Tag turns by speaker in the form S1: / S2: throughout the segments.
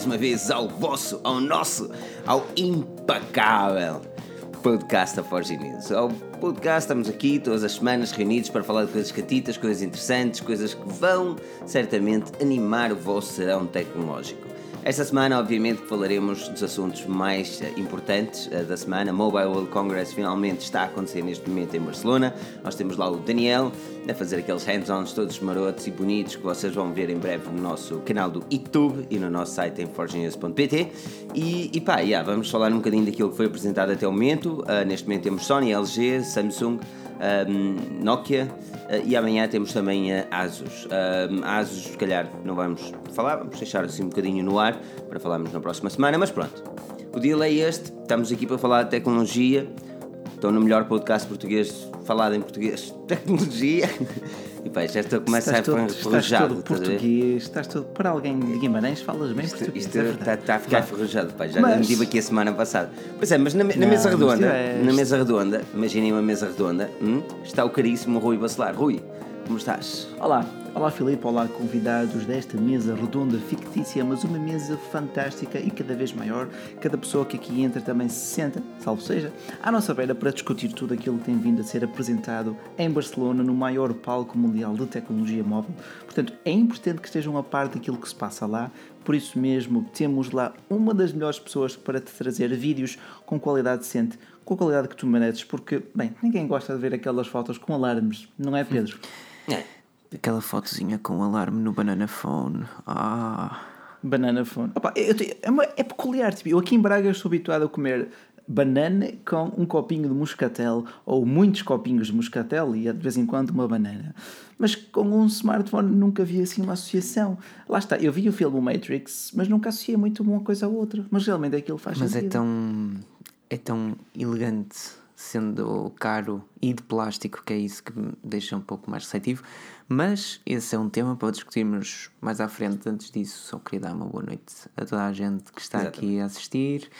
S1: mais uma vez ao vosso, ao nosso, ao impecável podcast da Forge News. Ao podcast estamos aqui todas as semanas reunidos para falar de coisas catitas, coisas interessantes, coisas que vão certamente animar o vosso serão tecnológico. Esta semana, obviamente, falaremos dos assuntos mais uh, importantes uh, da semana. Mobile World Congress finalmente está a acontecer neste momento em Barcelona. Nós temos lá o Daniel a fazer aqueles hands-ons todos marotos e bonitos que vocês vão ver em breve no nosso canal do YouTube e no nosso site em forgenews.pt. E, e pá, yeah, vamos falar um bocadinho daquilo que foi apresentado até o momento. Uh, neste momento temos Sony, LG, Samsung um, Nokia uh, e amanhã temos também a Asus. Um, Asus, se calhar, não vamos falar, vamos deixar assim um bocadinho no ar para falarmos na próxima semana, mas pronto. O deal é este, estamos aqui para falar de tecnologia. Estou no melhor podcast português falado em português, tecnologia. E pá, já estou a começar a
S2: ficar enferrujado. Estás todo português, estás todo. Para alguém de Guimarães, falas bem
S1: isto,
S2: português.
S1: Isto é está, está, a ficar enferrujado, pá. Já mas... tive aqui a semana passada. Pois é, mas na, na não, mesa redonda, é... na mesa redonda, imaginem uma mesa redonda, hum, está o caríssimo Rui Bacelar. Rui, como estás?
S2: Olá, Olá Filipe, olá convidados desta mesa redonda fictícia, mas uma mesa fantástica e cada vez maior. Cada pessoa que aqui entra também se senta, salvo seja, à nossa beira para discutir tudo aquilo que tem vindo a ser apresentado em Barcelona, no maior palco mundial de tecnologia móvel. Portanto, é importante que estejam a par daquilo que se passa lá, por isso mesmo temos lá uma das melhores pessoas para te trazer vídeos com qualidade decente, com a qualidade que tu mereces, porque, bem, ninguém gosta de ver aquelas fotos com alarmes, não é Pedro?
S3: É. Aquela fotozinha com o alarme no Banana Phone. Ah.
S2: Banana Phone. Opa, eu, eu, é, uma, é peculiar. Tipo, eu aqui em Braga estou habituado a comer banana com um copinho de moscatel ou muitos copinhos de moscatel e de vez em quando uma banana. Mas com um smartphone nunca vi assim uma associação. Lá está, eu vi o filme Matrix, mas nunca associei muito uma coisa à outra. Mas realmente aquilo faz
S3: mas
S2: sentido.
S3: Mas é tão, é tão elegante sendo caro e de plástico, que é isso que me deixa um pouco mais receptivo. Mas esse é um tema para discutirmos mais à frente. Antes disso, só queria dar uma boa noite a toda a gente que está Exatamente. aqui a assistir.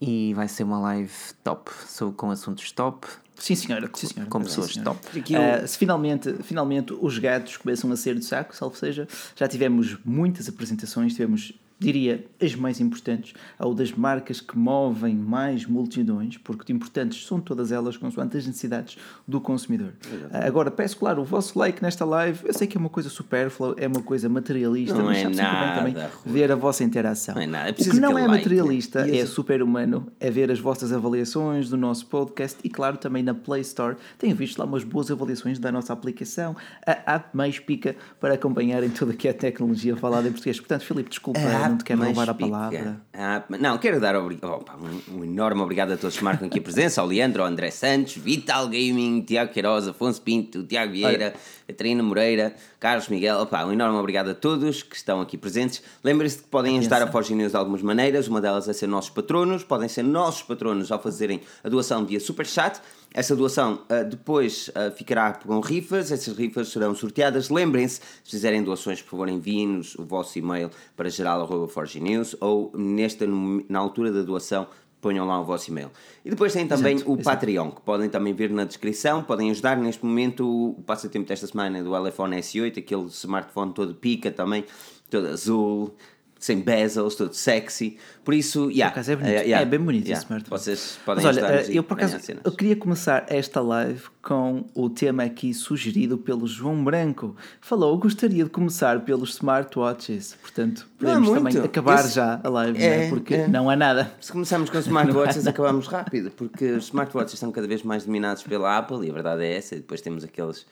S3: E vai ser uma live top, sou com assuntos top.
S2: Sim, senhora. Sim, senhora.
S3: Com pessoas
S2: Sim,
S3: top.
S2: Uh, se finalmente, finalmente os gatos começam a ser do saco, salvo seja, já tivemos muitas apresentações, tivemos diria, as mais importantes, ou das marcas que movem mais multidões, porque importantes são todas elas consoante as necessidades do consumidor. Exatamente. Agora, peço, claro, o vosso like nesta live, eu sei que é uma coisa supérflua, é uma coisa materialista,
S1: não
S2: mas
S1: é nada,
S2: também ver a vossa interação.
S1: Não é nada. É
S2: o que não é like, materialista né? é super-humano, é ver as vossas avaliações do nosso podcast e, claro, também na Play Store. Tenho visto lá umas boas avaliações da nossa aplicação, a app mais pica para acompanharem toda aqui a tecnologia falada em português. Portanto, Filipe, desculpa não te quero roubar a palavra.
S1: Ah, não, quero dar oh, um, um, enorme obrigado a todos que marcam aqui a presença: ao Leandro, ao André Santos, Vital Gaming, Tiago Queiroz, Afonso Pinto, Tiago Vieira, Catarina Moreira, Carlos Miguel. Opa, um enorme obrigado a todos que estão aqui presentes. Lembrem-se que podem ajudar a Forge News de algumas maneiras. Uma delas é ser nossos patronos. Podem ser nossos patronos ao fazerem a doação via Superchat. Essa doação uh, depois uh, ficará com rifas, essas rifas serão sorteadas. Lembrem-se, se fizerem doações, por favor, enviem-nos o vosso e-mail para geral.forgenews ou nesta, na altura da doação ponham lá o vosso e-mail. E depois tem também exato, o exato. Patreon, que podem também ver na descrição, podem ajudar neste momento o passatempo desta semana do iPhone S8, aquele smartphone todo pica também, todo azul, sem bezels, todo sexy. Por isso, yeah,
S2: por acaso é bonito. Uh, yeah, é bem bonito yeah, esse.
S1: Vocês podem
S2: Mas olha, eu por acaso eu queria começar esta live com o tema aqui sugerido pelo João Branco. Falou, gostaria de começar pelos smartwatches. Portanto, podemos também acabar esse... já a live, é, né? porque é. não há nada.
S1: Se começarmos com smartwatches, acabamos rápido, porque os smartwatches estão cada vez mais dominados pela Apple e a verdade é essa. E depois temos aqueles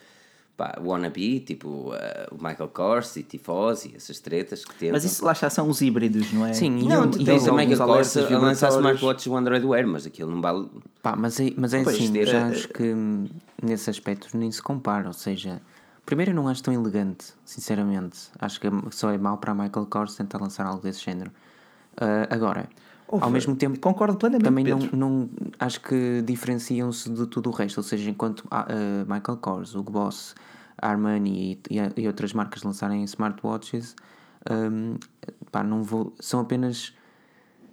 S1: pá, wannabe, tipo uh, o Michael Kors e Tifosi, essas tretas que temos.
S2: Mas isso lá já são os híbridos, não é?
S1: Sim, não, e tens o Michael Kors a lançar smartwatches o Android Wear, mas aquilo não vale.
S3: Pá, mas é, mas é assim, ter, já acho que nesse aspecto nem se compara, ou seja. Primeiro, eu não acho tão elegante, sinceramente. Acho que só é mau para a Michael Kors tentar lançar algo desse género. Uh, agora, ao mesmo tempo,
S2: concordo plenamente.
S3: Também não, não acho que diferenciam-se de tudo o resto. Ou seja, enquanto uh, Michael Kors, o Boss, Armani e, e, e, outras marcas lançarem smartwatches, um, pá, não vou, são apenas.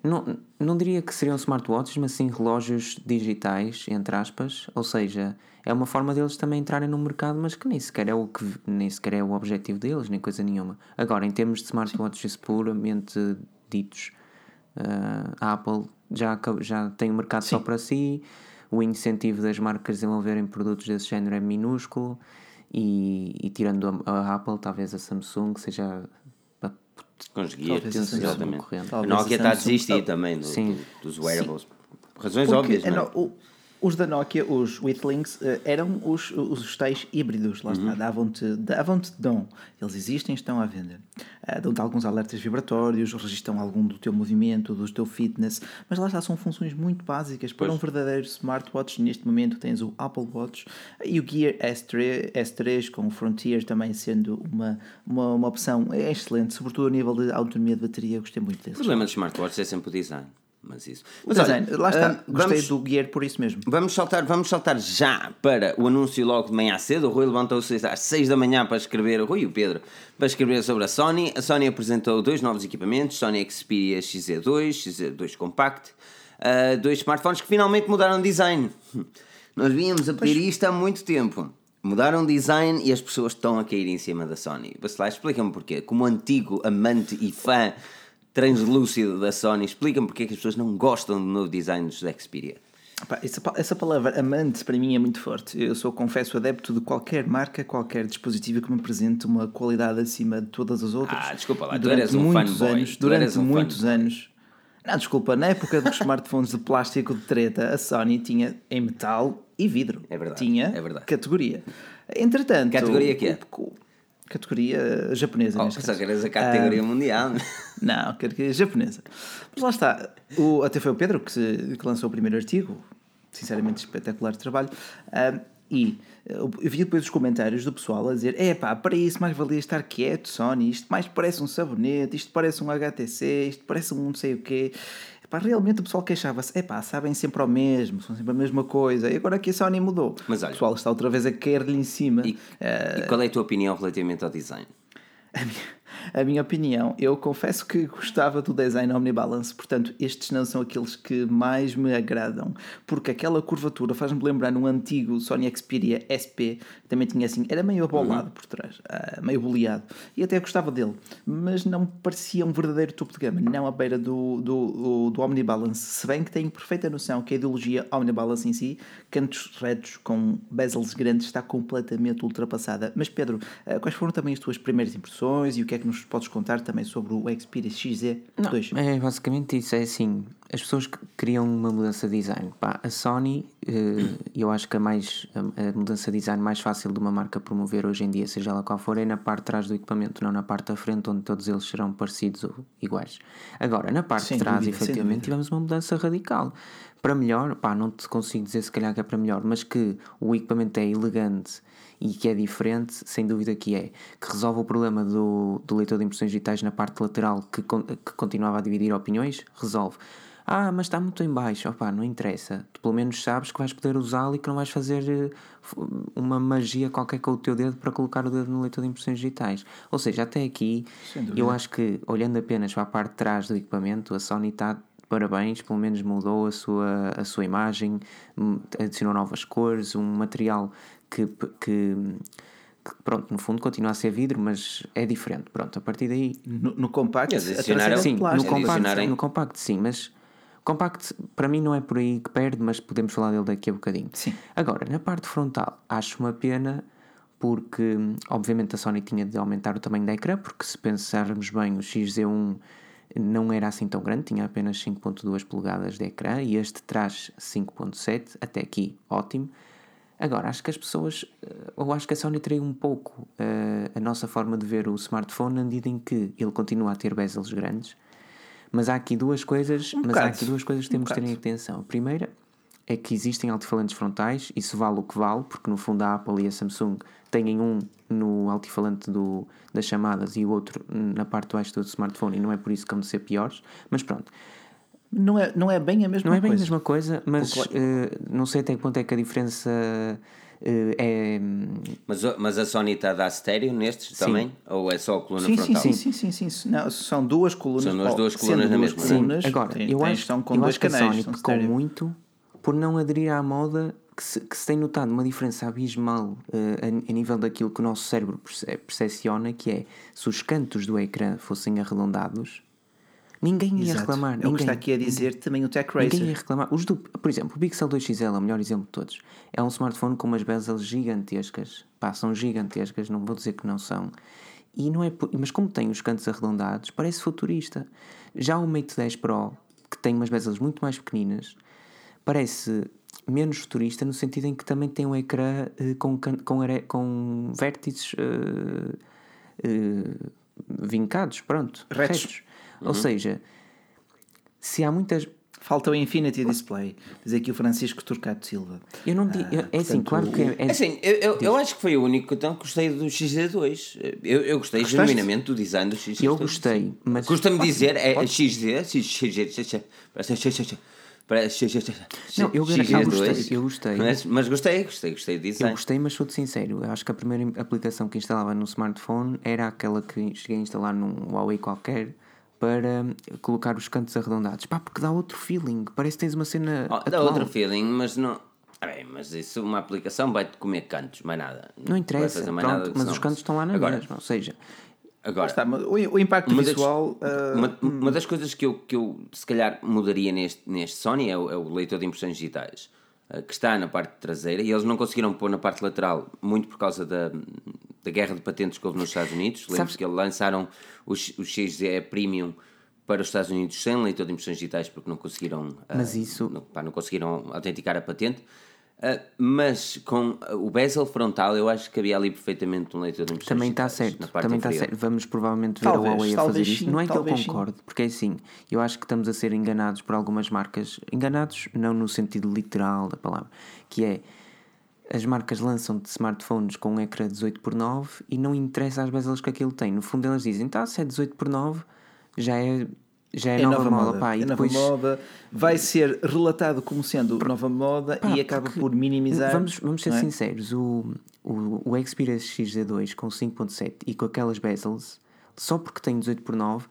S3: Não, não diria que seriam smartwatches, mas sim relógios digitais, entre aspas. Ou seja, é uma forma deles também entrarem no mercado, mas que nem sequer é o, que, nem sequer é o objetivo deles, nem coisa nenhuma. Agora, em termos de smartwatches sim. puramente ditos. Uh, a Apple já, já tem o mercado só para si, o incentivo das marcas a desenvolverem produtos desse género é minúsculo e, e tirando a, a Apple, talvez a Samsung seja a
S1: Conseguir,
S2: Talvez a Samsung
S1: exatamente.
S3: concorrente.
S1: A Nokia
S2: a
S1: está a desistir também do-
S3: Sim.
S1: do- dos wearables. Razões
S2: Porque,
S1: óbvias, não é?
S2: o- os da Nokia, os Withlings, eh, eram os, os tais híbridos, lá
S1: Uhum.
S2: está, davam-te davam-te dom. Eles existem, estão à venda. Ah, Dão-te alguns alertas vibratórios, registram algum do teu movimento, do teu fitness, mas lá está, são funções muito básicas para
S1: Pois.
S2: um verdadeiro smartwatch. Neste momento tens o Apple Watch e o Gear S3, S3 com o Frontier também sendo uma, uma, uma opção excelente, sobretudo a nível de autonomia de bateria, gostei muito
S1: O
S2: desses.
S1: problema dos smartwatches é sempre o design. Mas isso. Mas
S2: design,
S1: olha,
S2: lá está,
S1: ah,
S2: gostei
S1: vamos,
S2: do Gear por isso mesmo.
S1: vamos, saltar, vamos saltar já para o anúncio logo de manhã cedo. O Rui levantou-se às 6 da manhã para escrever, o Rui e o Pedro, para escrever sobre a Sony. A Sony apresentou dois novos equipamentos: Sony Xperia XZ2, XZ2 Compact, ah, dois smartphones que finalmente mudaram de design. Nós vínhamos a pedir isto há muito tempo. Mudaram de design e as pessoas estão a cair em cima da Sony. Bacelar, explica-me porquê. Como antigo amante e fã translúcido da Sony, explica-me porque é que as pessoas não gostam do novo design dos Xperia.
S2: Essa, essa palavra amante para mim é muito forte. Eu sou, confesso, adepto de qualquer marca, qualquer dispositivo que me apresente uma qualidade acima de todas as outras.
S1: Ah, desculpa lá,
S2: E
S1: tu
S2: durante
S1: eres um
S2: muitos
S1: fanboy.
S2: anos, durante
S1: um
S2: muitos
S1: fanboy.
S2: anos. Não, desculpa, na época dos smartphones de plástico de treta, a Sony tinha em metal e vidro.
S1: É verdade,
S2: Tinha
S1: é verdade.
S2: categoria. Entretanto.
S1: Categoria que é?
S2: o- Categoria japonesa.
S1: Oh, só queres a categoria mundial.
S2: Não, categoria japonesa. Mas lá está. O, até foi o Pedro que, que lançou o primeiro artigo. Sinceramente, espetacular trabalho. Ah, e eh, eu vi depois os comentários do pessoal a dizer: é pá, para isso mais valia estar quieto, Sony. Isto mais parece um sabonete, isto parece um HTC, isto parece um não sei o quê. Epá, realmente o pessoal queixava-se: é pá, sabem sempre ao mesmo, são sempre a mesma coisa. E agora que a Sony mudou.
S1: Mas olha-
S2: o pessoal está outra vez a cair-lhe em cima.
S1: E, e qual é a tua opinião relativamente ao design?
S2: A minha, a minha opinião, eu confesso que gostava do design Omnibalance, portanto, estes não são aqueles que mais me agradam, porque aquela curvatura faz-me lembrar num antigo Sony Xperia SP, que também tinha assim, era meio abolado por trás, ah, meio boleado, e até gostava dele, mas não me parecia um verdadeiro topo de gama, não à beira do, do, do Omnibalance, se bem que tenho perfeita noção que a ideologia Omnibalance em si, cantos retos com bezels grandes, está completamente ultrapassada. Mas Pedro, ah, quais foram também as tuas primeiras impressões e o que é que nos podes contar também sobre o Xperia XZ2?
S3: É basicamente isso, é assim, as pessoas que queriam uma mudança de design. Pá, a Sony, eh, eu acho que a, mais, a, mudança de design mais fácil de uma marca promover hoje em dia, seja ela qual for, é na parte de trás do equipamento, não na parte da frente, onde todos eles serão parecidos ou iguais. Agora, na parte
S2: Sem
S3: de trás,
S2: dúvida,
S3: efetivamente, tivemos uma mudança radical. Para melhor, pá, não te consigo dizer se calhar que é para melhor, mas que o equipamento é elegante e que é diferente, sem dúvida que é. Que resolve o problema do, do leitor de impressões digitais na parte lateral que, que continuava a dividir opiniões, resolve. Ah, mas está muito em baixo, opá, não interessa. Tu pelo menos sabes que vais poder usá-lo e que não vais fazer eh, uma magia qualquer com o teu dedo para colocar o dedo no leitor de impressões digitais. Ou seja, até aqui, eu acho que, olhando apenas para a parte de trás do equipamento, a Sony está parabéns, pelo menos mudou a sua, a sua imagem, adicionou novas cores, um material que, que, que, pronto, no fundo continua a ser vidro, mas é diferente. Pronto, a partir daí
S2: No, no a
S1: adicionaram-
S2: de
S3: Sim, no compacto, no compacto sim, mas compacto para mim não é por aí que perde, mas podemos falar dele daqui a bocadinho.
S2: Sim.
S3: Agora, na parte frontal, acho uma pena porque obviamente a Sony tinha de aumentar o tamanho da ecrã, porque se pensarmos bem, o XZ1 não era assim tão grande, tinha apenas 5.2 polegadas de ecrã e este traz 5.7, até aqui ótimo. Agora, acho que as pessoas, eh, ou acho que a Sony traiu um pouco eh, a nossa forma de ver o smartphone na medida em que ele continua a ter bezels grandes, mas há aqui duas coisas, mas há aqui duas coisas que temos de ter em atenção. A primeira é que existem altifalantes frontais, isso vale o que vale, porque no fundo a Apple e a Samsung têm um no altifalante do, das chamadas e o outro na parte de baixo do smartphone e não é por isso que vão ser piores, mas pronto.
S2: Não é, não é bem a mesma
S3: Não é bem
S2: coisa.
S3: a mesma coisa, mas eh, não sei até que ponto é que a diferença eh, é.
S1: Mas, o- mas a Sony está a dar estéreo nestes também? Ou é só a coluna
S2: Sim, sim,
S1: frontal?
S2: sim, sim, sim, sim, sim. Não, são duas colunas.
S1: São as duas colunas na mesma, né?
S2: colunas,
S3: Agora,
S2: tem-
S3: eu acho,
S2: são com
S3: eu
S2: dois
S3: acho que a
S2: canais.
S3: Sony
S2: são
S3: pecou
S2: estéreo.
S3: muito por não aderir à moda que se, que se tem notado uma diferença abismal eh, a, a nível daquilo que o nosso cérebro perce- percepciona, que é se os cantos do ecrã fossem arredondados, Ninguém ia
S2: Exato.
S3: reclamar.
S2: É o que
S3: ninguém.
S2: está aqui a dizer também o Tech
S3: Ninguém
S2: Racer.
S3: ia reclamar. Os do, por exemplo, o Pixel 2 XL é o melhor exemplo de todos. É um smartphone com umas bezels gigantescas. Pá, são gigantescas, não vou dizer que não são. E não é, mas como tem os cantos arredondados, parece futurista. Já o Mate 10 Pro, que tem umas bezels muito mais pequeninas, parece menos futurista no sentido em que também tem um ecrã eh, com, com, com vértices eh, eh, vincados, pronto,
S2: Retos.
S3: retos. Ou seja, se há muitas.
S2: Falta o Infinity Display. Diz aqui o Francisco Turcato Silva.
S3: Eu não digo. eu- é assim,
S2: portanto,
S3: claro que é. é-
S1: Assim, eu, eu, eu acho que foi o único então, que gostei do XZ2. Eu, eu gostei
S2: Gostaste?
S1: genuinamente do design do XZ2.
S3: eu gostei, mas.
S1: Custa-me dizer, é XZ, XZ, parece XZ.
S3: Não, eu eu gostei, eu gostei.
S1: Mas, mas gostei, gostei, gostei do
S3: Eu
S1: design.
S3: gostei, mas sou-te sincero. Eu acho que a primeira aplicação que instalava no smartphone era aquela que cheguei a instalar num Huawei qualquer para colocar os cantos arredondados. Pá, porque dá outro feeling. Parece que tens uma cena.
S1: Oh, dá outro feeling, mas não. Ah, bem, mas isso, uma aplicação vai-te comer cantos, mais nada.
S3: Não
S1: vai
S3: interessa, pronto,
S1: nada
S3: mas os cantos estão lá na
S1: Agora,
S3: mesma. Ou seja,
S1: agora
S2: Está, o, o impacto
S1: Uma das-
S2: visual. ah,
S1: Uma, uma das coisas que eu, que eu se calhar mudaria neste, neste Sony é o, é o leitor de impressões digitais, eh, que está na parte traseira e eles não conseguiram pôr na parte lateral, muito por causa da, da guerra de patentes que houve nos Estados Unidos. Lembro-se que eles lançaram o, o XE Premium para os Estados Unidos sem leitor de impressões digitais porque não conseguiram,
S3: Mas isso-
S1: não, pá, não conseguiram autenticar a patente. Eh, mas com eh, o bezel frontal, eu acho que havia ali perfeitamente um leitor de impressões
S3: também está
S1: digitais
S3: certo. Também está certo. Vamos provavelmente ver
S2: Talvez,
S3: a Huawei a fazer isso.
S2: sim,
S3: Não é que eu
S2: talvez sim.
S3: concordo, porque é assim, eu acho que estamos a ser enganados por algumas marcas. Enganados não no sentido literal da palavra, que é as marcas lançam smartphones com um ecrã 18 por 9 e não interessa as bezelas que aquilo tem. No fundo elas dizem, tá, se é 18 por 9 já é, já é,
S2: É
S3: nova, moda. Pá,
S2: é
S3: e
S2: nova
S3: depois,
S2: moda, vai ser relatado como sendo nova moda
S3: Pá,
S2: e acaba por minimizar.
S3: Vamos, vamos ser
S2: é?
S3: sinceros, o, o, o Xperia XZ2 com 5.7 e com aquelas bezels, só porque tem 18 por 9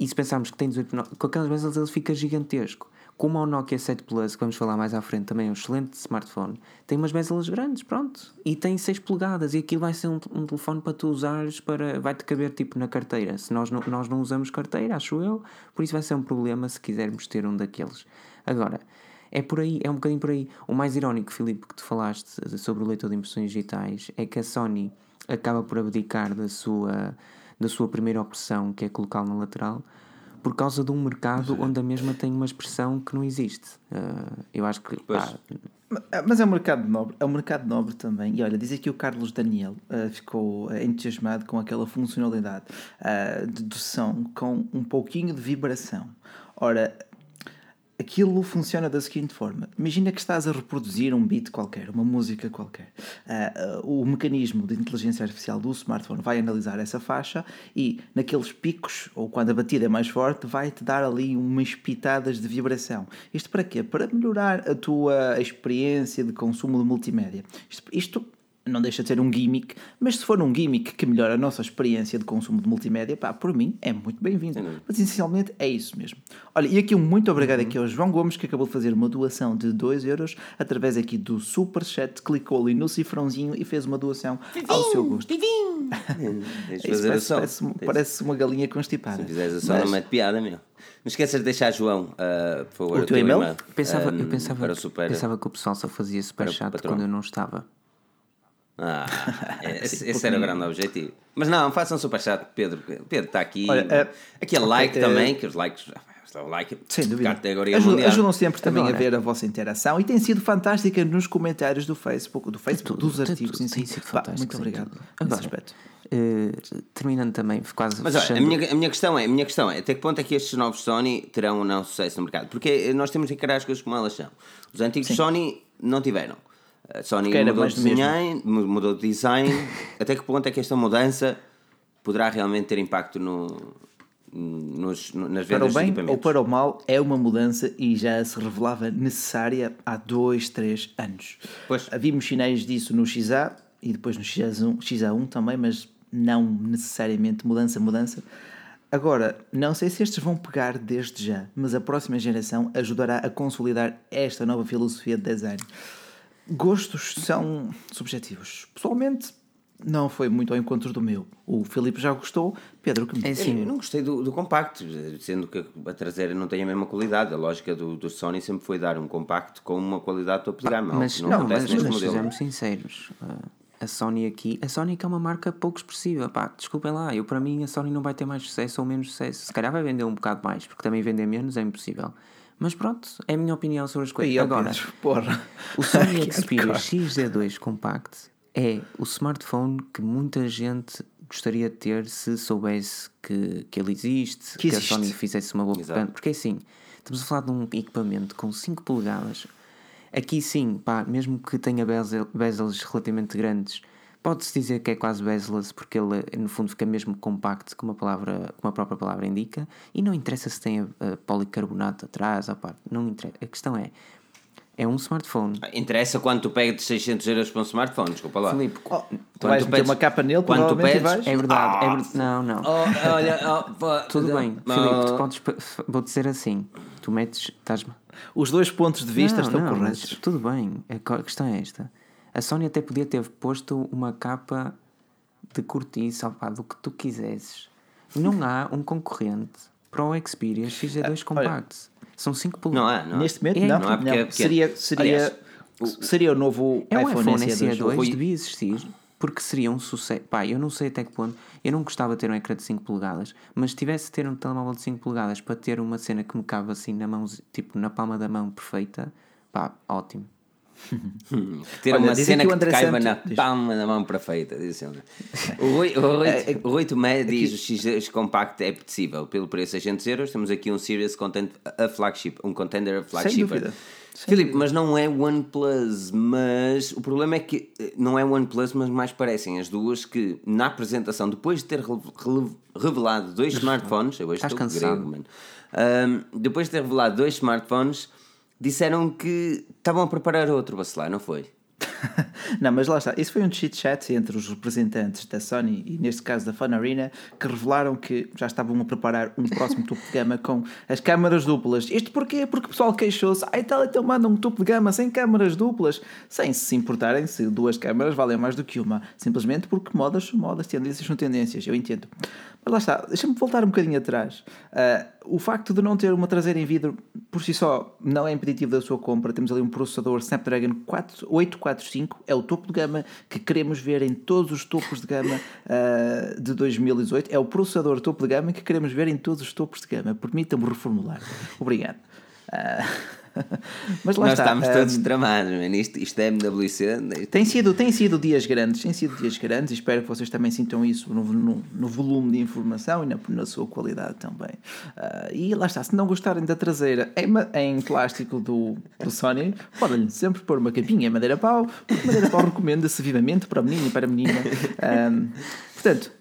S3: e se pensarmos que tem 18 por 9, com aquelas bezels ele fica gigantesco. Como o Nokia 7 Plus, que vamos falar mais à frente, também é um excelente smartphone, tem umas bezels grandes, pronto, e tem 6 polegadas, e aquilo vai ser um, um telefone para tu usares, para, vai-te caber tipo na carteira. Se nós não, nós não usamos carteira, acho eu, por isso vai ser um problema se quisermos ter um daqueles. Agora, é por aí, é um bocadinho por aí. O mais irónico, Filipe, que tu falaste sobre o leitor de impressões digitais é que a Sony acaba por abdicar da sua, da sua primeira opção, que é colocá-lo na lateral, por causa de um mercado onde a mesma tem uma expressão que não existe. Ah, eu acho que.
S1: Pois.
S3: pá,
S2: Mas é um mercado nobre, é um mercado nobre também. E olha, diz aqui o Carlos Daniel ah, ficou ah, entusiasmado com aquela funcionalidade ah, de, de som com um pouquinho de vibração. Ora, aquilo funciona da seguinte forma: imagina que estás a reproduzir um beat qualquer, uma música qualquer. Ah, o mecanismo de inteligência artificial do smartphone vai analisar essa faixa e, naqueles picos, ou quando a batida é mais forte, vai-te dar ali umas pitadas de vibração. Isto para quê? Para melhorar a tua experiência de consumo de multimédia. Isto, isto não deixa de ser um gimmick, mas se for um gimmick que melhora a nossa experiência de consumo de multimédia, pá, por mim é muito bem-vindo. Mas essencialmente é isso mesmo. Olha, e aqui um muito obrigado aqui ao João Gomes que acabou de fazer uma doação de 2 euros através aqui do Superchat, clicou ali no cifrãozinho e fez uma doação ao seu gosto.
S1: Tens de
S2: Isso
S1: fazer a
S2: parece, parece, parece uma galinha constipada.
S1: Se fizeres a som,
S2: Mas-
S1: não mete piada, meu. Não esqueças de deixar, João, ah, por favor,
S2: O teu e-mail?
S3: eu pensava, eu pensava,
S1: para o super.
S3: pensava que o pessoal só fazia super chat
S1: patrão.
S3: quando eu não estava.
S1: Ah, é, esse, esse era o grande objetivo. Mas não, façam super chat, Pedro. Pedro está aqui.
S2: Olha, eh,
S1: aqui é like
S2: eh,
S1: também, que os likes. O like,
S2: Sem dúvida.
S1: categoria
S2: Ajudam,
S1: mundial.
S2: ajudam sempre também
S3: Agora-
S2: a ver a vossa interação e tem sido fantástica nos comentários do Facebook, do Facebook,
S3: Tudo,
S2: dos
S3: tudo,
S2: artigos em
S3: tem
S2: si.
S3: sido
S2: Pá,
S3: fantástico,
S2: muito
S3: sim,
S2: obrigado
S3: tudo.
S2: nesse aspecto.
S3: eh, terminando também, quase
S1: Mas olha, a minha, a minha questão é, a minha questão é, até que ponto é que estes novos Sony terão ou não sucesso no mercado? Porque nós temos que encarar as coisas como elas são. Os antigos Sony não tiveram. A Sony mudou de, mu- mudou de design. até que ponto é que esta mudança poderá realmente ter impacto no, nos, no- nas
S2: Para
S1: vendas
S2: o
S1: dos
S2: bem ou para o mal, é uma mudança e já se revelava necessária há dois, três anos.
S1: Pois.
S2: Vimos sinais disso no XA e depois no XA1, XA1 também, mas não necessariamente mudança, mudança. Agora, não sei se estes vão pegar desde já, mas a próxima geração ajudará a consolidar esta nova filosofia de design. Gostos são subjetivos. Pessoalmente, não foi muito ao encontro do meu. O Filipe já gostou, Pedro que me
S3: É
S1: Eu
S3: assim,
S1: não gostei do, do compacto, sendo que a traseira não tem a mesma qualidade. A lógica do, do Sony sempre foi dar um compacto com uma qualidade topo de gama.
S3: mas não,
S1: não,
S3: mas, mas sejamos sinceros. uh, a Sony aqui, a Sony que é uma marca pouco expressiva, pá, desculpem lá, eu para mim a Sony não vai ter mais sucesso ou menos sucesso. Se calhar vai vender um bocado mais, porque também vender menos é impossível. Mas pronto, é a minha opinião sobre as coisas.
S2: Aí,
S3: Agora,
S2: porra.
S3: o Sony
S2: Que
S3: Xperia
S2: hardcore.
S3: XZ2 Compact é o smartphone que muita gente gostaria de ter se soubesse que, que ele existe,
S2: Que
S3: que,
S2: existe.
S3: a Sony fizesse uma boa
S1: Exato.
S3: Porque assim, estamos a falar de um equipamento com 5 polegadas. Aqui sim, pá, mesmo que tenha bezel, bezels relativamente grandes, pode-se dizer que é quase bezel-less porque ele no fundo fica mesmo compacto, como a, palavra, como a própria palavra indica, e não interessa se tem a, a policarbonato atrás, à parte, não interessa. A questão é, é um smartphone
S1: Interessa quando tu pegas de 600 euros para um smartphone, desculpa lá.
S3: Filipe,
S2: Oh, tu vais
S1: tu
S2: meter
S1: pedes-
S2: uma capa nele,
S1: quando tu pedes-
S2: vais.
S3: é verdade, é verdade. Não, não.
S1: Oh, olha, oh,
S3: Tudo bem,
S1: oh,
S3: Filipe, tu podes, vou dizer assim: tu metes, estás
S2: Os dois pontos de vista
S3: não,
S2: estão
S3: não, mas
S2: corretos.
S3: Tudo bem, a questão é esta. A Sony até podia ter posto uma capa de cortiça, opá, do que tu quisesses. Não há um concorrente para o Xperia XZ2 Compact. São 5
S1: Ah, Não
S3: polegadas.
S1: há, não há.
S2: Neste momento,
S3: É,
S2: não.
S1: não há porque
S2: não.
S1: é pequeno.
S2: Seria, seria,
S1: Aliás,
S2: seria o novo
S3: É um
S2: iPhone,
S3: iPhone
S2: SE2.
S3: SE2
S1: Foi-
S3: devia existir porque seria um sucesso. Pá, eu não sei até que ponto. Eu não gostava de ter um ecrã de 5 polegadas, mas se tivesse de ter um telemóvel de 5 polegadas para ter uma cena que me cabe assim na mão, tipo na palma da mão perfeita, pá, ótimo.
S1: Ter
S2: Olha,
S1: uma cena
S2: que
S1: que, caiba
S2: Santos-
S1: na palma da mão perfeita. Diz assim, o Rui, o Rui,
S2: É, é-
S1: o Rui Tomé diz o X Compact é apetecível pelo preço de 600 euros. Temos aqui um Serious Content, a flagship, um contender a flagship. Filipe, mas não é OnePlus, mas o problema é que eh, não é OnePlus, mas mais parecem as duas que na apresentação, depois de ter revelado dois smartphones, eu hoje
S3: Estás
S1: estou
S3: cansado.
S1: grego, mano. Ahm, depois de ter revelado dois smartphones, disseram que estavam a preparar outro, vacilar, não foi?
S2: Não, mas lá está. Isso foi um chit-chat entre os representantes da Sony e, neste caso, da Fun Arena, que revelaram que já estavam a preparar um próximo topo de gama com as câmaras duplas. Isto porquê? Porque o pessoal queixou-se. Ah, tal, então mandam um topo de gama sem câmaras duplas, sem se importarem se duas câmaras valem mais do que uma. Simplesmente porque modas são modas, tendências são tendências. Eu entendo. Mas lá está. Deixa-me voltar um bocadinho atrás. Ah, o facto de não ter uma traseira em vidro, por si só, não é impeditivo da sua compra. Temos ali um processador Snapdragon 4 845, é o topo de gama que queremos ver em todos os topos de gama ah, de 2018. É o processador topo de gama que queremos ver em todos os topos de gama. Permita-me reformular. Obrigado. Ah, mas lá
S1: Nós
S2: está.
S1: estamos todos tramados, mano. Isto, isto é MWC. isto-
S2: tem sido, tem sido dias grandes, tem sido dias grandes e espero que vocês também sintam isso no, no, no volume de informação e na, na sua qualidade também. Ah, e lá está, se não gostarem da traseira em, em plástico do, do Sony, podem sempre pôr uma capinha em madeira pau, porque madeira pau recomenda-se vivamente para menino e para menina. Ah, portanto,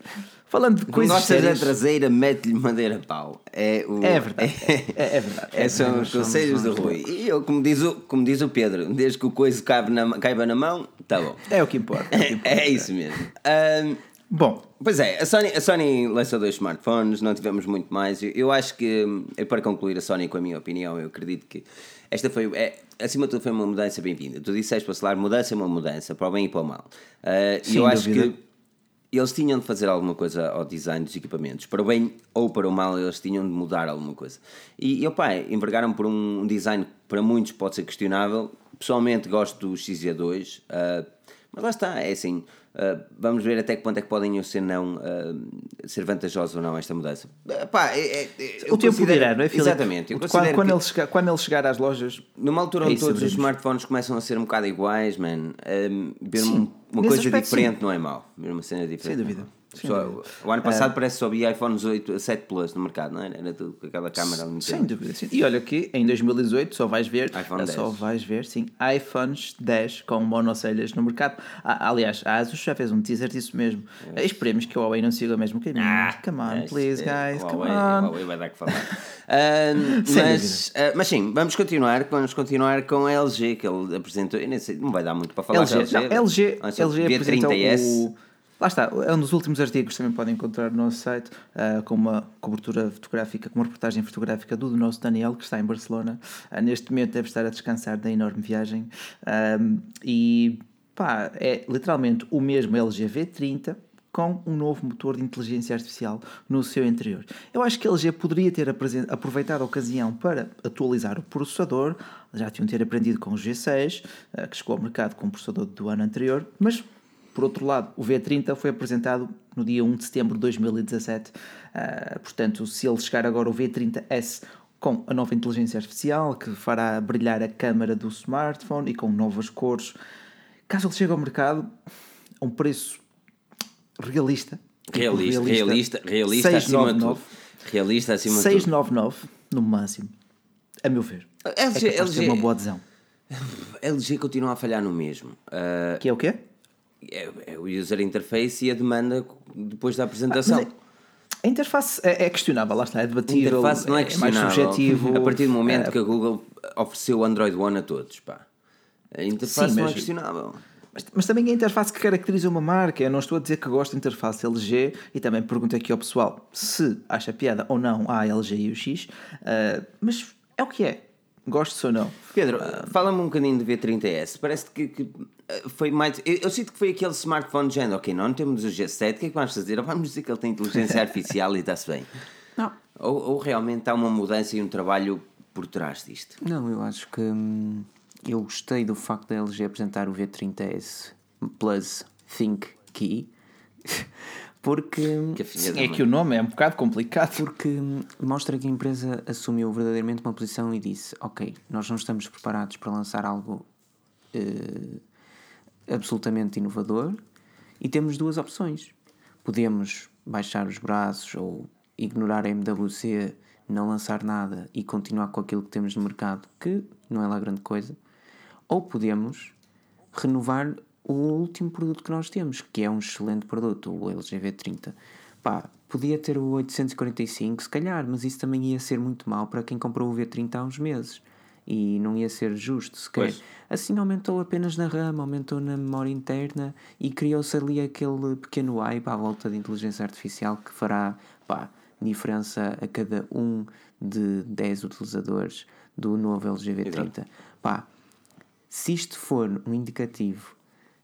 S2: falando de coisas
S1: gostas da
S2: sérias,
S1: traseira, mete-lhe madeira pau. É, o,
S2: é verdade, é, é verdade.
S1: É, são os conselhos do Rui. E eu, como diz, o, como diz o Pedro, desde que o coiso cabe na, caiba na mão, tá bom.
S2: É o que importa. É o que importa.
S1: É isso mesmo. Ahm,
S2: Bom,
S1: Pois é, a Sony, a Sony lançou dois smartphones, não tivemos muito mais. Eu, eu acho que, hum, para concluir a Sony com a minha opinião, eu acredito que esta foi, é, acima de tudo, foi uma mudança bem-vinda. Tu disseste para falar, mudança é uma mudança, para o bem e para o mal. Ah, E
S2: Sem
S1: eu acho
S2: dúvida.
S1: que eles tinham de fazer alguma coisa ao design dos equipamentos. Para o bem ou para o mal, eles tinham de mudar alguma coisa. E, opa, envergaram por um design que para muitos pode ser questionável. Pessoalmente gosto do XZ2, ah, mas lá está, é assim. ah, vamos ver até que ponto é que podem ser não ah, ser vantajosos ou não esta mudança. Pá, é- é- é-
S2: o tempo
S1: considero-
S2: dirá, não é, Filipe?
S1: Exatamente. Eu
S2: quando, quando, ele chegar, quando ele chegar às lojas,
S1: numa altura
S2: É
S1: onde
S2: isso,
S1: todos os smartphones começam a ser um bocado iguais, man, um, ver
S2: Sim,
S1: um- uma coisa
S2: aspecto,
S1: diferente não é mau. Ver uma cena diferente.
S2: Sem
S1: é
S2: dúvida, sem dúvida.
S1: O ano passado parece que só havia iPhones 8, 7 Plus no mercado, não era? Era tudo com aquela câmera ali
S2: Sem dúvida, sim. E olha que em 2018 só vais ver,
S1: iPhone
S2: só
S1: 10.
S2: vais ver, sim, iPhones 10 com monocelhas no mercado. Ah, aliás, a Asus já fez um teaser disso mesmo. Esperemos que a Huawei não siga o mesmo caminho. come on,
S1: É,
S2: please,
S1: é,
S2: guys,
S1: o
S2: come
S1: Huawei- o
S2: on.
S1: Huawei vai dar que falar. Mas, ah, mas sim, vamos continuar, vamos continuar com a LG que ele apresentou. Eu nem sei, não vai dar muito para falar
S2: LG,
S1: da
S2: não, LG,
S1: Lançou
S2: LG
S1: o
S2: apresentou
S1: V30S.
S2: o... Lá está, é um dos últimos artigos que também podem encontrar no nosso site, ah, com uma cobertura fotográfica, com uma reportagem fotográfica do nosso Daniel, que está em Barcelona. Ah, neste momento deve estar a descansar da enorme viagem. Ah, e Pá, é literalmente o mesmo LG V30 com um novo motor de inteligência artificial no seu interior. Eu acho que a LG poderia ter aproveitado a ocasião para atualizar o processador, já tinham ter aprendido com o G6, eh, que chegou ao mercado com o processador do ano anterior, mas por outro lado, o V30 foi apresentado no dia 1 de setembro de 2017, uh, portanto, se ele chegar agora o V30S com a nova inteligência artificial que fará brilhar a câmera do smartphone e com novas cores, caso ele chegue ao mercado a um preço realista.
S1: Realista, realista, realista, realista acima de tudo. Realista acima de tudo.
S2: 699 no máximo. A meu ver. LG, é LG, uma boa adesão.
S1: LG continua a falhar no mesmo. Uh,
S2: que é o quê?
S1: É, é, o user interface e a demanda depois da apresentação. Ah,
S2: a interface é, é, questionável, lá está, é debatível, a interface não é, é mais subjetivo.
S1: A partir do momento uh, que a Google ofereceu o Android One a todos, pá. A interface sim, não é questionável.
S2: Mas, mas, também é a interface que caracteriza uma marca. Eu não estou a dizer que gosto da interface LG e também pergunto aqui ao pessoal se acha piada ou não a LG e o X, uh, mas é o que é. Gosto ou não.
S1: Pedro, uh, fala-me um bocadinho de V30S. Parece que, que ah, foi mais. Eu, eu, sinto que foi aquele smartphone de género, ok, não temos o G7, o que é que vamos fazer? Vamos dizer que ele tem inteligência artificial e está-se bem. Não. Ou, ou, realmente há uma mudança e um trabalho por trás disto?
S3: Não, eu acho que. Hum eu gostei do facto da LG apresentar o V30S Plus Think Key. Porque
S2: que é que o nome é um bocado complicado.
S3: Porque mostra que a empresa assumiu verdadeiramente uma posição e disse: Ok, nós não estamos preparados para lançar algo uh, absolutamente inovador e temos duas opções. Podemos baixar os braços ou ignorar a MWC, não lançar nada e continuar com aquilo que temos no mercado, que não é lá grande coisa, ou podemos renovar o último produto que nós temos, que é um excelente produto, o LG V30. Pá, podia ter o 845, se calhar, mas isso também ia ser muito mal para quem comprou o V30 há uns meses. E não ia ser justo sequer. Assim aumentou apenas na RAM, aumentou na memória interna e criou-se ali aquele pequeno hype à volta de inteligência artificial que fará pá, diferença a cada um de 10 utilizadores do novo LG V30. Pá, se isto for um indicativo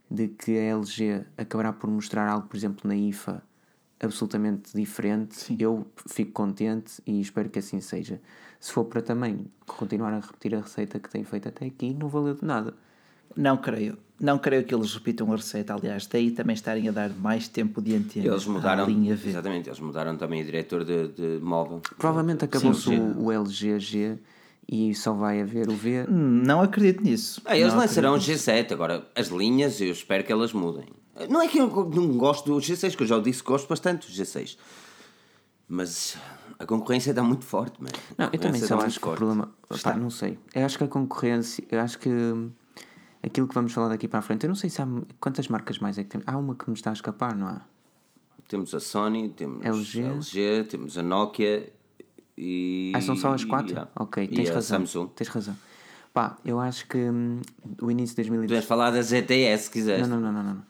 S3: de que a LG acabará por mostrar algo, por exemplo, na IFA absolutamente diferente, Sim. eu fico contente e espero que assim seja. Se for para também continuar a repetir a receita que tem feito até aqui, não valeu de nada.
S2: Não creio. Não creio que eles repitam a receita. Aliás, daí também estarem a dar mais tempo de antena
S1: eles mudaram, linha V. Exatamente, eles mudaram também o diretor de, de móvel.
S3: Provavelmente acabou-se o, o LGG e só vai haver o V.
S2: Não acredito nisso.
S1: Ah, eles lançarão o G7, agora as linhas eu espero que elas mudem. Não é que eu não gosto do G6, que eu já disse que gosto bastante do G6. Mas a concorrência está muito forte, mas
S3: Não, eu também só acho que o problema. Está. não sei. Eu acho que a concorrência. Eu acho que aquilo que vamos falar daqui para a frente. Eu não sei se há. Quantas marcas mais é que temos? Há uma que me está a escapar, não há?
S1: Temos a Sony, temos LG, LG temos a Nokia e,
S3: ah, são só as quatro? Yeah. Ok, tens razão. Samsung. Tens razão. Pá, eu acho que hum, o início de 2010.
S1: Podes falar da ZTS se quiseres.
S3: Não, não, não, não. não.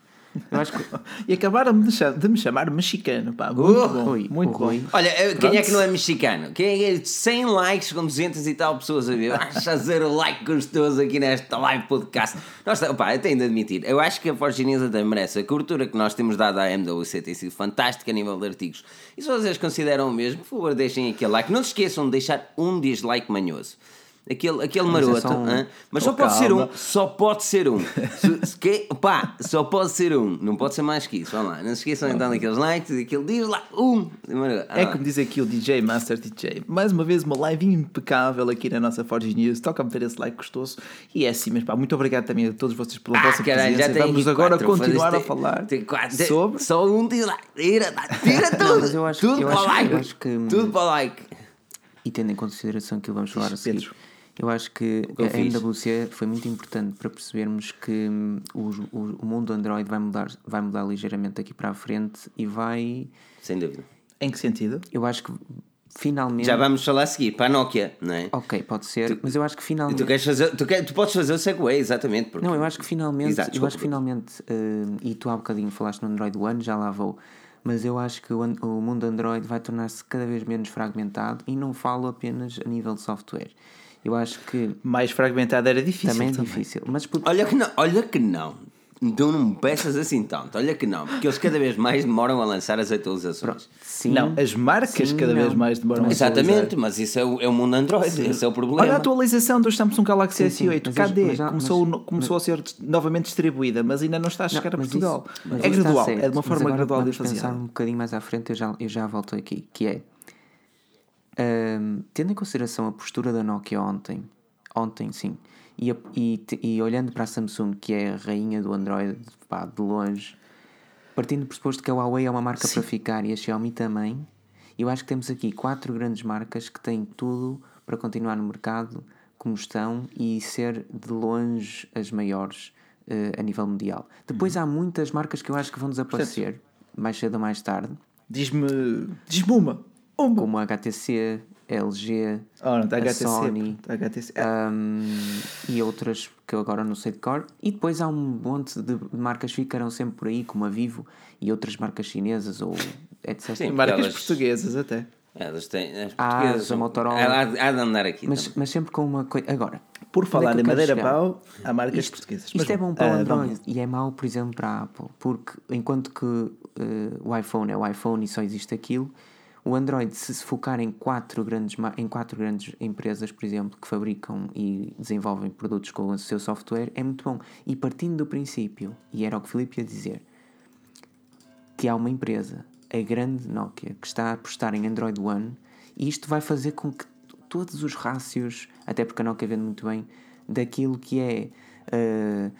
S3: Eu acho que...
S2: e acabaram de me chamar mexicano, pá. Muito uh, bom. Rui, muito bom. Rui.
S1: Olha, eh, quem é que não é mexicano? Quem é 100 likes com 200 e tal pessoas a ver? Vais fazer o like gostoso aqui nesta live podcast. Nós, opa, eu tenho de admitir, eu acho que a Forginesa também merece. A cobertura que nós temos dado à MWC tem sido fantástica a nível de artigos. E se vocês consideram o mesmo, por favor, deixem aquele like. Não se esqueçam de deixar um dislike manhoso aquele, aquele maroto, mas, é um... mas só oh, pode calma. ser um, só pode ser um. que, pá, só pode ser um, não pode ser mais que isso. Vamos lá, não se esqueçam então daqueles likes, aquele diz lá, um.
S2: Ah, é como diz aqui o DJ Master DJ. Mais uma vez, uma live impecável aqui na nossa Forge News. Toca-me ter esse like gostoso. E é assim, mas pá, muito obrigado também a todos vocês pela ah, vossa presença. Vamos agora quatro, continuar a falar tem quatro, sobre.
S1: Só um diz lá, tira, tira tudo. Não, acho, tudo para o like. Que... Tudo para o like.
S3: E tendo em consideração que vamos falar a seguir. Eu acho que a MWC foi muito importante para percebermos que hum, o, o, o, mundo Android vai mudar, vai mudar ligeiramente daqui para a frente e vai.
S1: Sem dúvida.
S2: Em que sentido?
S3: Eu acho que finalmente.
S1: Já vamos falar a seguir para a Nokia, não é?
S3: Ok, pode ser, tu, mas eu acho que finalmente.
S1: Tu, queres fazer, tu, quer, tu podes fazer o segue, exatamente.
S3: Porque... Não, eu acho que finalmente. Exato, eu acho que finalmente. Uh, e tu há bocadinho falaste no Android One, já lá vou. Mas eu acho que o, o mundo Android vai tornar-se cada vez menos fragmentado e não falo apenas a nível de software. Eu acho que.
S2: Mais fragmentado era difícil.
S3: Também é difícil. Mas
S1: por... olha, que não, olha que não. então não me peças assim tanto. Olha que não, porque eles cada vez mais demoram a lançar as atualizações.
S3: Sim,
S2: Não, as marcas
S3: sim,
S2: cada vez
S3: não.
S2: mais demoram a
S1: Exatamente, mas isso é o, é o mundo Android, esse é o problema.
S2: Olha a atualização do Samsung Galaxy
S3: sim,
S2: S8,
S3: mas
S2: cadê?
S3: eles- mas
S2: começou,
S3: mas-
S2: começou a ser novamente distribuída, mas ainda não está a
S3: Não,
S2: chegar a
S3: mas
S2: Portugal.
S3: isso-
S2: é
S3: isso está
S2: gradual, é de uma
S3: mas
S2: forma
S3: agora
S2: gradual de fazer.
S3: pensar um bocadinho mais à frente, eu já, eu já volto aqui, que é ahm, tendo em consideração a postura da Nokia ontem, ontem sim, e, e, e olhando para a Samsung, que é a rainha do Android, pá, de longe, partindo do pressuposto que a Huawei é uma marca para ficar e a Xiaomi também, eu acho que temos aqui quatro grandes marcas que têm tudo para continuar no mercado como estão e ser de longe as maiores eh, a nível mundial. Depois há muitas marcas que eu acho que vão desaparecer mais cedo ou mais tarde,
S2: Diz-me diz-me uma. Uma.
S3: como a HTC, a LG,
S2: Oh, não, está
S3: a
S2: HTC.
S3: Sony,
S2: Está HTC.
S3: Um, e outras que eu agora não sei de cor. E depois há um monte de marcas que ficarão sempre por aí, como a Vivo e outras marcas chinesas ou etc.
S1: Sim.
S2: marcas
S1: elas-
S2: portuguesas até.
S1: Elas têm. As
S3: Ah,
S1: portuguesas
S3: a
S1: são-
S3: Motorola.
S1: Há, há- de andar aqui.
S3: Mas, mas sempre com uma coisa. Agora,
S2: Por
S3: é
S2: falar
S3: eu
S2: em madeira
S3: chegar?
S2: pau, há marcas
S3: Isto,
S2: portuguesas.
S3: isto
S2: Mas
S3: é bom para o
S2: ah,
S3: Android
S2: vamos.
S3: e é mau, por exemplo, para a Apple, porque enquanto que eh, o iPhone é o iPhone e só existe aquilo, o Android, se se focar em quatro grandes, em quatro grandes empresas, por exemplo, que fabricam e desenvolvem produtos com o seu software, é muito bom. E partindo do princípio, e era o que o Filipe ia dizer, que há uma empresa, a grande Nokia, que está a apostar em Android One e isto vai fazer com que todos os rácios, até porque a Nokia vende muito bem, daquilo que é. eh,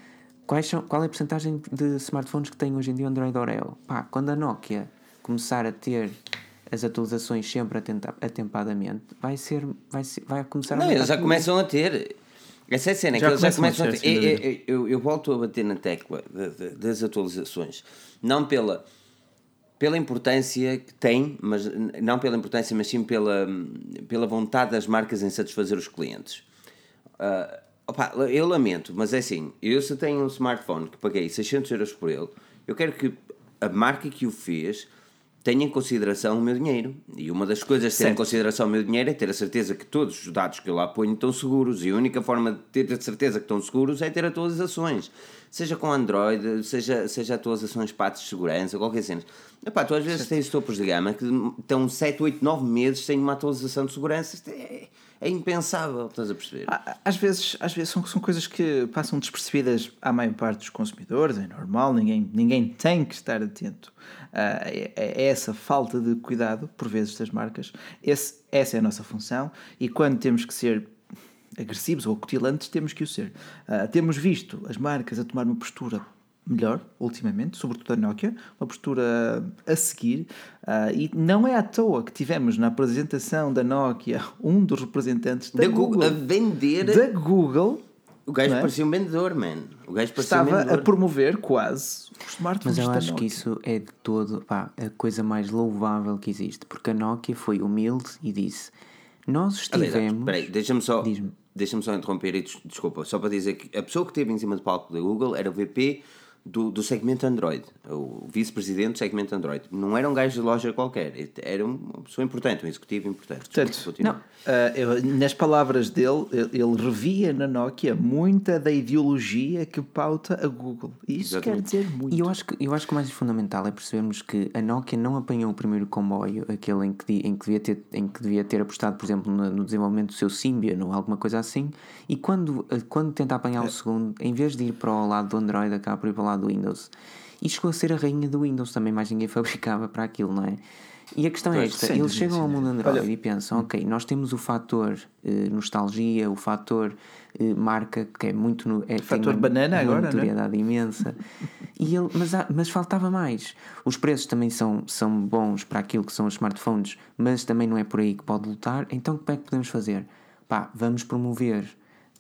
S3: quais são, qual é a porcentagem de smartphones que tem hoje em dia Android Oreo? Pá, quando a Nokia começar a ter as atualizações sempre atenta- atempadamente, vai ser. Vai, ser, vai começar
S1: Não,
S3: a
S1: eles já
S3: tudo.
S1: começam a ter. Essa é a cena, é que
S2: Já
S1: eles já
S2: começam a
S1: começam a ter.
S2: ter, sem
S1: Eu,
S2: dúvida.
S1: eu, eu- eu volto a bater na tecla de- de- das atualizações. Não pela, pela importância que tem, mas não pela importância, mas sim pela, pela vontade das marcas em satisfazer os clientes. Ah, opa, eu lamento, mas é assim, eu se tenho um smartphone que paguei 600 euros por ele, eu quero que a marca que o fez tenha em consideração o meu dinheiro. E uma das coisas de ter em
S2: Certo.
S1: consideração o meu dinheiro é ter a certeza que todos os dados que eu lá ponho estão seguros. E a única forma de ter a certeza que estão seguros é ter atualizações. Seja com Android, seja, seja atualizações patos de segurança, qualquer cena. Epá, tu às vezes tens topos de gama que estão 7, 8, 9 meses sem uma atualização de segurança. Isto é, é impensável, estás a perceber?
S2: Há- Às vezes, às vezes são, são coisas que passam despercebidas à maior parte dos consumidores, é normal, ninguém, ninguém tem que estar atento a, a- essa falta de cuidado, por vezes, das marcas. Esse, essa é a nossa função e quando temos que ser agressivos ou acutilantes, temos que o ser. Ah, temos visto as marcas a tomar uma postura melhor, ultimamente, sobretudo a Nokia, uma postura a seguir, ah, e não é à toa que tivemos na apresentação da Nokia um dos representantes da,
S1: Da Google,
S2: Google
S1: a vender.
S2: da Google
S1: O gajo
S2: é?
S1: parecia um vendedor, man. O gajo parecia um
S2: estava a promover quase os smartphones
S3: Mas eu
S2: da
S3: acho que isso é de todo pá, a coisa mais louvável que existe, porque a Nokia foi humilde e disse: Nós estivemos.
S1: Espera aí, deixa-me só,
S3: Diz-me.
S1: deixa só interromper e des- desculpa, só para dizer que a pessoa que esteve em cima do palco da Google era o VP do, do segmento Android, o vice-presidente do segmento Android. Não era um gajo de loja qualquer, era uma pessoa importante, um executivo importante.
S2: Portanto,
S3: não,
S2: Ah, eu- nas palavras dele, ele, revia na Nokia muita da ideologia que pauta a Google. E isso quer
S1: Exatamente.
S2: dizer muito.
S3: E eu acho, que, eu acho que o mais fundamental é percebermos que a Nokia não apanhou o primeiro comboio, aquele em que, em que, devia, ter, em que devia ter apostado, por exemplo, no, no desenvolvimento do seu Symbian ou alguma coisa assim, e quando, eh, quando tenta apanhar
S2: É.
S3: o segundo, em vez de ir para o lado do Android, acaba por ir para lado do Windows. E chegou a ser a rainha do Windows, também mais ninguém fabricava para aquilo, não é? E a questão é
S1: Pois,
S3: esta:
S2: sem
S3: eles
S2: dúvida,
S3: chegam
S2: sem
S3: ao mundo. Android
S2: Olha-
S3: e pensam, ok, nós temos o fator eh, nostalgia, o fator eh, marca, que é muito. No, é,
S2: Fator
S3: uma-
S2: banana
S3: uma
S2: agora, não é?
S3: notoriedade imensa. E ele, mas, há- mas faltava mais. Os preços também são, são bons para aquilo que são os smartphones, mas também não é por aí que pode lutar. Então, como é que podemos fazer? Pá, vamos promover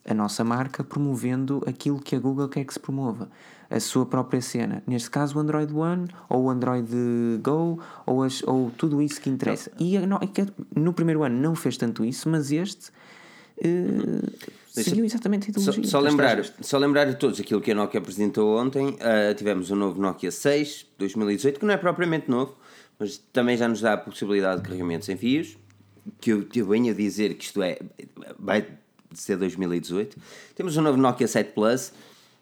S3: a nossa marca promovendo aquilo que a Google quer que se promova. A sua própria cena. Neste caso, o Android One, ou o Android Go, ou, as- ou tudo isso que interessa. E a no- primeiro ano não fez tanto isso, mas este eh, seguiu exatamente a
S1: Só,
S3: ideologia.
S1: só lembrar, só lembrar a todos aquilo que a Nokia apresentou ontem. ah, tivemos o novo Nokia 6 2018, que não é propriamente novo, mas também já nos dá a possibilidade de carregamento sem fios. Que eu, eu venho a dizer que isto é vai ser 2018. Temos o novo Nokia 7 Plus.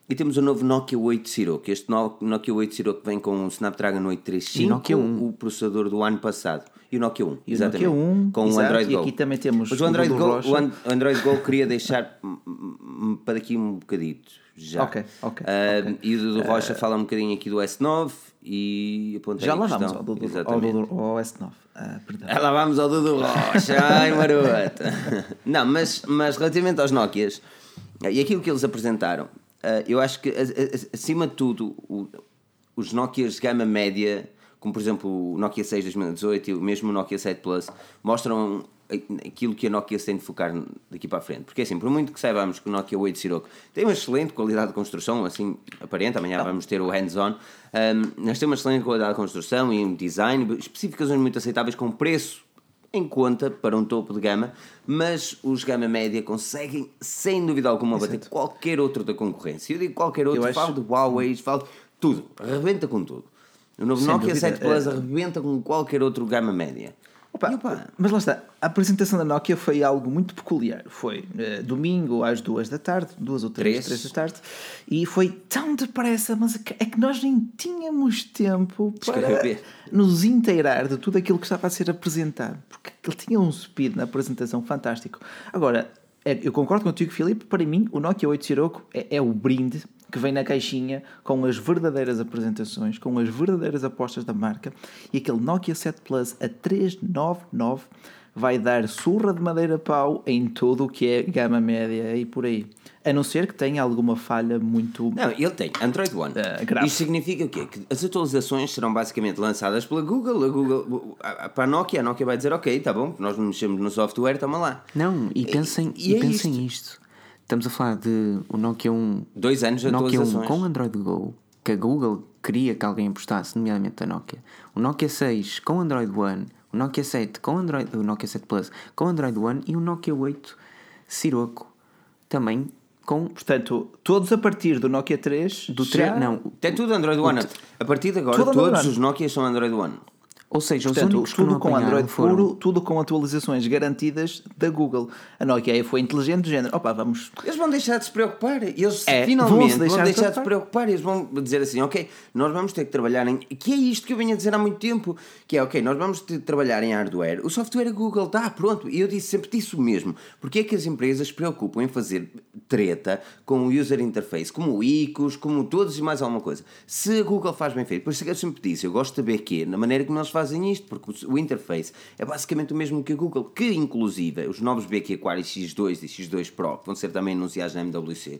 S1: E temos o novo Nokia 8 Sirocco. Este no- Nokia 8 Sirocco vem com o Snapdragon 835,
S3: E Nokia 1.
S1: o processador do ano passado. E o Nokia 1,
S2: E o
S1: exatamente.
S2: Nokia 1,
S1: com o Android
S2: e
S1: Go.
S2: aqui também temos
S1: Mas o
S2: o
S1: Android
S2: Dudu
S1: Go,
S2: Rocha.
S1: o An- o Android Go queria deixar para daqui um bocadito. Já.
S2: Ok, ok,
S1: Ah,
S2: ok.
S1: E o Dudu Rocha fala um bocadinho aqui do S9 e apontei
S2: Já lá vamos ao, ao, ao S9. Ah, perdão.
S1: Ah, Lá vamos ao Dudu Rocha, ai marota. Não, mas, mas relativamente aos Nokias e aquilo que eles apresentaram, eh, eu acho que acima de tudo os Nokias de gama média, como por exemplo o Nokia 6 2018 e o mesmo Nokia 7 Plus, mostram aquilo que a Nokia se tem de focar daqui para a frente. Porque assim, por muito que saibamos que o Nokia 8 Sirocco tem uma excelente qualidade de construção, assim aparente, amanhã vamos ter o hands-on, um, mas tem uma excelente qualidade de construção e um design, especificações muito aceitáveis com preço em conta para um topo de gama, mas os gama média conseguem, sem dúvida alguma, bater qualquer outro da concorrência. Eu digo qualquer outro,
S2: Eu acho-
S1: falo de Huawei, falo tudo, arrebenta com tudo. O novo
S2: Sem
S1: Nokia
S2: dúvida,
S1: 7 Plus
S2: eh,
S1: arrebenta com qualquer outro gama média.
S2: Opa,
S1: opa,
S2: Mas lá está, a apresentação da Nokia foi algo muito peculiar. Foi eh, domingo às duas da tarde, duas ou três,
S1: Três.
S2: três da tarde, e foi tão depressa, mas é que- é nós nem tínhamos tempo para nos inteirar de tudo aquilo que estava a ser apresentado, porque ele tinha um speed na apresentação fantástico. Agora, é- eu concordo contigo, Filipe, para mim o Nokia 8 Sirocco é, é o brinde que vem na caixinha com as verdadeiras apresentações, com as verdadeiras apostas da marca e aquele Nokia 7 Plus a 399 vai dar surra de madeira pau em tudo o que é gama média e por aí. A não ser que tenha alguma falha muito.
S1: Não, ele tem Android One.
S2: Ah, grave.
S1: Isto significa o quê? Que as atualizações serão basicamente lançadas pela Google. A Google a- a- para a Nokia, a Nokia vai dizer: Ok, tá bom, nós não mexemos no software, toma lá.
S3: Não, e pensem,
S1: e
S3: e
S1: é
S3: pensem isto. Estamos a falar de o Nokia 1,
S1: Dois anos de
S3: Nokia 1
S1: atualizações.
S3: com Android Go, que a Google queria que alguém apostasse, nomeadamente a Nokia. O Nokia 6 com Android One, o Nokia 7 com Android, o Nokia 7 Plus com Android One e o Nokia 8 Sirocco também com
S2: Portanto, todos a partir do Nokia 3
S3: do
S2: já-
S3: 3, não,
S1: Tem tudo Android One. A partir de agora,
S2: Android
S1: todos os Nokias são Android One.
S3: Ou seja, os
S2: Portanto,
S3: únicos que
S2: tudo
S3: não
S2: com Android
S3: foram
S2: puro, tudo com atualizações garantidas da Google. A Nokia foi inteligente, do género, opa, vamos.
S1: Eles vão deixar de se preocupar. Eles
S2: É,
S1: finalmente vão
S2: deixar
S1: deixar,
S2: de
S1: de se preocupar. Eles vão dizer assim: Ok, nós vamos ter que trabalhar em. Que é isto que eu venho a dizer há muito tempo: Que é, ok, nós vamos ter que trabalhar em hardware. O software a Google está, pronto. E eu disse sempre disse o mesmo. Porque é que as empresas se preocupam em fazer treta com o user interface, como o ICOS, como todos e mais alguma coisa? Se a Google faz bem feito, por isso é que eu sempre disse: Eu gosto de saber que na maneira como eles fazem isto, porque o interface é basicamente o mesmo que a Google, que inclusive os novos BQ Quad X2 e X2 Pro, que vão ser também anunciados na MWC,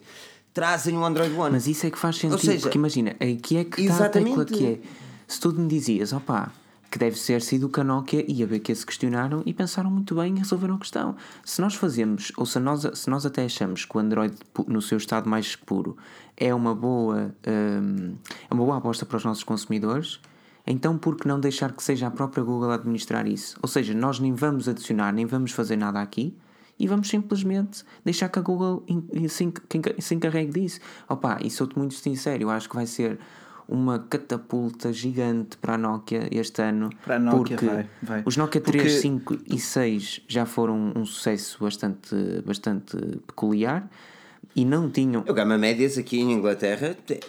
S1: trazem o Android One.
S3: Mas isso é que faz sentido,
S1: seja,
S3: porque imagina, aqui é que está a que é. Se tu me dizias, opá, que deve ser sido o que a Nokia e a BQ se questionaram e pensaram muito bem e resolveram a questão. Se nós fazemos, ou se nós, se nós até achamos que o Android no seu estado mais puro é uma boa, hum, é uma boa aposta para os nossos consumidores, então por que não deixar que seja a própria Google a administrar isso? Ou seja, nós nem vamos adicionar, nem vamos fazer nada aqui e vamos simplesmente deixar que a Google se, enca- se encarregue disso. Opa, e sou-te muito sincero, eu acho que vai ser uma catapulta gigante para a Nokia este ano.
S2: Para a Nokia,
S3: porque
S2: vai, vai.
S3: os Nokia
S2: Porque-
S3: 3, 5 e 6 já foram um sucesso bastante, bastante peculiar e não tinham.
S1: O Gama Médias aqui em Inglaterra é,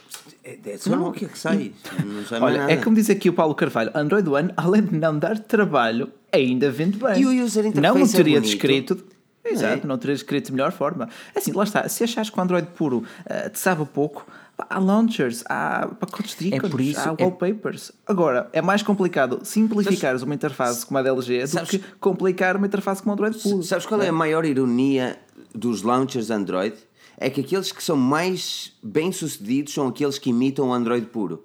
S1: é, é só Nokia que sai. Não sai
S2: Olha, é como diz aqui o Paulo Carvalho: Android One, além de não dar trabalho, ainda vende bem.
S1: E o user interface
S2: Não o
S1: é
S2: teria
S1: bonito.
S2: descrito. Exato,
S1: É.
S2: não teria descrito de melhor forma. Assim, lá está. Se achares que o Android puro eh, te sabe pouco, há launchers, há pacotes de ícones,
S3: por isso-
S2: há
S3: é-
S2: wallpapers. Agora, é mais complicado simplificares uma interface como a da LG do
S1: sabes-
S2: que complicar uma interface como o Android puro.
S1: Sabes qual é a maior ironia dos launchers Android? É que aqueles que são mais bem sucedidos são aqueles que imitam o Android puro.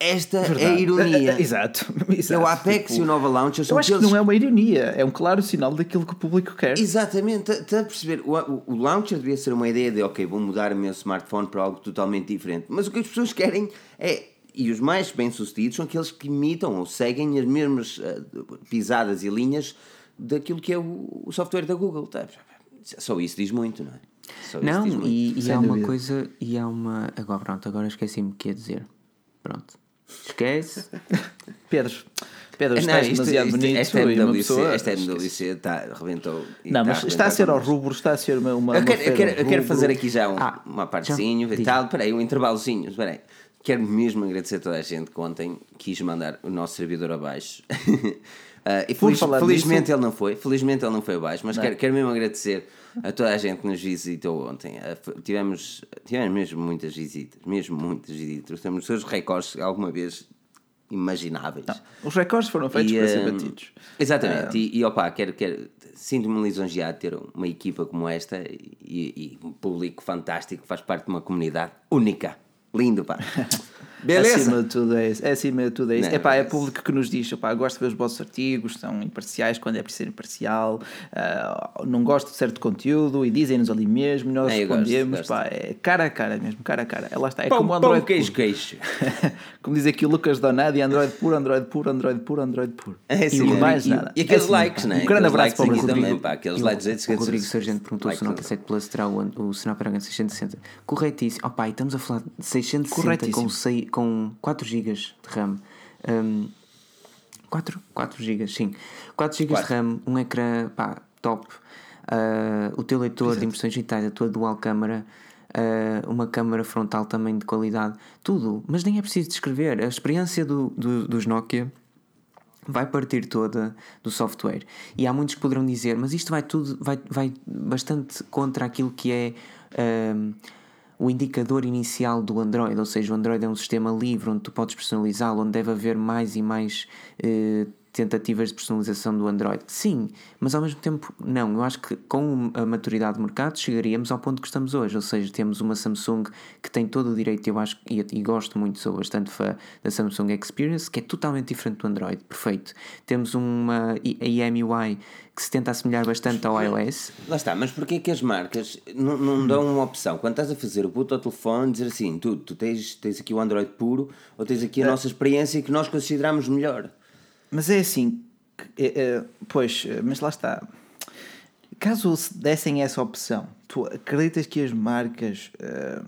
S1: Esta é a
S2: Verdade.
S1: ironia.
S2: Eh, eh, Exato.
S1: É
S2: exato.
S1: o Apex
S2: Tipo,
S1: e o Nova Launcher são
S2: Eu acho que
S1: aqueles
S2: não é uma ironia, é um claro sinal daquilo que o público quer.
S1: Exatamente, está a perceber? O, o, o launcher devia ser uma ideia de ok, vou mudar o meu smartphone para algo totalmente diferente. Mas o que as pessoas querem é. E os mais bem-sucedidos são aqueles que imitam ou seguem as mesmas ah, pisadas e linhas daquilo que é o, o software da Google. Tá? Só isso diz muito, não é? Só isso diz
S3: Não,
S1: muito.
S3: e, e
S2: Sem
S3: há uma
S2: dúvida.
S3: coisa, e há uma. Agora pronto, agora esqueci-me o que ia dizer. Pronto. Esquece.
S2: Pedro, Pedro,
S1: Não,
S2: estás
S1: isto-
S2: demasiado
S1: isto-
S2: bonito
S1: esta
S2: e uma pessoa...
S1: esta MWC está, rebentou. e
S2: Não, mas está a ser ao rubro, está a ser uma, uma
S1: Eu quero, eu
S2: feira
S1: quero, eu quero
S2: rubro.
S1: fazer aqui já um-
S3: Ah,
S1: uma partezinho
S3: já,
S1: e
S3: diz.
S1: tal. Espera aí, um intervalozinho. Espera aí. Quero mesmo agradecer a toda a gente que ontem quis mandar o nosso servidor abaixo. Ah, e
S2: Por
S1: feliz-
S2: falar
S1: felizmente
S2: disso-
S1: ele não foi, felizmente ele não foi abaixo, mas quero, quero mesmo agradecer a toda a gente que nos visitou ontem. Tivemos, tivemos mesmo muitas visitas, mesmo muitas visitas. Temos os seus recordes alguma vez imagináveis.
S2: Os recordes foram feitos
S1: E,
S2: para ser
S1: hum,
S2: batidos.
S1: Exatamente, e, e opa, quero, quero, sinto-me lisonjeado de ter uma equipa como esta e, e um público fantástico que faz parte de uma comunidade única. Lindo, pá. Beleza?
S2: Acima de tudo é isso. É acima de tudo é isso.
S1: Não,
S2: Epá, é
S1: mas-
S2: público que nos diz, epá, gosto de ver os vossos artigos, são imparciais quando é preciso ser imparcial, ah, não gosto de certo conteúdo e dizem-nos ali mesmo, nós
S1: É, gosto,
S2: respondemos,
S1: gosto.
S2: pá, é cara a cara mesmo, cara a cara. Ela está, é
S1: Pão,
S2: como o
S1: pão,
S2: Android
S1: queijo, queijo.
S2: como diz aqui o Lucas Donadi, Android puro, Android puro, Android puro, Android puro.
S1: É assim,
S2: e
S1: é.
S2: mais
S1: E-
S2: nada.
S1: E aqueles
S2: É assim,
S1: likes, né?
S2: Um grande abraço para o Rodrigo.
S1: também, pá. Aqueles likes
S3: o Rodrigo Sargento perguntou se o Nokia
S1: Like,
S3: 7 Plus terá o, o Snapdragon 660. Corretíssimo. E estamos a falar de 660
S2: Corretíssimo.
S3: com, 6, com 4 GB de RAM. Um, 4, 4 GB, sim. 4 GB de. RAM, um ecrã pá, top. Uh, o teu leitor de impressões digitais, a tua dual câmara. uh, uma câmara frontal também de qualidade, tudo, mas nem é preciso descrever. A experiência do, do- dos Nokia vai partir toda do software. E há muitos que poderão dizer, mas isto vai tudo, vai, vai bastante contra aquilo que é ahm, o indicador inicial do Android, ou seja, o Android é um sistema livre onde tu podes personalizá-lo, onde deve haver mais e mais eh, tentativas de personalização do Android. Sim, mas ao mesmo tempo não. Eu acho que com a maturidade do mercado chegaríamos ao ponto que estamos hoje, ou seja, temos uma Samsung que tem todo o direito, eu acho e, e gosto muito, sou bastante fã da Samsung Experience, que é totalmente diferente do Android, perfeito. Temos uma EMUI que se tenta assemelhar bastante ao iOS.
S1: Lá está, mas porquê que as marcas não, não dão uma opção? Quando estás a fazer o boot ao telefone, dizer assim, tu, tu tens, tens aqui o Android puro ou tens aqui a nossa experiência que nós consideramos melhor?
S2: Mas é assim, que- é- é, pois, é, mas lá está. Caso se dessem essa opção, tu acreditas que as marcas eh,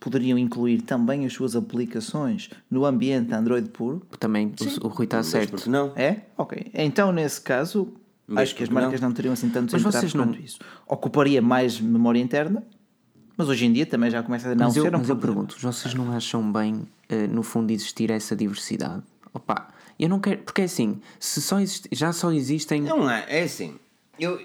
S2: poderiam incluir também as suas aplicações no ambiente Android puro?
S3: Também o, o Rui está certo.
S1: porque não?
S2: É? Ok. Então, nesse caso,
S1: Mas
S2: acho que as marcas não, teriam assim tantos
S3: Mas vocês não-
S2: quanto isso. Ocuparia mais memória interna, mas hoje em dia também já começa a não
S3: Mas, eu,
S2: ser um
S3: mas eu
S2: problema.
S3: pergunto, vocês não acham bem, eh, no fundo, existir essa diversidade? Opa, eu não quero. Porque é assim, se só existe, já só existem.
S1: Não é, é assim. Eu,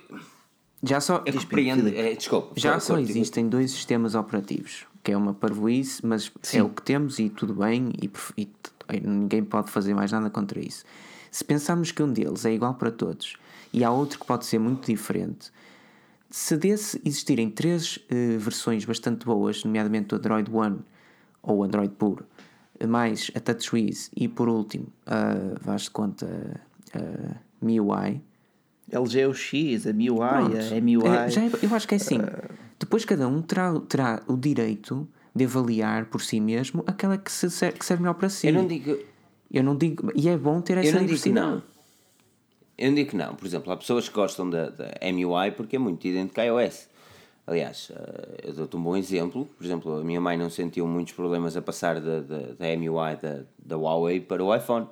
S3: Já só.
S1: eu compreendo. É, desculpa.
S3: Já só existem dois sistemas operativos, que é uma parvoíce, mas é o que temos e tudo bem, e, e e ninguém pode fazer mais nada contra isso. Se pensarmos que um deles é igual para todos e há outro que pode ser muito diferente, se desse existirem três eh, versões bastante boas, nomeadamente o Android One ou o Android puro, mais a TouchWiz e por último, a, vais de conta, a MIUI,
S2: LG é o X, a MIUI,
S3: Pronto.
S2: a MIUI.
S3: É, já é- eu acho que é assim. Depois cada um terá, terá o direito de avaliar por si mesmo aquela que, se, ser- que serve melhor para si.
S1: Eu não digo.
S3: Eu não digo- E é bom ter essa
S1: Eu não digo que
S3: diversidade.
S1: não. Eu não digo que não. Por exemplo, há pessoas que gostam da, da MUI porque é muito idêntica à iOS. Aliás, eh, eu dou-te um bom exemplo. Por exemplo, a minha mãe não sentiu muitos problemas a passar da, da, da MUI da, da Huawei para o iPhone.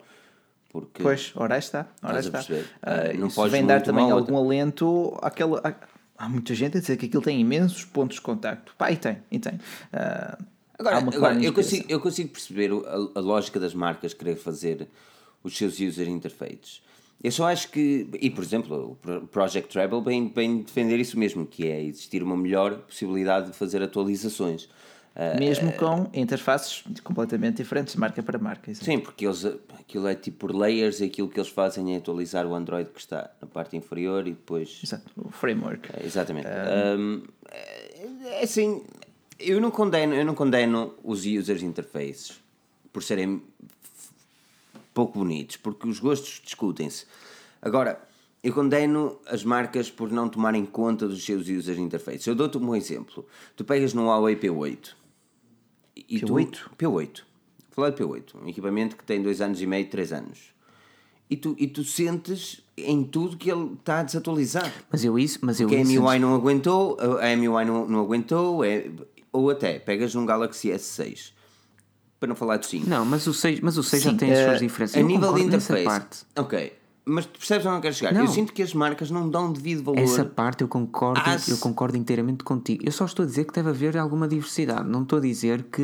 S1: Porque
S2: Pois, ora está. Ora está. Ah,
S1: Não podes
S2: vem dar também algum
S1: outra.
S2: alento àquela. à- Há muita gente a dizer que aquilo tem imensos pontos de contacto. Pá, e tem, e tem. Ah,
S1: Agora, agora eu, consigo, eu consigo perceber a, a lógica das marcas querer fazer os seus user interfaces. Eu só acho que, e por exemplo, o Pro- Project Treble vem, vem defender isso mesmo, que é existir uma melhor possibilidade de fazer atualizações. Ah,
S2: Mesmo com interfaces completamente diferentes, marca para marca. exato.
S1: Sim, porque eles, aquilo é tipo por layers e aquilo que eles fazem é atualizar o Android que está na parte inferior e depois
S2: Exato, o framework.
S1: É, Exatamente. Um, é é assim, eu não condeno, eu não condeno os users interfaces por serem pouco bonitos, porque os gostos discutem-se. Agora, eu condeno as marcas por não tomarem conta dos seus user interfaces. Eu dou-te um exemplo. Tu pegas no Huawei P8 e tu-
S2: P8?
S1: P8. Vou falar de P8, um equipamento que tem dois anos e meio, três anos. E tu, e tu sentes em tudo que ele está desatualizado.
S3: Mas eu isso, mas eu
S1: Que a
S3: isso.
S1: MUI não aguentou, a MUI não, não aguentou, é- ou até pegas num Galaxy S6, para não falar de 5.
S3: Não, mas o 6, mas o 6 já tem as
S2: eh,
S3: suas diferenças.
S1: A
S3: Eu
S1: nível de interface.
S3: parte.
S1: Ok. Mas percebes onde eu quero chegar?
S3: Não.
S1: Eu sinto que as marcas não dão devido valor.
S3: Essa parte eu concordo,
S1: às-
S3: eu concordo inteiramente contigo. Eu só estou a dizer que deve haver alguma diversidade. Não estou a dizer que,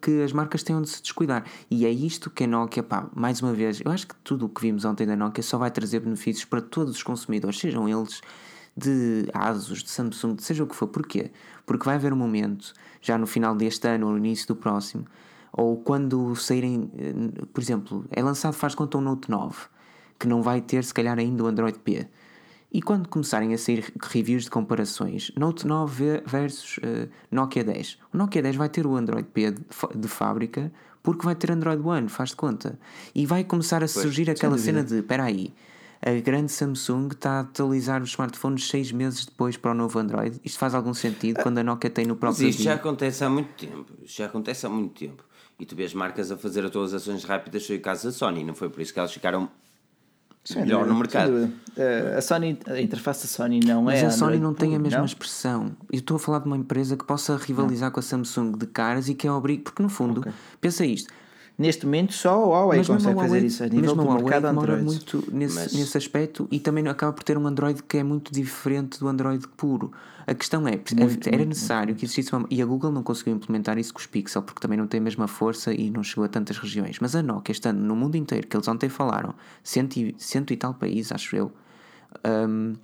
S3: que as marcas tenham de se descuidar. E é isto que a Nokia, pá, mais uma vez, eu acho que tudo o que vimos ontem da Nokia só vai trazer benefícios para todos os consumidores, sejam eles de Asus, de Samsung, seja o que for. Porquê? Porque vai haver um momento, já no final deste ano ou no início do próximo, ou quando saírem, eh, por exemplo, é lançado faz conta um Note 9, que não vai ter se calhar ainda o Android P. E quando começarem a sair reviews de comparações, Note 9 versus eh, Nokia 10, o Nokia 10 vai ter o Android P de, de fábrica porque vai ter Android One, faz de conta. E vai começar a surgir aquela cena de: espera aí, a grande Samsung está a atualizar os smartphones seis meses depois para o novo Android. Isto faz algum sentido quando a Nokia tem no
S1: Mas
S3: próprio
S1: isto já
S3: dia?
S1: acontece há muito tempo. Isto já acontece há muito tempo. E tu vês marcas a fazer atualizações rápidas, foi o caso da Sony, não foi por isso que elas ficaram
S2: Sem
S1: melhor
S2: dúvida,
S1: no mercado.
S2: Eh, a Sony, a interface da Sony não
S3: Mas
S2: é.
S3: a Sony
S2: Android
S3: não tem a mesma
S2: não?
S3: expressão. Eu estou a falar de uma empresa que possa rivalizar com a Samsung de caras e que é obrigo, porque no fundo, pensa isto.
S2: Neste momento só a Huawei
S3: Mas
S2: consegue
S3: a
S2: fazer
S3: Huawei,
S2: isso a nível do
S3: Huawei
S2: mercado Android.
S3: muito nesse,
S1: Mas-
S3: nesse aspecto e também acaba por ter um Android que é muito diferente do Android puro. A questão é,
S2: Muito,
S3: era
S2: muito,
S3: necessário que existisse uma. E a Google não conseguiu implementar isso com os Pixel porque também não tem a mesma força e não chegou a tantas regiões. Mas a Nokia, estando no mundo inteiro, que eles ontem falaram, cento e, cento e tal países, acho eu. Um,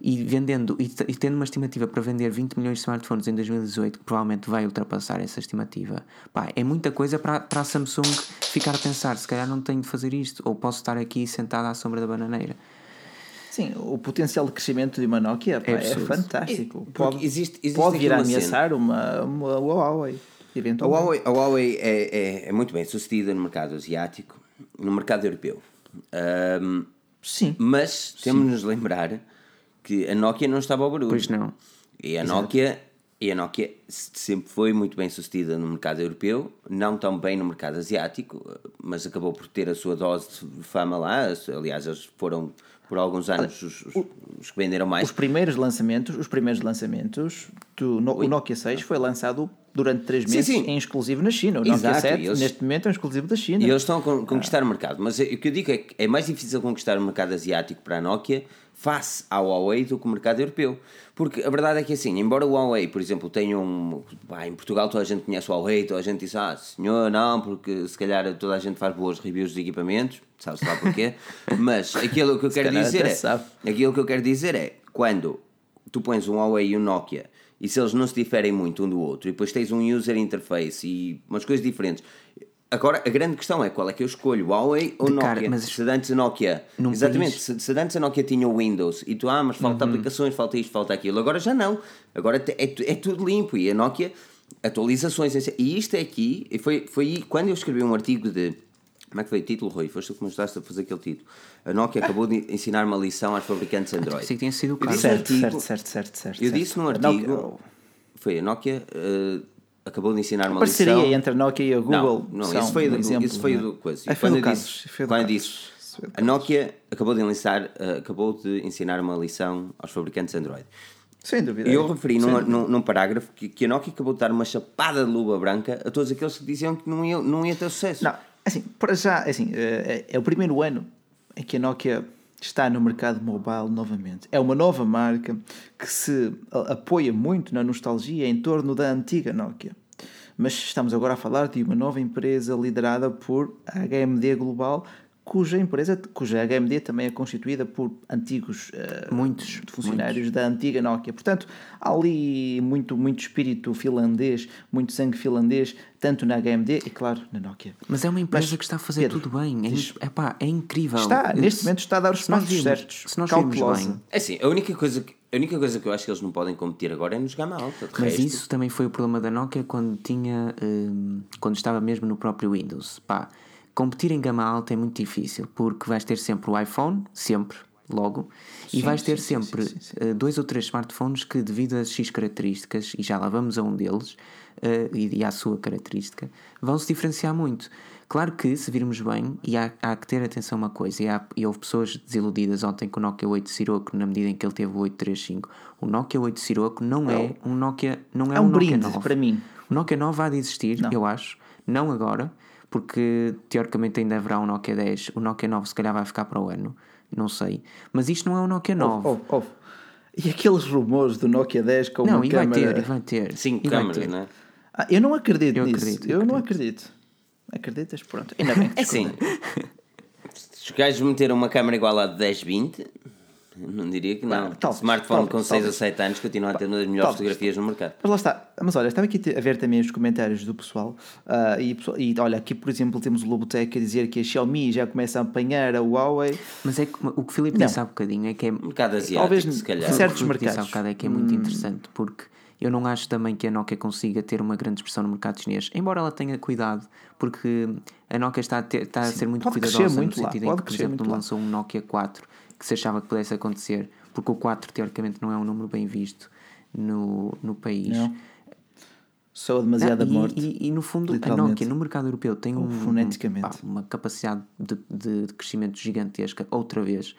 S3: e vendendo e, e tendo uma estimativa para vender 20 milhões de smartphones em 2018 que provavelmente vai ultrapassar essa estimativa pá, é muita coisa para, para a Samsung ficar a pensar se calhar não tenho de fazer isto ou posso estar aqui sentado à sombra da bananeira
S2: Sim, o potencial de crescimento de uma Nokia pá, é,
S3: absurdo.
S2: fantástico.
S1: Porque
S2: Pode,
S1: existe- existe
S2: pode vir a
S1: uma
S2: ameaçar uma, uma Huawei.
S1: A. Huawei, a Huawei é, é, é muito bem sucedida no mercado asiático, no mercado europeu. Ahm,
S2: Sim.
S1: mas temos de nos lembrar que a Nokia não estava ao barulho.
S3: pois não
S1: E a Nokia, e a Nokia se- sempre foi muito bem sucedida no mercado europeu, não tão bem no mercado asiático, mas acabou por ter a sua dose de fama lá. Aliás, eles foram por alguns anos os, os- os que venderam mais.
S2: Os primeiros lançamentos, os primeiros lançamentos do no- o Nokia 6 foi lançado durante 3
S1: Sim,
S2: meses
S1: sim.
S2: em exclusivo na China. O Nokia
S1: Exato,
S2: 7
S1: e eles-
S2: neste momento é um exclusivo da China.
S1: E eles estão a con- conquistar o mercado. Mas o que eu digo é que é mais difícil conquistar o mercado asiático para a Nokia face à Huawei do que o mercado europeu. Porque a verdade é que assim, embora o Huawei, por exemplo, tenha um. pá, em Portugal toda a gente conhece o Huawei, toda a gente diz, ah, senhor, não, porque se calhar toda a gente faz boas reviews de equipamentos, sabe-se lá porquê. Mas aquilo que eu quero dizer é.
S2: sabe.
S1: Aquilo que eu quero dizer é, quando tu pões um Huawei e um Nokia e se eles não se diferem muito um do outro e depois tens um user interface e umas coisas diferentes. Agora, a grande questão é qual é que eu escolho, Huawei ou
S3: De
S1: Nokia?
S3: cara, mas
S1: se antes a Nokia,
S3: Num
S1: exatamente,
S3: país-
S1: se, se antes a Nokia tinha o Windows e tu, ah, mas falta
S3: Uhum.
S1: aplicações, falta isto, falta aquilo, agora já não. Agora é, é tudo limpo e a Nokia, atualizações, e isto é aqui, e foi, foi quando eu escrevi um artigo de. Como é que foi o título, Rui? Foste tu que me ajudaste a fazer aquele título. A Nokia acabou de ensinar uma lição aos fabricantes Android.
S3: pensei que tinha sido o caso.
S2: certo, certo, certo, certo, certo.
S1: Eu
S2: certo.
S1: disse num artigo.
S2: Nokia-
S1: Foi a Nokia eh, acabou de ensinar uma
S2: parceria
S1: lição.
S2: entre a Nokia e a Google.
S1: Não, não isso foi,
S2: um
S1: do,
S2: exemplo,
S1: isso foi
S2: não é?
S1: do coisa.
S2: Ah,
S1: E
S2: foi
S1: quando
S2: do
S1: eu disse,
S2: do
S1: quando eu disse,
S2: do
S1: a Nokia acabou de ensinar, eh, acabou de ensinar uma lição aos fabricantes Android.
S2: Sem dúvida.
S1: E eu referi
S2: Sem
S1: num, num, num parágrafo que, que a Nokia acabou de dar uma chapada de luva branca a todos aqueles que diziam que não ia, não ia ter sucesso.
S2: Não, assim, para já, assim, é, é o primeiro ano em que a Nokia está no mercado mobile novamente. É uma nova marca que se apoia muito na nostalgia em torno da antiga Nokia. Mas estamos agora a falar de uma nova empresa liderada por a HMD Global, cuja empresa, cuja HMD também é constituída por antigos eh,
S3: Muitos,
S2: funcionários da antiga Nokia. Portanto, há ali muito, muito espírito finlandês, muito sangue finlandês, tanto na HMD e, claro, na Nokia.
S3: Mas é uma empresa
S2: Mas,
S3: que está a fazer
S2: Pedro,
S3: tudo bem. É,
S2: diz-
S3: epá, é incrível.
S2: Está,
S3: Eu-
S2: neste momento está a dar os passos certos.
S3: Se nós
S2: cautelosa.
S3: bem,
S1: É assim, a única, coisa que, a única coisa que eu acho que eles não podem competir agora é nos gama alta. De
S3: Mas
S1: resto,
S3: isso também foi o problema da Nokia quando tinha hum, quando estava mesmo no próprio Windows. Pá, competir em gama alta é muito difícil porque vais ter sempre o iPhone, sempre, logo, e vais ter
S2: sim, sim,
S3: sempre
S2: sim, sim,
S3: eh, dois ou três smartphones que, devido a X características, e já lá vamos a um deles, eh, e, e à sua característica, vão se diferenciar muito. Claro que, se virmos bem, e há, há que ter atenção a uma coisa, e, há, e houve pessoas desiludidas ontem com o Nokia 8 Sirocco, na medida em que ele teve o 835. O Nokia 8 Sirocco não é um Nokia, não é,
S2: É um
S3: Nokia
S2: brinde
S3: 9.
S2: para mim.
S3: O Nokia 9 há de existir, eu acho. Não agora, porque teoricamente ainda haverá um Nokia 10. O Nokia 9 se calhar vai ficar para o ano. Não sei. Mas isto não é o Nokia 9.
S2: Oh, oh. E aqueles rumores do Nokia 10 com
S3: não,
S2: uma
S3: e vai
S2: câmera...
S3: ter, e vai ter.
S1: Cinco
S3: vai
S1: câmaras,
S3: ter.
S1: não é?
S2: Ah, eu não acredito
S3: Eu
S2: nisso.
S3: acredito,
S2: eu
S3: eu
S2: não acredito. Acreditas? Pronto. Ainda bem que
S1: É assim. Se os gajos meteram uma câmera igual à de 10, 20, não diria que não.
S2: Talvez,
S1: Smartphone com
S2: talvez,
S1: 6
S2: talvez.
S1: a 7 anos continua a ter uma das melhores fotografias no mercado.
S2: Mas lá está. Mas olha, estava aqui a ver também os comentários do pessoal. ah, e, e olha, aqui por exemplo temos o Lobotech a dizer que a Xiaomi já começa a apanhar a Huawei.
S3: Mas é que o que o Filipe
S2: Não.
S3: disse há bocadinho é que é.
S1: Mercado asiático,
S2: Talvez
S1: se calhar.
S2: certos
S3: o que disse há
S2: mercados.
S3: bocado é que é muito interessante porque eu não acho também que a Nokia consiga ter uma grande expressão no mercado chinês, embora ela tenha cuidado, porque a Nokia está a, ter- está a ser muito cuidadosa
S2: muito
S3: no
S2: lá,
S3: sentido em que, por exemplo, lançou um Nokia 4 que se achava que pudesse acontecer, porque o 4 teoricamente não é um número bem visto no, no país.
S2: Não. Só demasiada
S3: Não, e,
S2: morte.
S3: E, e, no fundo, a. Nokia no mercado europeu tem um,
S2: foneticamente.
S3: pá, uma capacidade de, de- de crescimento gigantesca, outra vez.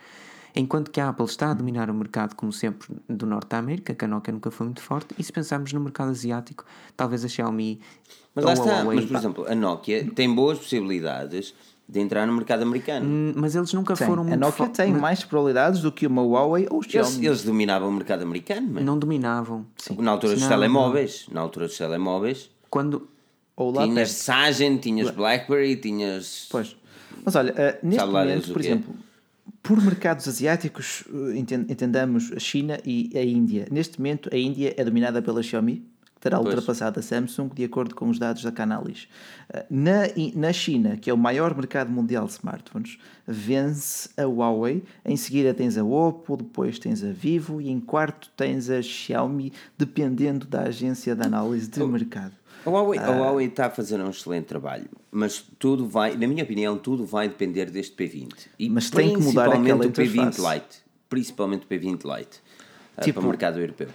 S3: Enquanto que a Apple está a dominar o mercado, como sempre, do Norte da América, que a Nokia nunca foi muito forte, e se pensarmos no mercado asiático, talvez a Xiaomi
S1: Mas
S3: ou
S1: lá
S3: a
S1: está.
S3: Huawei,
S1: Mas, por
S3: pá,
S1: exemplo, a Nokia tem boas possibilidades de entrar no mercado americano.
S3: hum, mas eles nunca
S2: Tem.
S3: foram
S2: A
S3: muito
S2: Nokia
S3: fo-
S2: tem
S3: mas
S2: mais probabilidades do que uma Huawei ou
S1: Eles,
S2: Xiaomi.
S1: eles dominavam o mercado americano, mas
S3: Não dominavam.
S1: na altura dos
S3: Não,
S1: telemóveis. Na altura dos telemóveis.
S3: Quando,
S2: Ou lá
S1: tinhas
S2: perto.
S1: Sagem, tinhas Blackberry, tinhas.
S2: Pois. Mas olha, eh, neste momento, por exemplo, por mercados asiáticos, eh, enten- entendamos a China e a Índia. Neste momento, a Índia é dominada pela Xiaomi, terá
S1: Pois.
S2: ultrapassado a Samsung, de acordo com os dados da Canalys. Eh, Na, na China, que é o maior mercado mundial de smartphones, vence a Huawei. Em seguida tens a Oppo, depois tens a Vivo e em quarto tens a Xiaomi, dependendo da agência de análise de mercado.
S1: A Huawei,
S2: Ah.
S1: a Huawei está a fazer um excelente trabalho, mas tudo vai, na minha opinião, tudo vai depender deste P20. E
S2: Mas tem que mudar
S1: principalmente
S2: aquela
S1: o P20
S2: interface.
S1: Lite. Principalmente o P20 Lite. ah,
S2: Tipo-
S1: para o mercado europeu.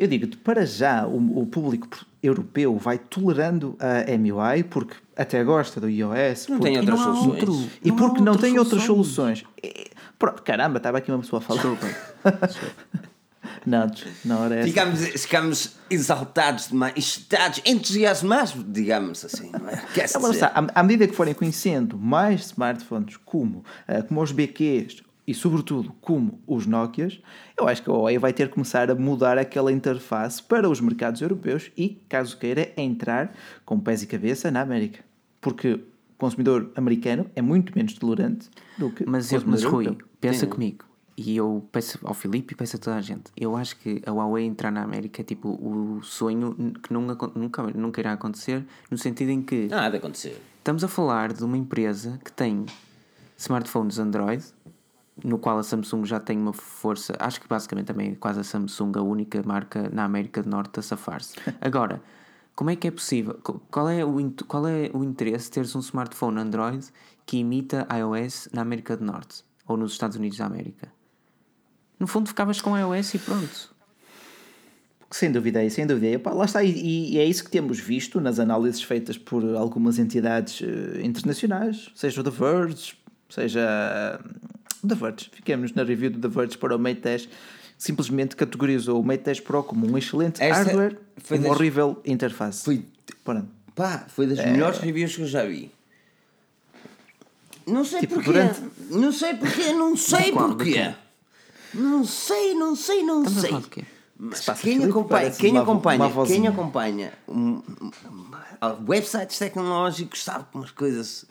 S2: Eu digo-te, para já o, o público europeu vai tolerando a MUI porque até gosta do iOS.
S1: Não
S2: porque-
S1: tem
S3: e não
S1: outras
S3: há
S1: soluções.
S3: outro.
S2: E
S3: há
S2: porque não tem outras soluções. E- Pronto, caramba, estava aqui uma pessoa a falar. não, não era essa.
S1: Ficamos, ficamos exaltados demais, excitados, entusiasmados, digamos assim. Não é? Quer dizer,
S2: à, à medida que forem conhecendo mais smartphones como, eh, como os BQs e, sobretudo, como os Nokias, eu acho que a Huawei vai ter que começar a mudar aquela interface para os mercados europeus e, caso queira, entrar com pés e cabeça na América. Porque o consumidor americano é muito menos tolerante do que
S3: Mas,
S2: o
S3: eu, mas
S2: consumidor
S3: Rui,
S2: europeu.
S3: pensa
S1: Sim.
S3: comigo. E eu peço ao Filipe e peço a toda a gente. Eu acho que a Huawei entrar na América é tipo o sonho que acon- nunca, nunca irá acontecer, no sentido em que
S1: de acontecer.
S3: estamos a falar de uma empresa que tem smartphones Android, no qual a Samsung já tem uma força, acho que basicamente também é quase a Samsung a única marca na América do Norte a safar-se. Agora, como é que é possível? Qual é, o, qual é o interesse de teres um smartphone Android que imita iOS na América do Norte ou nos Estados Unidos da América? No fundo, ficavas com iOS e pronto.
S2: Sem dúvida, sem dúvida. Lá está, e, e é isso que temos visto nas análises feitas por algumas entidades eh, internacionais, seja o The Verge, seja The Verge. Fiquemos na review do The Verge para o Mate 10, que simplesmente categorizou o Mate 10 Pro como um excelente
S1: Esta
S2: hardware e uma
S1: das-
S2: horrível interface.
S1: Foi-
S2: Pronto.
S1: Pá, foi das melhores reviews que eu já vi. Não sei
S2: Tipo,
S1: porquê.
S2: durante-
S1: Não sei porquê, não sei
S3: qual?
S1: Porquê.
S3: quê?
S1: Não sei, não sei, não
S3: Estamos
S1: sei.
S3: quê?
S1: Mas quem
S2: Filipe?
S1: acompanha, quem
S2: uma
S1: acompanha,
S2: uma
S1: quem acompanha um, um, um, websites tecnológicos sabe como as coisas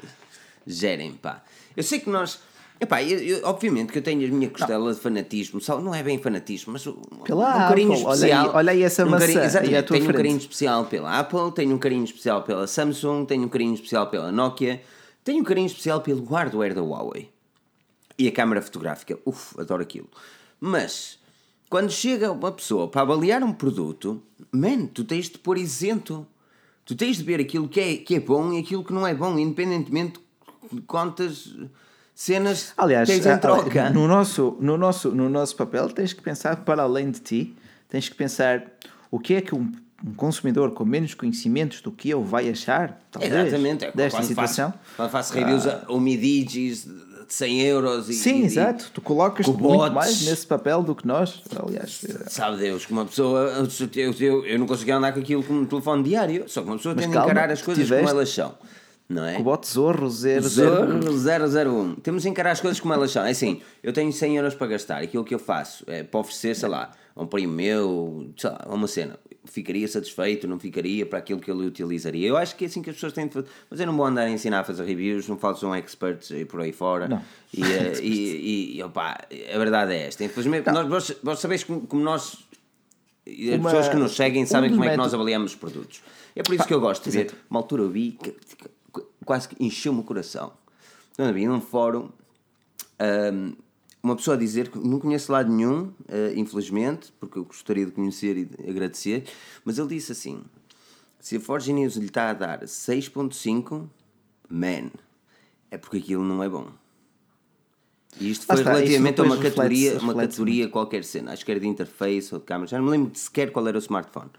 S1: gerem, pá. Eu sei que nós, epá, eu, eu- obviamente que eu tenho as minhas costelas de fanatismo, só, não é bem fanatismo, mas um,
S2: Pela
S1: um carinho
S2: Apple, olha aí-
S1: especial.
S2: olha aí essa
S1: um
S2: maçã
S1: carinho, tenho um
S2: frente.
S1: carinho especial pela Apple, tenho um carinho especial pela Samsung, tenho um carinho especial pela Nokia, tenho um carinho especial pelo hardware da Huawei. E a câmara fotográfica, uff, adoro aquilo. Mas, quando chega uma pessoa para avaliar um produto, man, tu tens de pôr isento. Tu tens de ver aquilo que é, que é bom e aquilo que não é bom, independentemente de quantas cenas
S2: Aliás,
S1: tens em
S2: a-
S1: troca.
S2: no, nosso, no, nosso, no nosso papel tens que pensar para além de ti, tens que pensar o que é que um, um consumidor com menos conhecimentos do que eu vai achar, talvez,
S1: Exatamente, é
S2: desta
S1: quando
S2: situação.
S1: Faço, quando faço reviews a Umidigis, de 100 euros e.
S2: Sim,
S1: e-
S2: exato. Tu colocas
S1: com
S2: muito mais nesse papel do que nós. Aliás,
S1: Sabe Deus, que uma pessoa. Eu, eu, eu não conseguia andar com aquilo como um telefone diário, só que uma pessoa
S2: Mas
S1: tem
S2: calma,
S1: de encarar as coisas
S2: tiveste-
S1: como elas são. Não é?
S2: com o bote Zorro 00.
S1: Zero, 001. Temos de encarar as coisas como elas são. É assim, eu tenho 100 euros para gastar. Aquilo que eu faço é para oferecer, sei lá, a um primo meu, sei lá, uma cena. Ficaria satisfeito, não ficaria para aquilo que ele utilizaria. Eu acho que é assim que as pessoas têm de fazer. Mas eu não vou andar a ensinar a fazer reviews, não falo são experts e por aí fora.
S2: Não.
S1: E, eh, e, e, e opá, a verdade é esta. Infelizmente, nós, vós, vós sabeis como, como nós. As
S2: Uma-
S1: pessoas que nos seguem
S2: um
S1: sabem
S2: dos
S1: como é que nós avaliamos os produtos. É por isso que eu gosto de ver. Uma altura eu vi que, que- quase que encheu-me o coração. Então, vi num fórum ahm, uma pessoa a dizer que não conheço lado nenhum, ah, infelizmente, porque eu gostaria de conhecer e de agradecer, mas ele disse assim: se a Forge News lhe está a dar 6.5, man, é porque aquilo não é bom. E isto foi
S2: está, isso
S1: relativamente a uma categoria,
S2: reflete-se-
S1: uma categoria qualquer cena. Acho que era de interface ou de câmera. Já não me lembro sequer qual era o smartphone.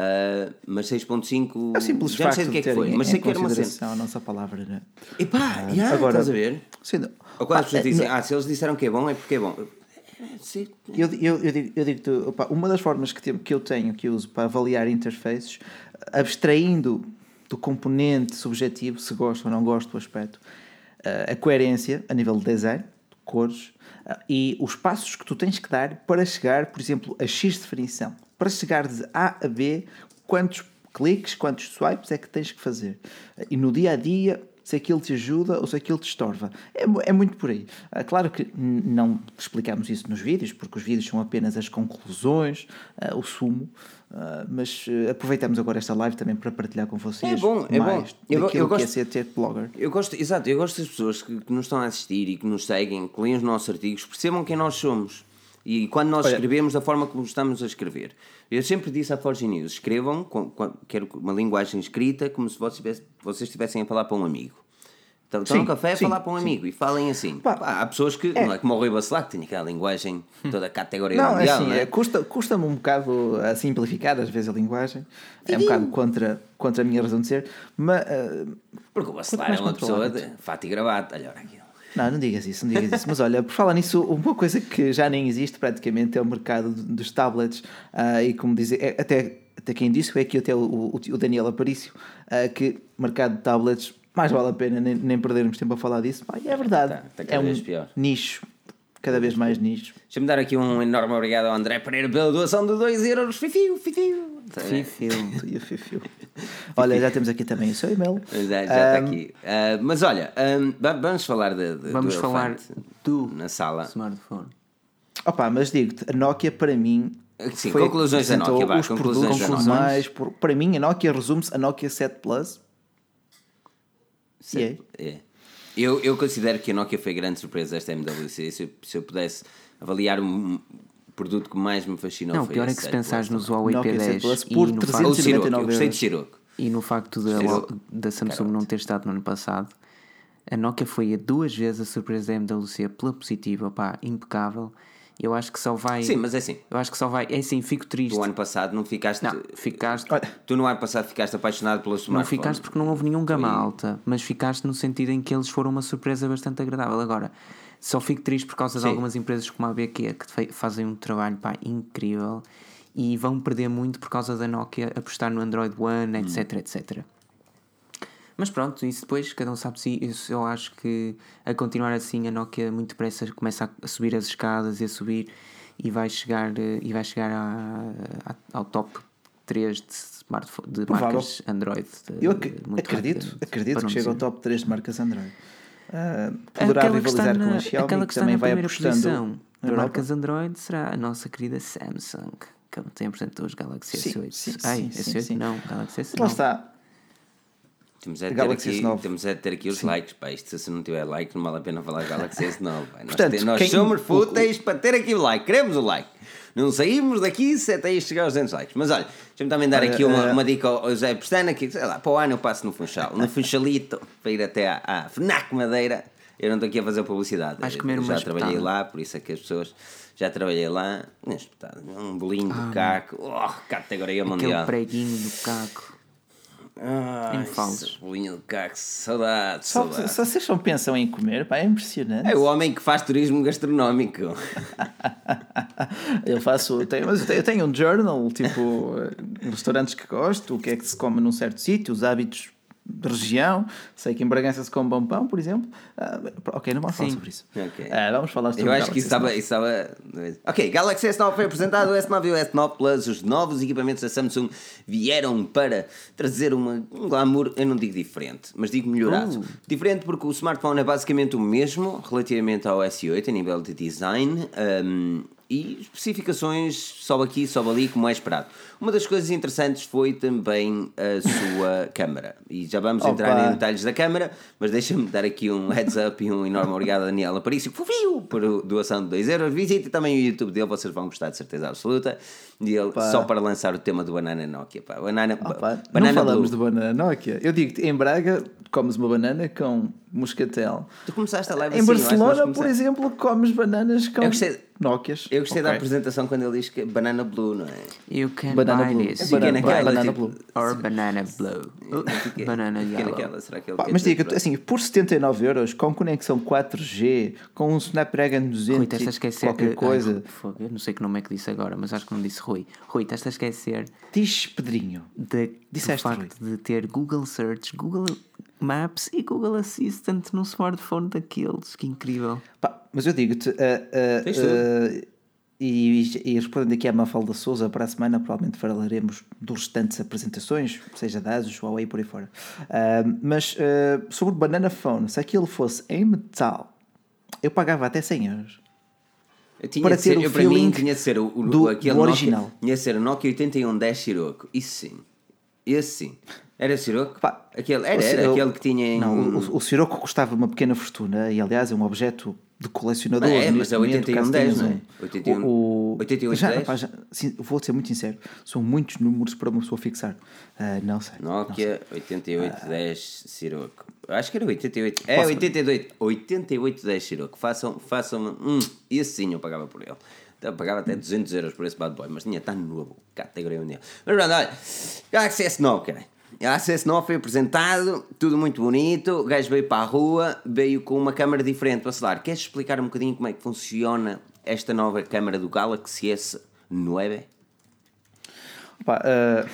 S1: Ah, mas 6.5.
S2: É o simples
S1: já não sei do que é que foi, mas sei que era uma cena.
S2: a nossa palavra, né?
S1: Epá, já,
S2: agora-
S1: estás a ver?
S2: Sim, não.
S1: Ou quando as
S2: Ah,
S1: pessoas
S2: é,
S1: dizem,
S2: não-
S1: ah, se eles disseram que é bom, é porque é bom. Sim.
S2: Eu, eu, eu digo, eu digo-te, opa, uma das formas que, te- que eu tenho, que eu uso para avaliar interfaces, abstraindo do componente subjetivo, se gosto ou não gosto do aspecto, eh, a coerência a nível de design, de cores, eh, e os passos que tu tens que dar para chegar, por exemplo, a X definição. Para chegar de A a B, quantos cliques, quantos swipes é que tens que fazer? E no dia a dia, se aquilo te ajuda ou se aquilo te estorva. É, é muito por aí. Ah, Claro que não explicamos isso nos vídeos, porque os vídeos são apenas as conclusões, ah, o sumo, ah, mas aproveitamos agora esta live também para partilhar com vocês
S1: É bom, é bom. Eu eu
S2: que é
S1: gosto-
S2: ser ter blogger.
S1: Eu gosto, exato, eu gosto das pessoas que, que nos estão a assistir e que nos seguem, que leem os nossos artigos, percebam quem nós somos. E quando nós
S2: Olha-
S1: escrevemos, da forma como estamos a escrever. Eu sempre disse à Forge News: escrevam, com, com, quero uma linguagem escrita, como se vocês estivessem- vocês estivessem a falar para um amigo. Então, estão
S2: Sim,
S1: no café a
S2: sim,
S1: falar para um amigo e falem assim.
S2: Pá,
S1: Pá, há pessoas que, não é como o Rui Bacelar, que tinha aquela linguagem toda a categoria
S2: Não, é
S1: mundial,
S2: assim,
S1: não é?
S2: é, custa, custa-me um bocado a simplificar às vezes a linguagem, é um bocado contra, contra a minha razão de ser, mas ah,
S1: Porque o Bacelar é uma pessoa de fato e gravata. Olha, aquilo.
S2: Não, não digas isso, não digas isso. Mas olha, por falar nisso, uma coisa que já nem existe praticamente é o mercado dos tablets. ah, e como dizer, é- até, até quem disse foi aqui até o, o, o Daniel Aparício, ah, que mercado de tablets, mais vale a pena nem, nem perdermos tempo a falar disso. E é verdade.
S1: Tá, tá
S2: é um
S1: pior.
S2: nicho, cada vez mais nicho.
S1: Deixa-me dar aqui um enorme obrigado ao André Pereira pela doação de 2 euros. Fifiu, fifiu.
S3: Fifil.
S2: E o Fifiu. Olha, já temos aqui também o seu e-mail.
S1: Já, já está
S2: Ahm,
S1: aqui. Ah, mas olha, va- vamos falar de, de-
S3: Vamos
S1: do
S3: falar do
S1: na sala.
S3: smartphone.
S2: Opa, mas digo-te, a Nokia para mim.
S1: Sim,
S2: foi
S1: conclusões da Nokia, vá,
S2: os
S1: conclusões
S2: produtos mais. por- Para mim, a Nokia resume-se a Nokia 7 Plus. E é.
S1: É. Eu, eu considero que a Nokia foi grande surpresa desta MWC. Se eu, se eu pudesse avaliar um produto que mais me fascinou
S3: Não, o
S1: foi
S3: pior é que se
S1: 7
S3: pensares no Huawei
S2: Nokia
S3: P10
S2: 7 Plus
S3: e
S2: por
S3: no,
S2: 300
S3: facto,
S1: Ou o Siroco, eu
S2: 199
S1: gostei de
S2: euros.
S1: Siroco.
S3: e no facto da, da Samsung não ter estado no ano passado, a Nokia foi a duas vezes a surpresa da MWC pela positiva, pá, impecável. Eu acho que só vai.
S1: Sim, mas é assim.
S3: Eu acho que só vai. É assim, fico triste.
S1: Do ano passado não ficaste.
S3: Não, ficaste.
S1: Tu no ano passado ficaste apaixonado pelo
S3: Não
S1: smartphone.
S3: ficaste porque não houve nenhum gama alta, mas ficaste no sentido em que eles foram uma surpresa bastante agradável. Agora, só fico triste por causa de
S1: Sim.
S3: algumas empresas como a BQ que fazem um trabalho pá, incrível e vão perder muito por causa da Nokia apostar no Android One,
S1: Hum.
S3: etc, etc. Mas pronto, isso depois cada um sabe se eu acho que a continuar assim a Nokia muito depressa começa a- subir as escadas e a subir e vai chegar, eh, e vai chegar a- a- ao top 3 de, smartphone, de
S2: Provável.
S3: marcas Android. de-
S2: eu ac-
S3: muito
S2: acredito,
S3: rapidamente,
S2: acredito que chega ao top 3 de marcas Android. Ah, poderá
S3: Aquela que está
S2: rivalizar com
S3: na-
S2: a Xiaomi,
S3: aquela
S2: que
S3: que está
S2: também vai
S3: primeira
S2: apostando
S3: posição
S2: na
S3: marcas Android será a nossa querida Samsung, que tem, portanto, os Galaxy
S2: Sim,
S3: S8.
S2: sim,
S3: Ai,
S2: sim, sim,
S3: S8
S2: sim.
S3: não, Galaxy S9.
S2: Lá está.
S1: Temos é, de
S2: A
S1: ter
S2: Galaxy
S1: aqui,
S2: S9.
S1: temos é de ter aqui os likes. Pá, isto se não tiver like, não vale a pena falar Galaxy S9. pá. Nós,
S2: Portanto,
S1: te- nós
S2: quem-
S1: somos
S2: o-
S1: fúteis para ter aqui o like. Queremos o like. Não saímos daqui se até isto chegar aos 200 likes. Mas olha, deixa-me também dar
S2: Olha,
S1: aqui uma,
S2: eh,
S1: uma dica ao José Pestana. Que, sei lá, para o ano eu passo no Funchal. No Funchalito, para ir até à, à FNAC Madeira. Eu não estou aqui a fazer publicidade.
S3: Vais comer
S1: já trabalhei
S3: espetada.
S1: lá, por isso é que as pessoas... Já trabalhei lá. Não é espetada, Um bolinho de caco. Oh, categoria
S3: Aquele
S1: mundial.
S3: preguinho do caco.
S1: Ai,
S3: falsos.
S1: cebolinha de carro, saudade,
S2: Só,
S1: saudade.
S2: só vocês só pensam em comer, pá, é impressionante.
S1: É o homem que faz turismo gastronómico.
S2: Eu faço, eu tenho, mas eu tenho, eu tenho um journal, tipo, eh, restaurantes que gosto, o que é que se come num certo sítio, os hábitos de região. Sei que em Bragança se come bom pão, por exemplo. Ah, ok, não vamos falar
S3: Sim.
S2: sobre isso.
S1: Ok.
S2: Ah, vamos falar sobre
S1: Eu acho
S2: Galaxy
S1: que isso estava,
S2: S9.
S1: isso estava. Ok, Galaxy S9 foi apresentado, o S9 e o S9 Plus, os novos equipamentos da Samsung vieram para trazer uma, um glamour, eu não digo diferente, mas digo melhorado.
S3: Uh.
S1: Diferente porque o smartphone é basicamente o mesmo relativamente ao S8 a nível de design. um, e especificações sobe aqui, sobe ali, como é esperado. Uma das coisas interessantes foi também a sua câmara. E já vamos
S2: Opa.
S1: entrar em detalhes da câmara, mas deixa-me dar aqui um heads up e um enorme obrigado a Daniela Parício, que foi por doação de 2 euros. Visite também o YouTube dele, vocês vão gostar de certeza absoluta. E ele, só para lançar o tema do Banana Nokia. Pá. Banana,
S2: Opa, não
S1: banana
S2: falamos
S1: Blue.
S2: de banana Nokia. Eu digo em Braga comes uma banana com moscatel.
S1: Tu começaste a levar
S2: Em
S1: assim,
S2: Barcelona, por exemplo, comes bananas com
S1: Eu gostei-
S2: Nokias.
S1: Eu gostei da
S2: Ok.
S1: apresentação quando ele diz que é Banana Blue, não é?
S3: You can
S2: Banana
S3: buy
S2: Blue.
S3: this.
S2: Banana,
S1: naquela,
S2: banana
S1: tipo,
S2: Blue.
S3: Or banana blue.
S1: Fiquei-
S3: banana yellow.
S1: naquela, será que ele
S2: Pá,
S1: quer
S2: mas diga, assim, por 79 euros, com conexão 4G, com um Snapdragon 200
S3: Rui, estás a esquecer.
S2: qualquer coisa,
S3: ai, eu não sei que nome é que disse agora, mas acho que não disse Rui. Rui, estás a esquecer
S2: diz Pedrinho.
S3: de, do
S2: Disseste,
S3: facto de ter Google Search, Google Maps e Google Assistant num smartphone daqueles. Que incrível.
S2: Pá, mas eu digo-te,
S1: Tens tudo.
S2: ah, e, e respondendo aqui à Mafalda Souza, para a semana provavelmente falaremos dos restantes apresentações, seja da Asus, Huawei por aí fora. Ah, mas ah, sobre o Banana Phone, se aquilo fosse em metal, eu pagava até 100 euros.
S1: Eu tinha
S2: para
S1: de ser,
S2: ter o
S1: eu, para mim
S2: feeling
S1: tinha de ser o, o,
S2: do-
S1: aquele
S2: do original.
S1: Nokia, tinha de ser o Nokia 8110 Sirocco. Isso sim. Esse sim. Era Sirocco?
S2: Pá,
S1: aquele, era,
S2: o
S1: era
S2: Sirocco-
S1: aquele que tinha em...
S2: Não, o, o Sirocco custava uma pequena fortuna e, aliás, é um objeto de colecionador.
S1: É, mas é
S2: momento,
S1: 8110,
S2: caso tenhas
S1: não é?
S2: um-
S1: 81,
S2: o, o,
S1: 8810?
S2: já, rapaz, já- sim, vou ser muito sincero, são muitos números para uma pessoa fixar. Ah, não sei.
S1: Nokia 8810 Sirocco. Acho que era 88. É,
S2: Posso-
S1: 88, 8810 Sirocco. Façam, façam. Hum, esse sim eu pagava por ele. Eu pagava até 200 euros por esse bad boy, mas tinha tão novo. Categoria mundial. Mas pronto, olha. Galaxy S9, cara. Galaxy S9 foi apresentado, tudo muito bonito. O gajo veio para a rua, veio com uma câmera diferente. Vacilar, queres explicar um bocadinho como é que funciona esta nova câmera do Galaxy S9?
S2: Pá, ah,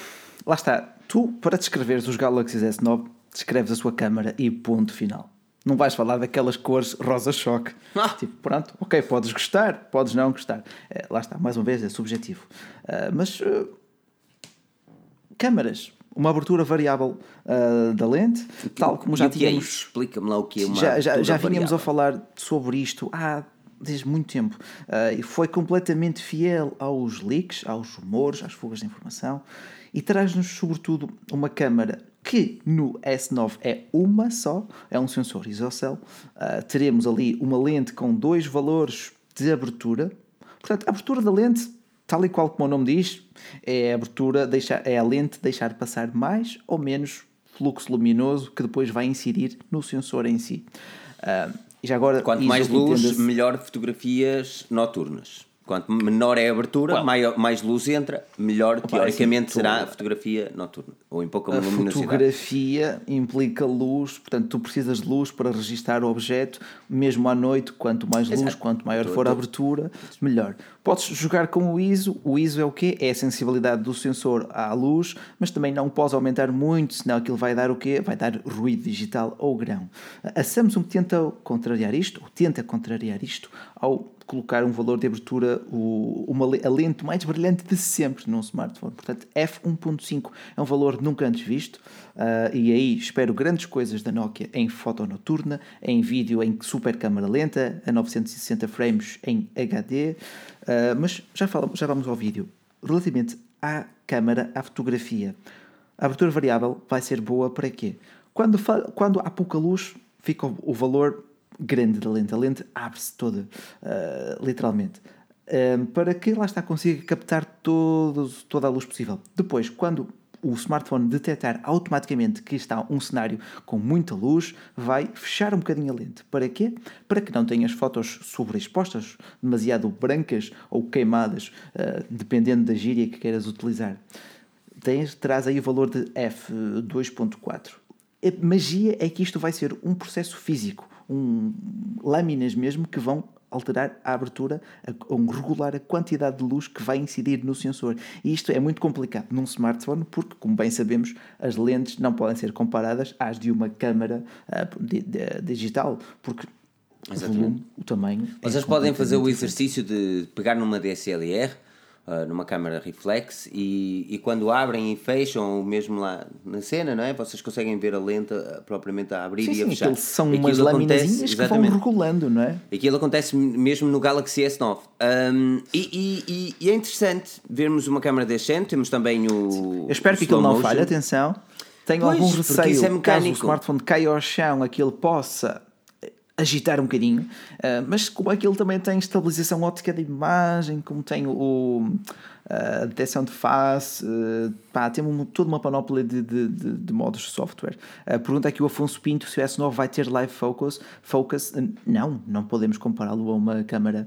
S2: lá está. Tu, para descreveres os Galaxy S9, descreves a sua câmara e ponto final. Não vais falar daquelas cores rosa-choque.
S1: Ah.
S2: Tipo, pronto, ok, podes gostar, podes não gostar. Eh, lá está, mais uma vez, é subjetivo. Ah, mas, ah, câmaras, uma abertura variável ah, da lente, tal como já
S1: que é
S2: tínhamos
S1: isso? Explica-me lá o que é uma
S2: já, já, já vínhamos
S1: variável.
S2: a falar sobre isto há desde muito tempo Ah, e foi completamente fiel aos leaks, aos rumores, às fugas de informação e traz-nos sobretudo uma câmara que no S9 é uma só, é um sensor isocell. Ah, teremos ali uma lente com dois valores de abertura. Portanto, a abertura da lente, tal e qual como o nome diz, é a abertura, deixar, é a lente deixar passar mais ou menos fluxo luminoso que depois vai incidir no sensor em si. Ah, e já agora,
S1: Quanto mais luz, melhor fotografias noturnas. Quanto menor é a abertura, maior, mais luz entra, melhor teoricamente
S2: assim,
S1: será a fotografia noturna. Ou em pouca
S2: A
S1: luminosidade.
S2: fotografia implica luz, portanto, tu precisas de luz para registrar o objeto, mesmo à noite. Quanto mais luz,
S1: Exato.
S2: quanto maior for a abertura, melhor. Podes jogar com o ISO. O ISO é o quê? É a sensibilidade do sensor à luz, mas também não podes aumentar muito, senão aquilo vai dar o quê? Vai dar ruído digital ou grão. A Samsung tenta contrariar isto, ou tenta contrariar isto, ao colocar um valor de abertura, o- uma, a lente mais brilhante de sempre num smartphone. Portanto, f1.5 é um valor nunca antes visto ah, e aí espero grandes coisas da Nokia em foto noturna, em vídeo em super câmara lenta, a 960 frames em HD, ah, mas já, falamos, já vamos ao vídeo. Relativamente à câmara, à fotografia, a abertura variável vai ser boa para quê? Quando, quando há pouca luz, fica o valor grande da lente. A lente abre-se toda, ah, literalmente. Ah, para que lá está consiga captar toda a luz possível. Depois, quando o smartphone detectar automaticamente que está um cenário com muita luz, vai fechar um bocadinho a lente. Para quê? Para que não tenhas fotos sobreexpostas, demasiado brancas ou queimadas, ah, dependendo da gíria que queiras utilizar. tens, traz aí o valor de f2.4. A magia é que isto vai ser um processo físico, um, lâminas mesmo que vão alterar a abertura, um, regular a quantidade de luz que vai incidir no sensor. E isto é muito complicado num smartphone porque, como bem sabemos, as lentes não podem ser comparadas às de uma câmara uh, de, de, digital, porque Exatamente. o volume, o tamanho.
S1: Vocês é podem fazer o exercício de pegar numa DSLR uh, numa câmara reflex e, e quando abrem e fecham, mesmo lá na cena, não é? Vocês conseguem ver a lente uh, propriamente a abrir
S2: sim,
S1: e a
S2: sim,
S1: fechar.
S2: São Aquilo umas laminazinhas que vão regulando, não é?
S1: Aquilo acontece mesmo no Galaxy S9. Um, e, e, e, é interessante vermos uma câmara descente, temos também o.
S2: Eu espero que aquilo não falhe, atenção. Tenho pois, algum receio é caso o smartphone caia ao chão, aquilo possa agitar um bocadinho, uh, mas como aquilo também tem estabilização óptica de imagem, como tem o, a detecção de face, uh, pá, tem um, toda uma panóplia de, de, de, de modos de software. Uh, pergunta aqui o Afonso Pinto se o S9 vai ter live focus. focus. Uh, não, não podemos compará-lo a uma câmara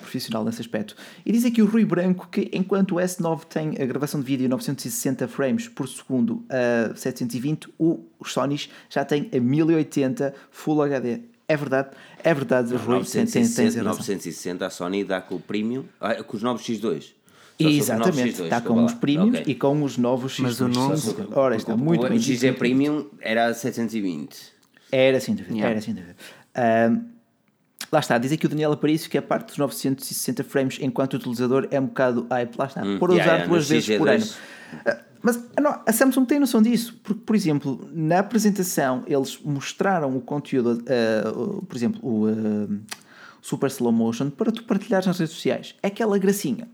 S2: profissional nesse aspecto. E diz aqui o Rui Branco que enquanto o S9 tem a gravação de vídeo a 960 frames por segundo a 720, o Sony já tem a 1080 Full HD. É verdade, é verdade,
S1: Rui, 960, 960 a Sony dá com o Premium, ah, com os novos X2.
S2: Exatamente, está com os Premiums okay. e com os novos X2. Mas o novo, ora, está o, muito
S1: o, bem. O XG Premium era 720.
S2: Era sem dúvida, yeah. era dúvida. Um, lá está, diz aqui o Daniel Aparício que a parte dos 960 frames enquanto utilizador é um bocado hype, lá está, hum, por yeah, usar yeah, duas vezes por ano. Mas a Samsung tem noção disso, porque, por exemplo, na apresentação eles mostraram o conteúdo, uh, por exemplo, o uh, Super Slow Motion, para tu partilhares nas redes sociais. É aquela gracinha,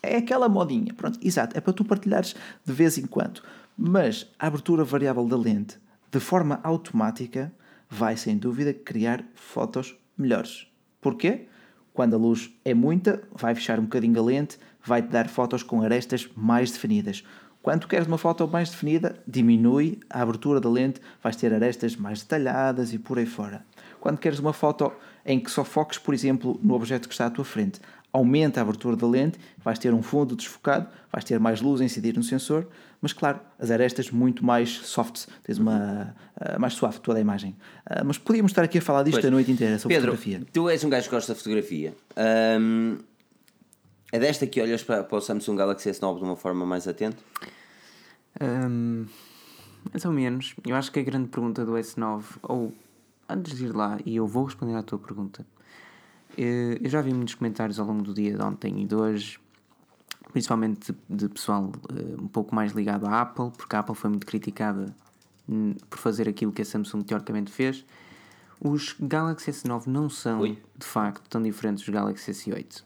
S2: é aquela modinha. Pronto, exato, é para tu partilhares de vez em quando. Mas a abertura variável da lente, de forma automática, vai sem dúvida criar fotos melhores. Porquê? Quando a luz é muita, vai fechar um bocadinho a lente, vai-te dar fotos com arestas mais definidas. Quando queres uma foto mais definida, diminui a abertura da lente, vais ter arestas mais detalhadas e por aí fora. Quando queres uma foto em que só foques, por exemplo, no objeto que está à tua frente, aumenta a abertura da lente, vais ter um fundo desfocado, vais ter mais luz a incidir no sensor, mas claro, as arestas muito mais soft, tens uma uh, mais suave toda a imagem. Uh, mas podíamos estar aqui a falar disto pois. a noite inteira sobre
S1: Pedro,
S2: fotografia.
S1: Tu és um gajo que gosta de fotografia. Um, é desta que olhas para, para o Samsung Galaxy S9 de uma forma mais atenta?
S3: Um, mais ou menos. Eu acho que a grande pergunta do S9, ou antes de ir lá, e eu vou responder à tua pergunta, eh, eu já vi muitos comentários ao longo do dia de ontem e de hoje, principalmente de, pessoal uh, um pouco mais ligado à Apple, porque a Apple foi muito criticada por fazer aquilo que a Samsung teoricamente fez. Os Galaxy S9 não são, Oi. de facto, tão diferentes dos Galaxy S8.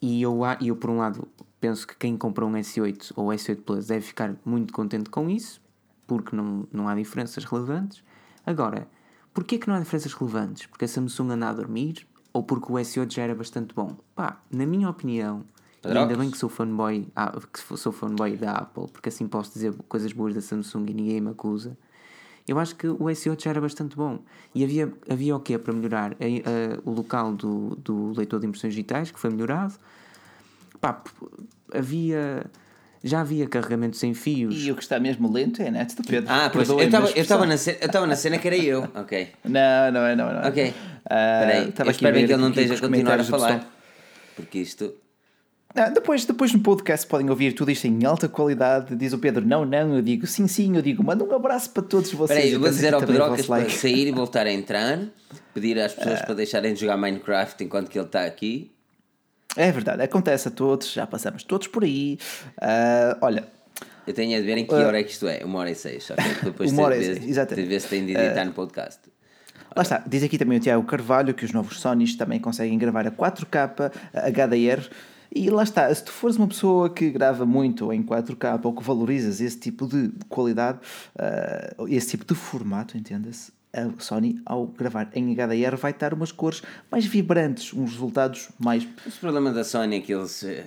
S3: E eu, eu, por um lado, penso que quem comprou um S8 ou S8 Plus deve ficar muito contente com isso, porque não, não há diferenças relevantes. Agora, porquê que não há diferenças relevantes? Porque a Samsung anda a dormir ou porque o S8 já era bastante bom? Pá, na minha opinião, ainda bem que sou fanboy, ah, que sou fanboy da Apple, porque assim posso dizer coisas boas da Samsung e ninguém me acusa. Eu acho que o S8 já era bastante bom. E havia, havia o quê para melhorar? o local do, do leitor de impressões digitais, que foi melhorado pá, havia. Já havia carregamento sem fios.
S2: E o que está mesmo lento é a net do Pedro.
S1: Ah, pois eu estava na, cena, eu na cena que era eu. Ok.
S2: Não, não é, não, não.
S1: Ok. Uh, Peraí, eu espero bem que ele não esteja a continuar a falar. Porque isto.
S2: Ah, depois, depois no podcast podem ouvir tudo isto em alta qualidade. Diz o Pedro, não, não. Eu digo, sim, sim. Eu digo, manda um abraço para todos vocês.
S1: Peraí, eu vou dizer ao Pedrocas para like. sair e voltar a entrar. Pedir às pessoas uh, para deixarem de jogar Minecraft enquanto que ele está aqui.
S2: É verdade, acontece a todos, já passamos todos por aí. Uh, olha.
S1: Eu tenho a ver em que hora é que isto é, uma hora e seis, só que depois uma hora e seis, exatamente. ver se tem de editar uh, no podcast.
S2: Lá está, diz aqui também o Tiago Carvalho que os novos Sonys também conseguem gravar a 4K HDR. E lá está, se tu fores uma pessoa que grava muito em 4K ou que valorizas esse tipo de qualidade, uh, esse tipo de formato, entenda-se, a Sony, ao gravar em HDR, vai dar umas cores mais vibrantes, uns resultados mais.
S1: O problema da Sony é que eles, eh,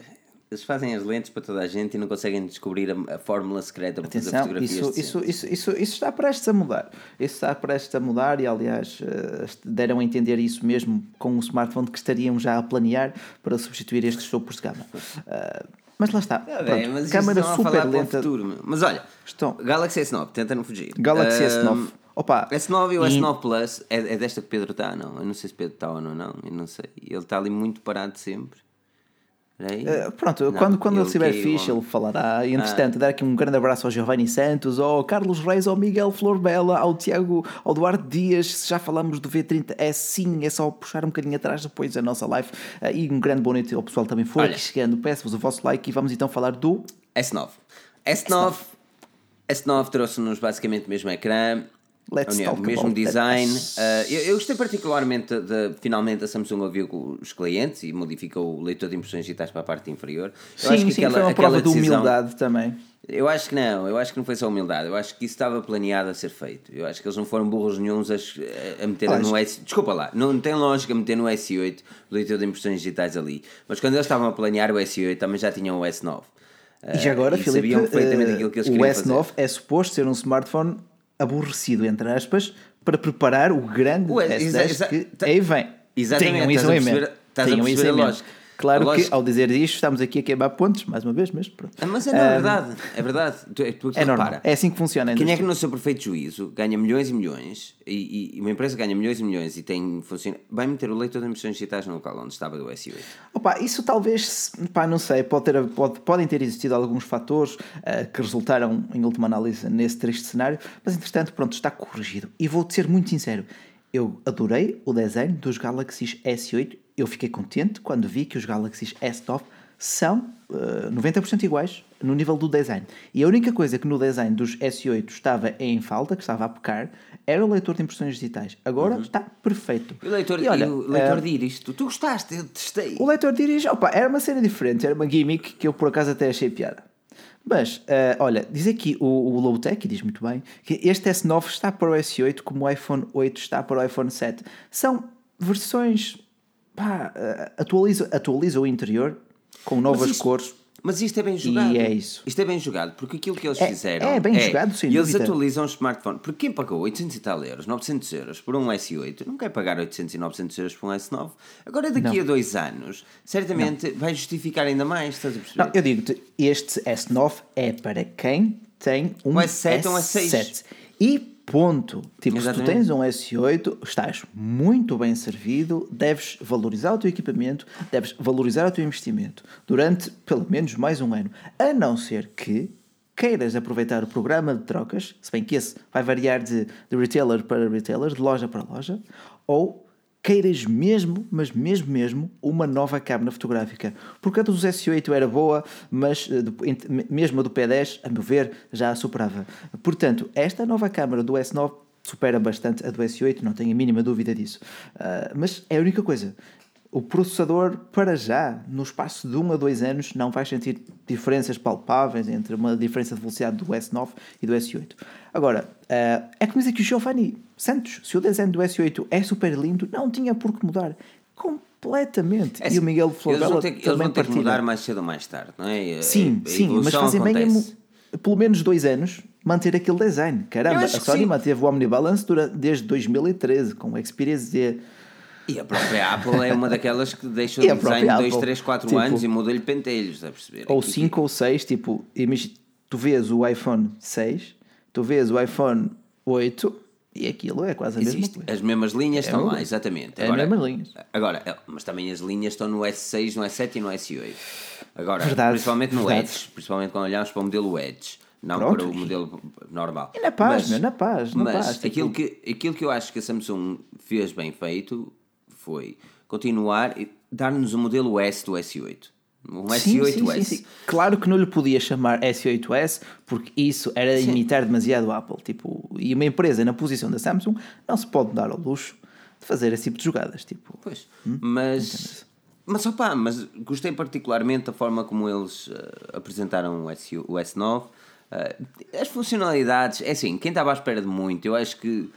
S1: eles fazem as lentes para toda a gente e não conseguem descobrir a, a fórmula secreta para
S2: Atenção, fazer fotografias. Isso, isso, isso, isso, isso está prestes a mudar. Isso está prestes a mudar e, aliás, eh, deram a entender isso mesmo com o smartphone que estariam já a planear para substituir estes topos de gama. Uh, Mas lá está.
S1: Tá
S2: Pronto,
S1: bem,
S2: câmara super lenta.
S1: futuro. Mas olha,
S2: Estão-
S1: Galaxy S9, tenta não fugir.
S2: Galaxy
S1: Ahm,
S2: S9. Opa,
S1: S9 e o
S2: e-
S1: S9 Plus é, é desta que Pedro está, não? Eu não sei se Pedro está ou não, não. Eu não sei. Ele está ali muito parado sempre.
S2: Eh, Pronto,
S1: Não,
S2: quando, quando ele estiver fixe, ele falará. E, entretanto, dar aqui um grande abraço ao Giovanni Santos, ao Carlos Reis, ao Miguel Florbela, ao Tiago, ao Duarte Dias. Se já falamos do V30, é sim, é só puxar um bocadinho atrás depois da nossa live. Eh, E um grande boa noite ao pessoal também
S1: Olha.
S2: aqui chegando. Peço-vos o vosso like e vamos então falar do.
S1: S9. S9, S9 trouxe-nos basicamente o mesmo ecrã,
S2: Let's
S1: o
S2: talk
S1: mesmo design. Uh, eu, eu gostei particularmente de, finalmente a Samsung ouviu os clientes e modificou o leitor de impressões digitais para a parte inferior. Eu
S2: sim, sim, foi uma prova de humildade também.
S1: Eu acho que não, eu acho que não foi só humildade, eu acho que isso estava planeado a ser feito. Eu acho que eles não foram burros nenhums a, a meter no S. Desculpa lá, não tem lógica meter no S8 o leitor de impressões digitais ali. Mas quando eles estavam a planear o S8 também já tinham o S9.
S2: E já agora,
S1: Uh, e
S2: Filipe,
S1: sabiam perfeitamente
S2: eh,
S1: aquilo que eles
S2: o
S1: queriam
S2: S9
S1: fazer.
S2: é suposto ser um smartphone aborrecido, entre aspas, para preparar o grande
S1: Ué,
S2: S10
S1: exa- exa-
S2: que aí vem.
S1: Exatamente,
S2: Tenham
S1: estás
S2: isso
S1: a
S2: em mente.
S1: perceber- estás a perceber
S2: em
S1: a lógica.
S2: Claro
S1: A
S2: que ao dizer isto estamos aqui a queimar pontos, mais uma vez, mas pronto.
S1: Ah, Mas é, não, é verdade, é verdade. Tu- tu-
S2: É normal, é assim que funciona.
S1: Quem é que no seu perfeito juízo ganha milhões e milhões e, e uma empresa ganha milhões e milhões e tem funciona, vai meter o leitor de impressões digitais no local onde estava do S8?
S2: Opa, isso talvez, pá, não sei, pode ter, pode- podem ter existido alguns fatores eh, que resultaram, em última análise, nesse triste cenário, mas entretanto, pronto, está corrigido. E vou-te ser muito sincero, eu adorei o design dos Galaxy S8, eu fiquei contente quando vi que os Galaxy S9 são eh, 90% iguais no nível do design. E a única coisa que no design dos S8 estava em falta, que estava a pecar, era o leitor de impressões digitais. Agora está perfeito.
S1: E o leitor,
S2: E olha,
S1: e o leitor
S2: eh,
S1: de íris, tu, tu gostaste, eu testei.
S2: o leitor dirige, opa, era uma cena diferente, era uma gimmick que eu por acaso até achei piada. Mas, eh, olha, diz aqui o, o Lowtech, e diz muito bem, que este S9 está para o S8 como o iPhone 8 está para o iPhone 7. São versões, pá, eh, atualiza, atualiza o interior com novas
S1: isto-
S2: cores.
S1: Mas isto é bem jogado.
S2: é isso.
S1: Isto é bem jogado, porque aquilo que eles
S2: É-
S1: fizeram.
S2: é bem jogado, sem
S1: Eles
S2: dúvida.
S1: atualizam o smartphone. Porque quem pagou 800 e tal euros, 900 euros por um S8, não quer pagar 800 e 900 euros por um S9. Agora, daqui a dois anos, certamente vai justificar ainda mais, estás a perceber?
S2: Não, eu digo-te, este S9 é para quem tem um
S1: Um S7 ou um S6.
S2: E ponto. Tipo, se tu
S1: Exatamente.
S2: tens um S8, estás muito bem servido, deves valorizar o teu equipamento, deves valorizar o teu investimento durante pelo menos mais um ano. A não ser que queiras aproveitar o programa de trocas, se bem que esse vai variar de, de retailer para retailer, de loja para loja, ou queiras mesmo, mas mesmo mesmo, uma nova câmara fotográfica. Porque a dos S8 era boa, mas eh, mesmo a do P10, a meu ver, já a superava. Portanto, esta nova câmara do S9 supera bastante a do S8, não tenho a mínima dúvida disso. Ah, mas é a única coisa. O processador, para já, no espaço de um a dois anos, não vai sentir diferenças palpáveis entre uma diferença de velocidade do S9 e do S8. Agora, ah, é como diz aqui o Giovanni Santos, se o design do S8 é super lindo, não tinha por que mudar. Completamente.
S1: É
S2: e
S1: assim,
S2: o Miguel
S1: eles
S2: Florella
S1: vão ter, que- eles
S2: também
S1: vão ter que mudar mais cedo ou mais tarde, não é?
S2: Sim,
S1: a
S2: sim, mas fazem bem
S1: acontece.
S2: mu- pelo menos dois anos manter aquele design. Caramba, a Sony manteve o Omnibalance durante, desde 2013 com o Xperia Z.
S1: E a própria Apple é uma daquelas que deixa o design
S2: própria
S1: 2,
S2: Apple,
S1: 3, 4
S2: tipo-
S1: anos e muda-lhe pentelhos, está a perceber?
S2: ou 5 ou 6, tipo, tu vês o iPhone 6, tu vês o iPhone 8 e aquilo é quase a mesma
S1: Existe.
S2: coisa.
S1: As mesmas linhas estão
S2: mesmo.
S1: lá, exatamente.
S2: É as mesmas linhas.
S1: Agora, é, mas também as linhas estão no S6, no S7 e no S8. Agora,
S2: Verdade,
S1: principalmente no
S2: verdade.
S1: Edge, principalmente quando olhamos para o modelo Edge, não
S2: Pronto.
S1: para o modelo normal.
S2: E na paz,
S1: Mas-
S2: meu, na paz, na
S1: mas
S2: paz, tipo-
S1: aquilo, que, aquilo que eu acho que a Samsung fez bem feito foi continuar e dar-nos o modelo S do S8. Um
S2: Sim,
S1: S8S.
S2: sim, sim. Claro que não lhe podia chamar S8S porque isso era imitar demasiado a Apple. Tipo, e uma empresa na posição da Samsung não se pode dar ao luxo de fazer esse tipo de jogadas. Tipo,
S1: Pois, mas, mas opá, mas gostei particularmente da forma como eles eh, apresentaram o, S, o S9. Eh, as funcionalidades, é assim, quem estava à espera de muito, eu acho que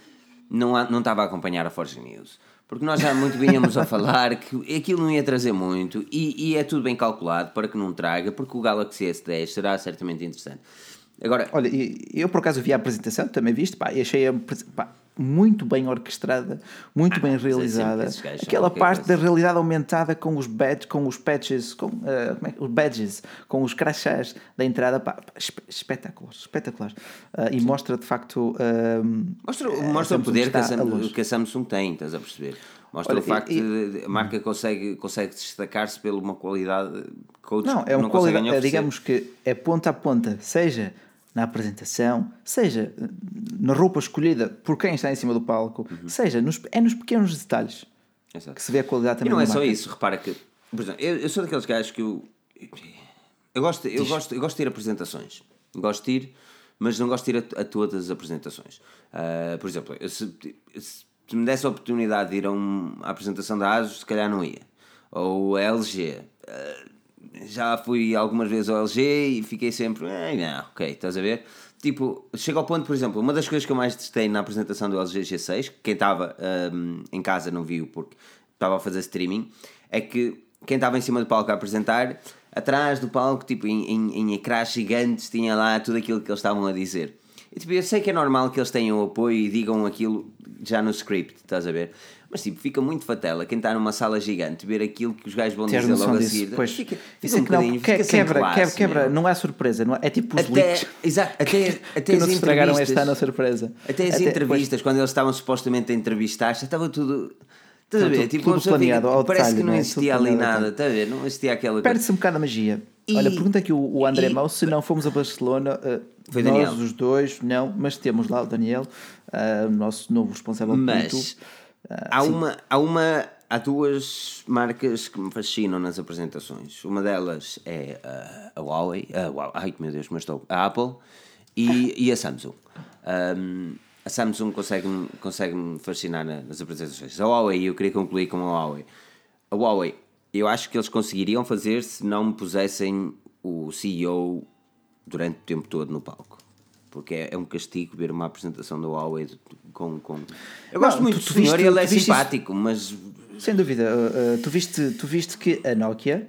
S1: não, não estava a acompanhar a Forge News. Porque nós já muito vinhamos a falar que aquilo não ia trazer muito e, e é tudo bem calculado para que não traga, porque o Galaxy S10 será certamente interessante. Agora,
S2: Olha, eu por acaso vi a apresentação, também viste, pá, e achei pá, muito bem orquestrada, muito bem realizada. Aquela parte
S1: coisa.
S2: da realidade aumentada com os badges, com os patches, com como é os badges, com os crachás da entrada, pá, pá, espe- espetacular, espetacular. Ah, e mostra de facto ahm,
S1: Mostra,
S2: eh,
S1: mostra o
S2: Samsung
S1: poder que a,
S2: está a
S1: Sam-
S2: luz.
S1: que a Samsung tem, estás a perceber? Mostra
S2: Olha,
S1: o facto
S2: e-
S1: de a marca consegue, consegue destacar-se pela uma qualidade que outros
S2: Não, é uma
S1: não
S2: qualidade, digamos que é ponta a ponta, seja na apresentação, seja eh, na roupa escolhida por quem está em cima do palco,
S1: Uhum.
S2: seja nos, é nos pequenos detalhes
S1: Exato.
S2: que se vê a qualidade
S1: E
S2: também
S1: não
S2: da
S1: é só
S2: marca.
S1: isso, repara que, por exemplo, eu, eu sou daqueles gajos que eu. Eu gosto, eu, gosto, eu gosto de ir a apresentações. Gosto de ir, mas não gosto de ir a, a todas as apresentações. Ah, por exemplo, eu se, se me desse a oportunidade de ir a uma apresentação da ASUS, se calhar não ia. Ou a LG. Ah, já fui algumas vezes ao LG e fiquei sempre. "Eh, não, ok, estás a ver? Tipo, chega ao ponto, por exemplo, uma das coisas que eu mais testei na apresentação do LG G6, quem estava ahm, em casa não viu porque estava a fazer streaming, é que quem estava em cima do palco a apresentar, atrás do palco, tipo em, em, em ecrãs gigantes, tinha lá tudo aquilo que eles estavam a dizer. E tipo, eu sei que é normal que eles tenham apoio e digam aquilo já no script, estás a ver? Mas tipo, fica muito fatela quem está numa sala gigante ver aquilo que os gajos vão
S2: Ter
S1: dizer logo a
S2: disso.
S1: seguir.
S2: Pois,
S1: fica, fica
S2: é
S1: um
S2: não,
S1: bocadinho,
S2: que-
S1: fica
S2: quebra,
S1: classe,
S2: quebra, quebra, não é surpresa, não é, é tipo os
S1: Até,
S2: leaks
S1: exato, até, até
S2: que
S1: as
S2: nos estragaram
S1: entrevistas-
S2: este ano a surpresa.
S1: Até as
S2: Até-
S1: entrevistas, quando eles estavam supostamente a entrevistar, já estava tudo. Estás a
S2: Tudo-
S1: ver? Tipo,
S2: tudo
S1: fica-
S2: planeado ao
S1: parece
S2: detalhe,
S1: que não
S2: não é?
S1: existia ali nada, estás a ver? Não existia aquela coisa.
S2: Perde-se um bocado a magia.
S1: E-
S2: Olha, pergunta aqui o, o André
S1: e-
S2: Mau se não fomos a Barcelona. eh,
S1: Foi
S2: nós,
S1: Daniel.
S2: os dois, não, mas temos lá o Daniel, o nosso novo responsável
S1: Mas
S2: YouTube. Ah,
S1: há,
S2: sim.
S1: uma, há uma. Há duas marcas que me fascinam nas apresentações. Uma delas é a Huawei, a Huawei, ai meu Deus, mas estou. A Apple e, e a Samsung. Ahm, a Samsung consegue-me consegue fascinar na- nas apresentações. A Huawei, eu queria concluir com a Huawei. A Huawei, eu acho que eles conseguiriam fazer se não me pusessem o CEO durante o tempo todo no palco. Porque é, é um castigo ver uma apresentação da Huawei com. com... Eu gosto
S2: Não,
S1: muito
S2: tu-
S1: do senhor
S2: viste-
S1: e ele é
S2: viste isso?
S1: simpático, mas.
S2: Sem dúvida, uh, uh, tu, viste, tu viste que a Nokia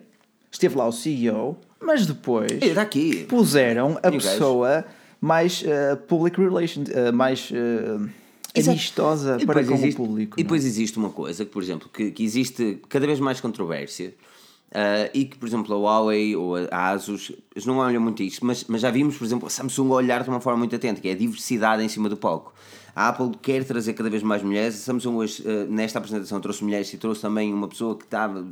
S2: esteve lá o CEO, mas depois
S1: Era aqui.
S2: puseram a pessoa mais uh, public relations, uh, mais uh,
S1: Exato.
S2: amistosa para com
S1: existe-
S2: o público.
S1: E
S2: não é?
S1: depois existe uma coisa que, por exemplo, que, que existe cada vez mais controvérsia ah, e que, por exemplo, a Huawei ou a Asus eles não olham muito isto, mas, mas já vimos, por exemplo, a Samsung a olhar de uma forma muito atenta, que é a diversidade em cima do palco. A Apple quer trazer cada vez mais mulheres. A Samsung hoje, ah, nesta apresentação, trouxe mulheres e trouxe também uma pessoa que estava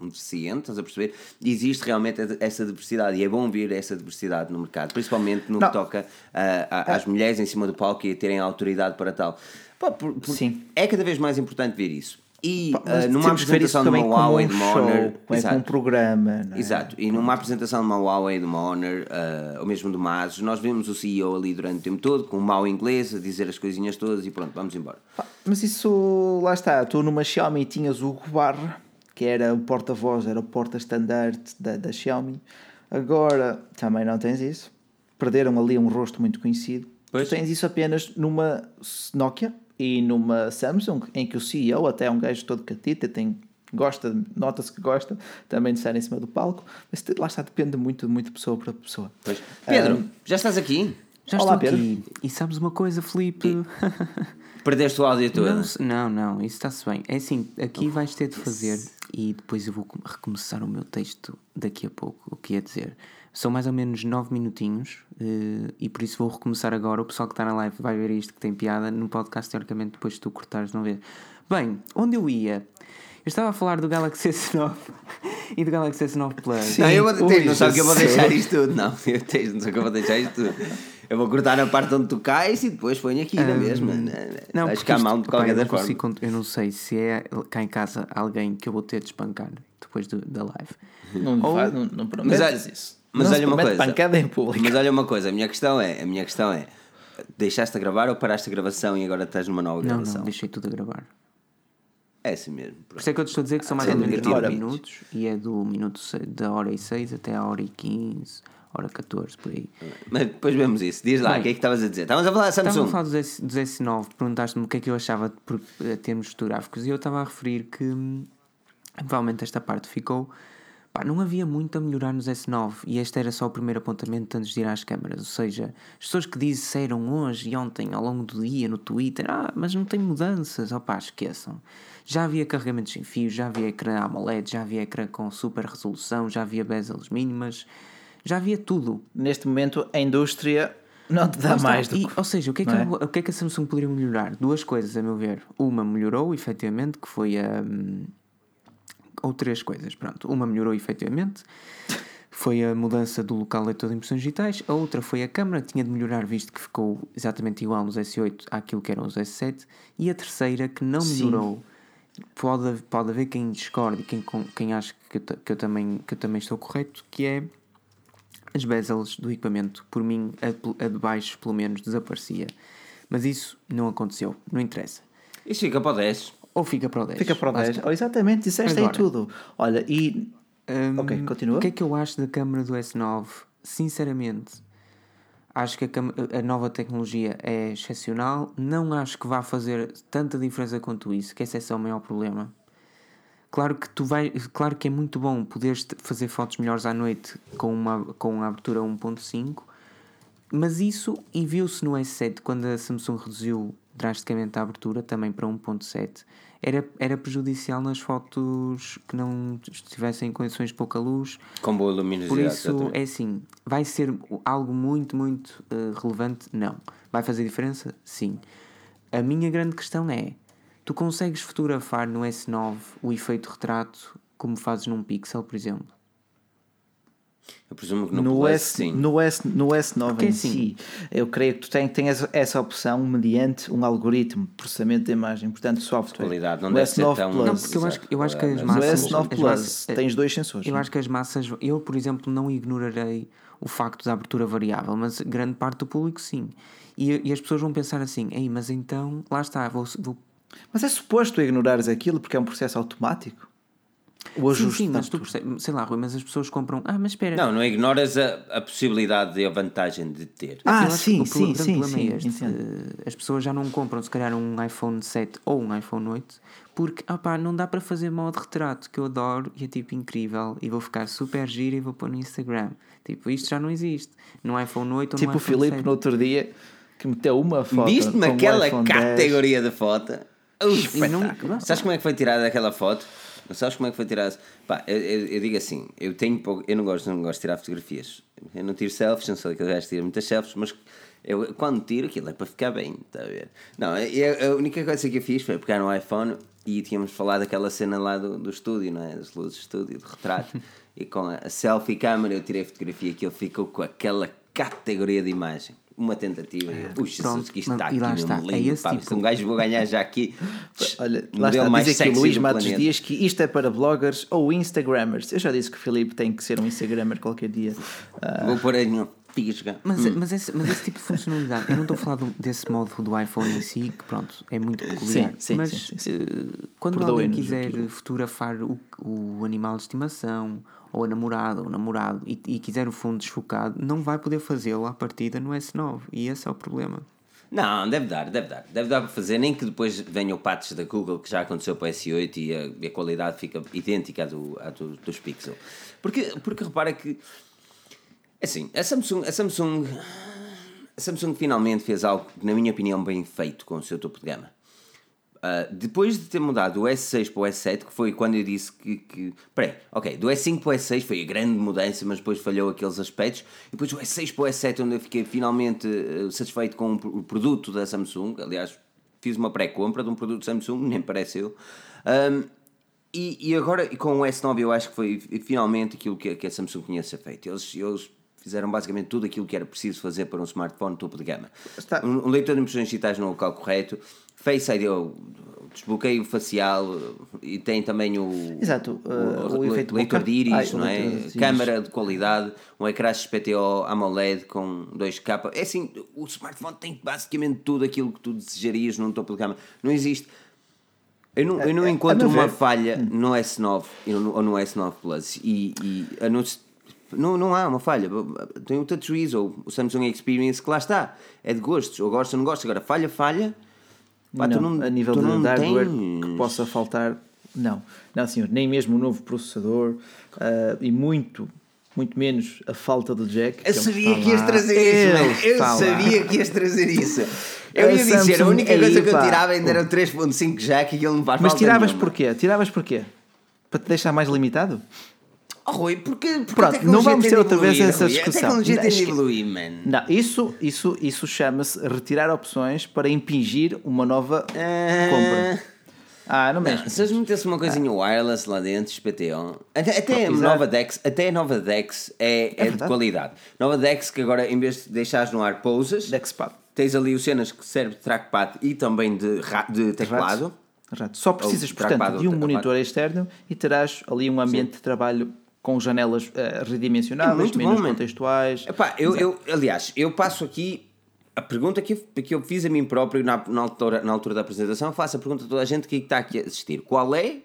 S1: um deficiente, estás a perceber? Existe realmente essa diversidade e é bom ver essa diversidade no mercado, principalmente no
S2: Não.
S1: que toca a- às mulheres em cima do palco e a terem autoridade para tal. Pá, por- por-
S2: Sim.
S1: É cada vez mais importante ver isso. E
S2: mas
S1: ah, numa apresentação de uma Huawei, de uma Honor.
S2: é um programa. não é?
S1: Exato, e numa apresentação de uma Huawei, de uma Honor, ah, ou mesmo de uma Asus, nós vemos o CEO ali durante o tempo todo, com um mau inglês, a dizer as coisinhas todas e pronto, vamos embora.
S2: Mas isso, lá está, tu numa Xiaomi tinhas o Barra, que era o porta-voz, era o porta-estandarte da, da Xiaomi. Agora também não tens isso. Perderam ali um rosto muito conhecido.
S1: Pois.
S2: Tu tens isso apenas numa Nokia e numa Samsung, em que o CEO até é um gajo todo catita, tem, gosta, nota-se que gosta também de estar em cima do palco, mas lá está, depende muito, muito de pessoa para pessoa.
S1: Pedro, já estás aqui?
S3: Já
S2: Olá,
S3: estou
S2: Pedro.
S3: aqui. E sabes uma coisa, Felipe?
S1: Perdeste o áudio todo.
S3: Não, não, não, isso está-se bem. É assim, aqui vais ter de fazer e depois eu vou com- recomeçar o meu texto daqui a pouco, o que ia dizer. São mais ou menos 9 minutinhos eh, e por isso vou recomeçar agora. O pessoal que está na live vai ver isto que tem piada. No podcast, teoricamente, depois de tu cortares, não ver. Bem, onde eu ia? Eu estava a falar do Galaxy S9 e do Galaxy S9 Plus.
S1: Não, eu vou, tens noção que eu vou deixar isto tudo. Não, eu tens noção que eu vou deixar isto tudo. Eu vou cortar a parte onde tu cais e depois ponho aqui na mesma.
S3: Não,
S1: Vais
S3: porque
S1: ficar
S3: isto-
S1: mal de qualquer
S3: não
S1: forma.
S3: consigo Eu não sei se é cá em casa alguém que eu vou ter de espancar depois do- da live.
S2: Não,
S3: Ou-
S2: faz- não, não prometes
S1: olha-
S2: isso.
S1: Mas
S2: não
S1: olha uma coisa.
S2: pancada em público.
S1: Mas olha uma coisa, a minha questão é, a minha questão é, deixaste a gravar ou paraste a gravação e agora estás numa nova
S3: Não,
S1: gravação?
S3: não, deixei tudo a gravar.
S1: É assim mesmo.
S3: Por isso é que eu te estou a dizer que são mais ou menos
S1: negativo.
S3: 9
S2: Ora,
S3: minutos e é do minuto da hora e 6 até a hora e 15, hora 14, por aí.
S1: Mas depois vemos isso. Diz lá,
S3: Bem,
S1: o que é que estavas a dizer? Estavas a falar da
S3: Estava a
S1: Samsung.
S3: falar dos, S, dos S9, perguntaste-me o que é que eu achava de eh, termos fotográficos e eu estava a referir que hum, provavelmente esta parte ficou Pá, não havia muito a melhorar nos S9 e este era só o primeiro apontamento antes de ir às câmaras. Ou seja, as pessoas que disseram hoje e ontem ao longo do dia no Twitter, ah, mas não tem mudanças, opá, esqueçam. Já havia carregamentos sem fio, já havia ecrã AMOLED, já havia ecrã com super resolução, já havia bezels mínimas, já havia tudo.
S2: Neste momento, a indústria não te dá mais do
S3: E,
S2: que.
S3: Ou seja, o que, é que,
S2: é?
S3: o que é que a Samsung poderia melhorar? Duas coisas, a meu ver. Uma melhorou, efetivamente, que foi a. hum, ou três coisas, pronto. Uma melhorou, efetivamente, foi a mudança do local leitor de impressões digitais. A outra foi a câmara, tinha de melhorar, visto que ficou exatamente igual nos S8 àquilo que eram os S7. E a terceira, que não
S2: Sim.
S3: melhorou. Pode, pode haver quem discorde e quem, quem acha que eu, que, eu também, que eu também estou correto, que é as bezels do equipamento, por mim, a, a de baixo pelo menos desaparecia. Mas isso não aconteceu, não interessa.
S1: Isso fica para o 10.
S3: Ou fica para o 10.
S2: Fica para o
S3: Lá
S2: 10.
S3: está.
S2: Oh, exatamente, disseste
S3: Agora.
S2: aí tudo. Olha, e.
S3: Hum,
S2: Ok, continua.
S3: O que é que eu acho da câmara do S9? Sinceramente, acho que a, a nova tecnologia é excepcional. Não acho que vá fazer tanta diferença quanto isso, que esse é só o maior problema. Claro que tu vai, claro que é muito bom poderes fazer fotos melhores à noite com uma com uma abertura 1.5, mas isso e viu-se no S7 quando a Samsung reduziu drasticamente a abertura também para 1.7. Era, era prejudicial nas fotos que não estivessem em condições de pouca luz.
S1: Com boa
S3: Por
S1: luminosidade.
S3: isso,
S1: exatamente.
S3: é assim, vai ser algo muito, muito eh, relevante? Não. Vai fazer diferença? Sim. A minha grande questão é: tu consegues fotografar no S9 o efeito retrato como fazes num Pixel, por exemplo?
S1: Eu presumo que no,
S2: No,
S1: Plus,
S2: S,
S1: sim.
S2: no, S, no S9
S3: Porque
S2: em
S3: assim-
S2: si, eu creio que tu tens, tens essa opção mediante um algoritmo de processamento de imagem, portanto, software.
S1: Qualidade, não
S2: no
S1: deve ser
S2: S9
S1: tão-
S2: Plus.
S3: Não, porque eu acho, eu acho que as
S1: No
S2: No
S3: massas.
S2: S9
S3: as
S2: Plus
S3: massas-
S2: tens dois sensores.
S3: Eu acho que as massas. Eu, por exemplo, não ignorarei o facto da abertura variável, mas grande parte do público sim. E, e as pessoas vão pensar assim: ei, mas então, lá está, vou, vou
S2: Mas é suposto ignorares aquilo porque é um processo automático? O
S3: Sim,
S2: ajuste
S3: sim,
S2: da
S3: mas tu percebes, sei lá, Rui, mas as pessoas compram. Ah, mas espera.
S1: Não, não ignoras a, a possibilidade e a vantagem de ter.
S2: Ah,
S3: Eu acho
S2: sim,
S3: o
S2: sim, sim,
S3: problema
S2: sim,
S3: é este. Eh, As pessoas já não compram, se calhar, um iPhone 7 ou um iPhone 8 porque, opá, não dá para fazer modo retrato, que eu adoro e é tipo incrível e vou ficar super giro e vou pôr no Instagram. Tipo, isto já não existe. No iPhone 8 ou
S2: Tipo
S3: no
S2: o
S3: iPhone
S2: Filipe
S3: 7.
S2: no outro dia que meteu uma foto.
S1: Viste-me
S2: o
S1: aquela
S2: iPhone 10.
S1: categoria de foto?
S3: E não-.
S1: Sabes como é que foi tirada aquela foto? Não sabes como é que foi tirada? Pá, eu, eu- eu digo assim, eu tenho pouco, eu não gosto, não gosto de tirar fotografias. Eu não tiro selfies, não sou daquele gajo que tira muitas selfies, mas eu, quando tiro aquilo é para ficar bem, está a ver? Não, eu- a única coisa que eu fiz foi pegar no iPhone e tínhamos falado daquela cena lá do, do estúdio, não é? Das luzes do estúdio, de retrato. e com a, a selfie câmera eu tirei a fotografia que ele ficou com aquela categoria de imagem. Uma tentativa. eu, Puxa,
S3: Pronto,
S1: que isto está aqui mesmo
S3: está, é
S1: lindo.
S3: esse
S1: pá,
S3: tipo-
S1: se um gajo vou ganhar já aqui.
S2: Olha, lá está,
S1: mais
S2: diz aqui o Luís Matos
S1: planeta.
S2: Dias que isto é para bloggers ou Instagrammers. Eu já disse que o Filipe tem que ser um Instagrammer qualquer dia. Ah,
S1: Vou pôr aí pisga.
S3: Mas, mas, esse, mas esse tipo de funcionalidade, eu não estou a falar do- desse modo do iPhone em si, que pronto, é muito peculiar.
S2: Sim, sim,
S3: mas
S2: sim, sim, sim.
S3: eh, quando alguém quiser
S2: aquilo.
S3: fotografar o, o animal de estimação, ou a namorada, ou namorado, e, e quiser o fundo desfocado, não vai poder fazê-lo à partida no S9. E esse é o problema.
S1: Não, deve dar, deve dar. Deve dar para fazer, nem que depois venha o patch da Google, que já aconteceu para o S8 e a, e a qualidade fica idêntica à, do, à do- dos Pixel. Porque, porque repara que, assim, a Samsung, a Samsung, a Samsung finalmente fez algo, na minha opinião, bem feito com o seu topo de gama. Uh, depois de ter mudado do S6 para o S7, que foi quando eu disse que. que peraí, ok, do S5 para o S6 foi a grande mudança, mas depois falhou aqueles aspectos. E depois do S6 para o S7, onde eu fiquei finalmente uh, satisfeito com o pro- o produto da Samsung. Aliás, fiz uma pré-compra de um produto Samsung, nem pareceu. Um, e, e agora com o S9 eu acho que foi finalmente aquilo que, a- que a Samsung tinha feito. Eles, eles fizeram basicamente tudo aquilo que era preciso fazer para um smartphone topo de gama.
S2: Está-
S1: Um, um leitor de impressões digitais no local correto, Face ID, o desbloqueio facial e tem também o,
S2: Exato, uh, o
S1: le-
S2: efeito
S1: leitor
S2: boca.
S1: de íris,
S2: Ai, o
S1: não é?
S2: de.
S1: Câmara de qualidade, um ecrã XPTO AMOLED com 2K. É assim, o smartphone tem basicamente tudo aquilo que tu desejarias num topo de gama. Não existe. Eu não, eu não
S2: É, a
S1: encontro
S2: meu
S1: uma
S2: ver-
S1: falha no S9 e no- ou no S9 Plus e, e não, não há uma falha. Tem o TouchWiz ou o Samsung Experience que lá está. É de gostos, ou gosta ou não gosta. Agora, falha, falha. Pá,
S2: não,
S1: não,
S2: a nível de hardware
S1: tens.
S2: que possa faltar, Não, não senhor, nem mesmo o novo processador ah, e muito, muito menos a falta do jack.
S1: Eu
S2: ele
S1: sabia que ias trazer isso. Eu sabia que ias trazer isso. Eu ia dizer, a única coisa que eu tirava ainda era o 3.5 jack e ele não faz
S2: Mas tiravas porquê? Tiravas porquê? Para te deixar mais limitado?
S1: Oh, Rui, porque, porque
S2: Pronto, não vamos ter
S1: de
S2: outra vez essa
S1: Rui.
S2: discussão.
S1: A tecnologia
S2: Não,
S1: tem de evoluir.
S2: Não, isso, isso, isso chama-se retirar opções para impingir uma nova
S1: Ah.
S2: compra. Ah, não mesmo.
S1: Se eles metessem uma coisinha wireless lá dentro, XPTO, até, até a nova Dex, até a nova Dex é, é, de
S2: verdade.
S1: qualidade. Nova Dex que agora em vez de deixares no ar pousas,
S2: Dexpad.
S1: tens ali os cenas que serve de trackpad e também de, de teclado.
S2: Exato. Só precisas,
S1: Ou
S2: portanto, de um monitor externo e terás ali um ambiente de trabalho com janelas eh, redimensionáveis,
S1: É
S2: menos
S1: bom,
S2: contextuais.
S1: Epá, eu, eu, aliás, eu passo aqui a pergunta que eu, que eu fiz a mim próprio na, na, altura, na altura da apresentação, faço a pergunta a toda a gente que está aqui a assistir. Qual é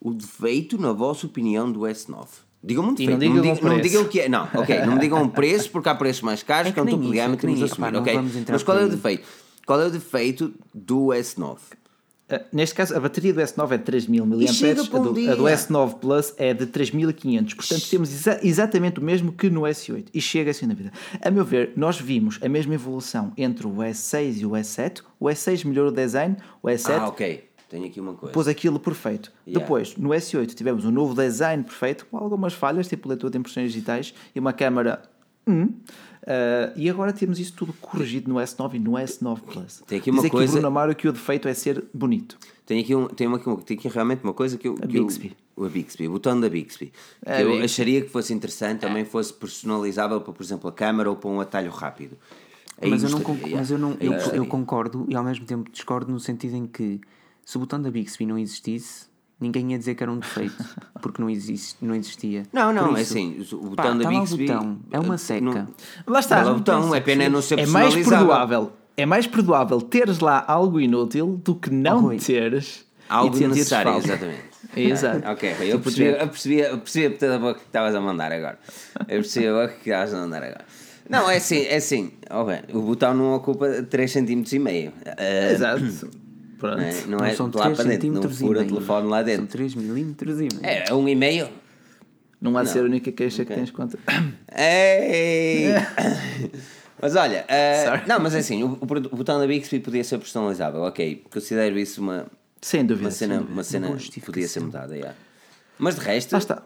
S1: o defeito, na vossa opinião, do S9? Digam-me um
S2: não
S1: defeito, não, não
S2: preço.
S1: digam o que é. Não, ok, não me digam um preço porque há preços mais caros
S3: É
S1: que é um
S3: que
S1: de
S3: é
S1: temos
S3: pá,
S1: assumir,
S3: não
S1: ok?
S3: vamos entrar
S1: Mas qual é o defeito? Qual é o defeito do S9?
S2: Eh, neste caso, a bateria do S9 é de 3000 mAh, a do, a do S9 Plus é de 3500. Portanto, temos exa- exatamente o mesmo que no S8 e chega assim na vida. A meu ver, nós vimos a mesma evolução entre o S6 e o S7. O S6 melhorou o design, o S7
S1: Ah, ok. Tenho aqui uma coisa.
S2: pôs aquilo perfeito.
S1: Yeah.
S2: Depois, no S8, tivemos um novo design perfeito, com algumas falhas, tipo leitura de impressões digitais e uma câmara. Hum, Uh, e agora temos isso tudo corrigido no S9 e no S9 Plus.
S1: Tem aqui uma
S2: Diz aqui
S1: coisa-
S2: o Bruno Amaro que o defeito é ser bonito.
S1: Tem aqui, um, tem, uma, tem aqui realmente uma coisa que eu.
S2: A
S1: que eu-
S2: Bixby.
S1: o a Bixby, o botão da Bixby. Que
S2: A
S1: eu
S2: Bixby.
S1: acharia que fosse interessante, também fosse personalizável para, por exemplo, a câmara ou para um atalho rápido. Aí
S3: Mas eu, não,
S1: gostaria,
S3: mas eu, não eu, eu concordo e ao mesmo tempo discordo no sentido em que se o botão da Bixby não existisse, ninguém ia dizer que era um defeito, porque não, existe, não existia.
S1: Não, não, é
S3: isso,
S1: assim, o botão
S3: pá,
S1: da
S3: tá
S1: Bixby.
S3: botão, é uma
S1: eh,
S3: seca.
S1: não-
S2: Lá está.
S1: Tá lá o botão, é pena não ser
S2: É mais perdoável. É mais perdoável teres lá algo inútil do que não
S3: Oh,
S2: teres
S1: Algo necessário,
S2: falta.
S1: exatamente.
S2: Exato.
S1: Ok, eu percebi, eu percebi, eu percebi toda a boca que estavas a mandar agora. Eu percebi a boca que estavas a mandar agora. Não, é assim, é assim. o botão não ocupa 3 cm e meio. Eh,
S2: Exato. Pronto.
S1: Não é, não
S3: Não
S1: é
S3: são
S1: de lá
S3: 3
S1: para dentro, não fura o telefone lá
S3: São
S1: dentro.
S3: 3 milímetros e meio.
S1: É, um e meio.
S2: Não há de ser a única queixa que tens contra.
S1: Ei! mas olha,
S2: Sorry.
S1: não, mas é assim, o, o botão da Bixby podia ser personalizável, ok. Considero isso uma,
S2: Sem dúvida.
S1: uma cena,
S2: dúvida.
S1: uma cena podia ser mudada, yeah. Mas de resto,
S2: Lá está.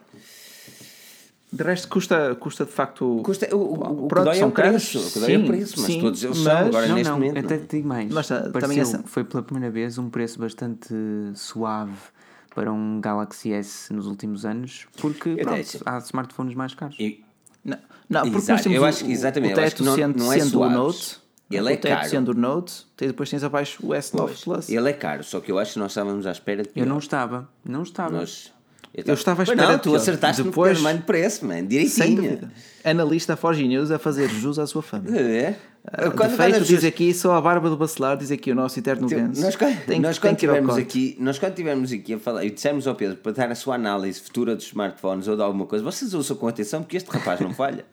S2: De resto, custa, custa de facto.
S1: custa, o, o, o
S2: Pronto,
S1: dói é
S2: são
S1: o preço.
S2: caros.
S1: O que dói é o
S2: Sim,
S1: preço, mas
S2: sim,
S1: todos eles
S2: mas-
S1: são agora
S3: não,
S1: neste
S3: não,
S1: momento.
S3: até te digo mais.
S2: Lá está, também essa-
S3: Foi pela primeira vez um preço bastante suave para um Galaxy S nos últimos anos, porque
S1: até
S3: pronto,
S1: acho-
S3: há smartphones mais caros.
S1: E-
S2: Não, não porque
S1: Exato,
S2: nós temos
S1: eu
S2: o-
S1: acho que- exatamente,
S2: o teto
S1: acho que não-
S2: sendo,
S1: não é
S2: sendo o
S1: suaves.
S2: Note.
S1: Ele
S2: o
S1: é
S2: teto
S1: caro.
S2: sendo o Note, e depois tens abaixo o S9 Plus.
S1: Ele é caro, só que eu acho que nós estávamos à espera de
S3: Eu não estava, não estava.
S1: Nós-
S2: Eu estava à
S1: Pois
S2: espera
S1: Não, tu
S2: pior.
S1: acertaste
S2: Depois-
S1: no de preço, man, direitinho.
S2: Analista Forge News a fazer jus à sua fama.
S1: É.
S2: Uh,
S1: Quando- as
S2: diz aqui só a barba do bacelar, diz aqui o nosso eterno Vence.
S1: Nós, quando-
S2: Tem,
S1: nós quando tivemos aqui, nós quando tivemos aqui a falar e dissemos ao Pedro para dar a sua análise futura dos smartphones ou de alguma coisa, vocês ouçam com atenção porque este rapaz não falha.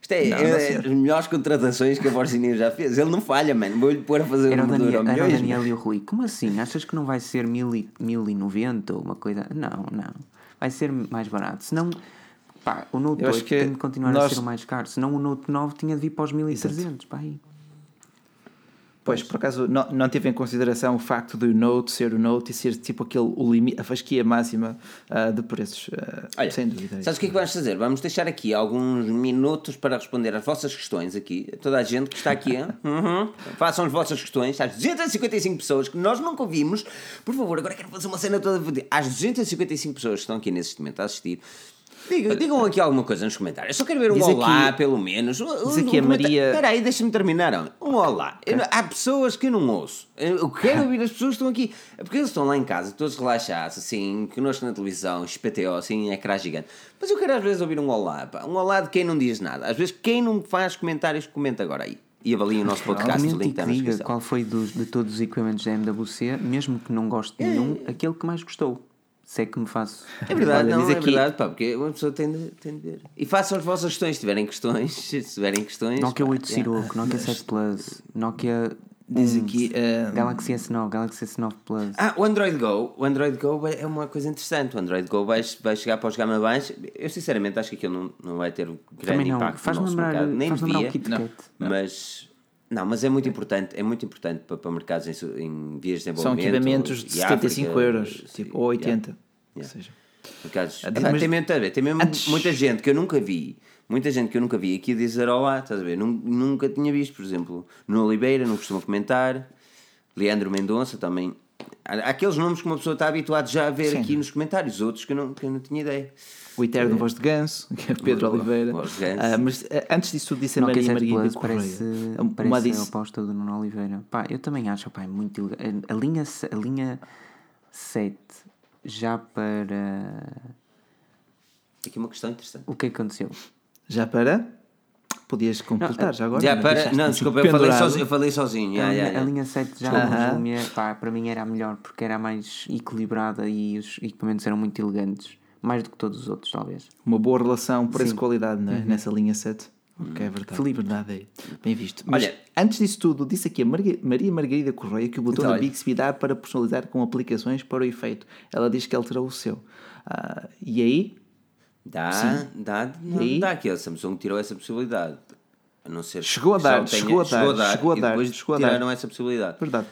S1: Isto é,
S2: Não, não,
S1: é as melhores contratações que a Forcinho já fez. Ele não falha, mano. Vou-lhe pôr a fazer
S3: Era Daniel,
S1: moldura ao
S3: era o Daniel e o Rui. Como assim? Achas que não vai ser 1000 e- 1090 ou uma coisa? Não, não. Vai ser mais barato. Senão, pá, o Note
S2: Eu acho
S3: 8
S2: que
S3: tem de continuar a
S2: nós-
S3: ser o mais caro. Senão o Note 9 tinha de vir para os 1300. Pá, aí.
S2: Pois, por acaso, não, não teve em consideração o facto do Note ser o Note e ser tipo aquele, o limi, a fasquia máxima ah, de preços. ah,
S1: Olha,
S2: sem dúvida.
S1: Sabes o que é que vamos fazer? Vamos deixar aqui alguns minutos para responder às vossas questões aqui. Toda a gente que está aqui. Uhum. Façam as vossas questões. Às 255 pessoas que nós nunca ouvimos. Por favor, agora quero fazer uma cena toda. Às 255 pessoas que estão aqui nesse momento a assistir. Digam, digam aqui alguma coisa nos comentários. Eu só quero ver um
S2: Diz
S1: olá,
S2: aqui-
S1: pelo menos. Um,
S2: diz aqui a Maria-
S1: Espera aí, deixa-me terminar. Um olá. Eu Há pessoas que eu não ouço. Eu quero ouvir as pessoas que estão aqui. É porque eles estão lá em casa, todos relaxados, assim, connosco na televisão, XPTO, assim, em ecrã gigante. Mas eu quero às vezes ouvir um olá. pá. Um olá de quem não diz nada. Às vezes, quem não faz comentários, comenta agora aí. E avaliem o nosso podcast. O link
S3: diga qual foi dos, de todos os equipamentos da MWC, mesmo que não goste de nenhum, aquele que mais gostou. Se é que me faço.
S1: É verdade,
S2: Olha,
S1: não,
S2: diz
S1: é
S2: aqui-
S1: verdade, pá, porque uma pessoa tem de, tem de ver. E façam as vossas questões, se tiverem questões, se tiverem questões.
S3: Nokia
S1: pá,
S3: 8
S1: yeah.
S3: Siroco, Nokia 7 Plus, Nokia
S2: Diz aqui. eh,
S3: Galaxy S9, Galaxy S9 Plus.
S1: Ah, o Android Go. O Android Go é uma coisa interessante. O Android Go vai, vai chegar para os gama baixos. Eu sinceramente acho que aquilo não, não vai ter um grande
S3: Também não.
S1: impacto
S3: Faz
S1: no nosso
S3: lembrar,
S1: mercado. Nem
S3: faz lembrar
S1: devia.
S3: o KitKat.
S1: Mas não, mas é muito importante, é muito importante para, para mercados em, em vias de
S2: são
S1: desenvolvimento.
S2: equipamentos de
S1: e
S2: 75
S1: África,
S2: euros, tipo, ou 80.
S1: yeah,
S2: Ou
S1: yeah.
S2: seja,
S1: Mercados,
S2: mas-
S1: tem mesmo, tá tem mesmo
S2: Antes-
S1: muita gente que eu nunca vi, muita gente que eu nunca vi aqui dizer olá, estás a ver? Nun- Nunca tinha visto, por exemplo, no Oliveira, não costuma comentar, Leandro Mendonça também. Há há aqueles nomes que uma pessoa está habituada já a ver
S2: Sim.
S1: aqui nos comentários, outros que eu não, que eu não tinha ideia.
S2: O eterno voz de ganso, que é Pedro
S1: O-
S2: Oliveira.
S1: voz de ganso.
S2: Ah, mas eh, antes disso tudo disse a Maria
S3: 7
S2: Margarida
S3: Plus
S2: Correia.
S3: parece,
S2: Uma
S3: parece a
S2: disse,
S3: oposta do Nuno Oliveira. Pá, eu também acho, pá, é muito elegante. A linha, a linha 7 já para.
S1: Aqui uma questão interessante.
S3: O que é que aconteceu?
S2: já para? Podias completar já agora?
S1: já
S2: não
S1: para, não, desculpa, eu falei, sozinho, eu falei sozinho.
S3: a, linha,
S1: já, já.
S3: a linha 7 já na Lumia, pá, para mim era a melhor porque era a mais equilibrada e os equipamentos eram muito elegantes. Mais do que todos os outros, talvez.
S2: Uma boa relação preço-qualidade, é? Nessa linha 7. Ok, é verdade.
S3: Uhum. Filipe.
S2: Verdade aí. Bem visto. Mas
S1: Olha-
S2: antes disso tudo, disse aqui a Maria Margarida Correia que o botão
S1: Então,
S2: da. Bixby dá para personalizar com aplicações para o efeito. Ela diz que alterou o seu. Ah, e aí,
S1: Dá, dá, não
S2: aí?
S1: dá que a Samsung tirou essa possibilidade. A não ser
S2: Chegou a
S1: que só
S2: dar, chegou a dar, chegou a dar, chegou a dar.
S1: tiraram essa possibilidade.
S2: Verdade.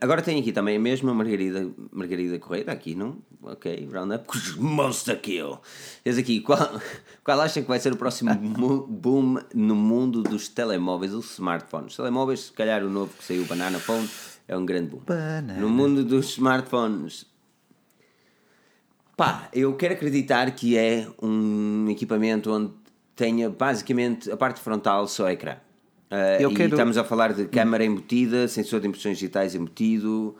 S1: Agora tem aqui também a mesma Margarida, Margarida Correia, aqui, não? Ok, roundup. Monster Kill. Diz aqui, qual, qual acha que vai ser o próximo boom no mundo dos telemóveis, dos smartphones? Telemóveis, se calhar o novo que saiu, o Banana Phone, é um grande boom.
S2: Banana.
S1: No mundo dos smartphones, Pá, eu quero acreditar que é um equipamento onde tenha basicamente a parte frontal só ecrã. Ah,
S2: Eu quero-
S1: estamos a falar de câmara embutida, sensor de impressões digitais embutido,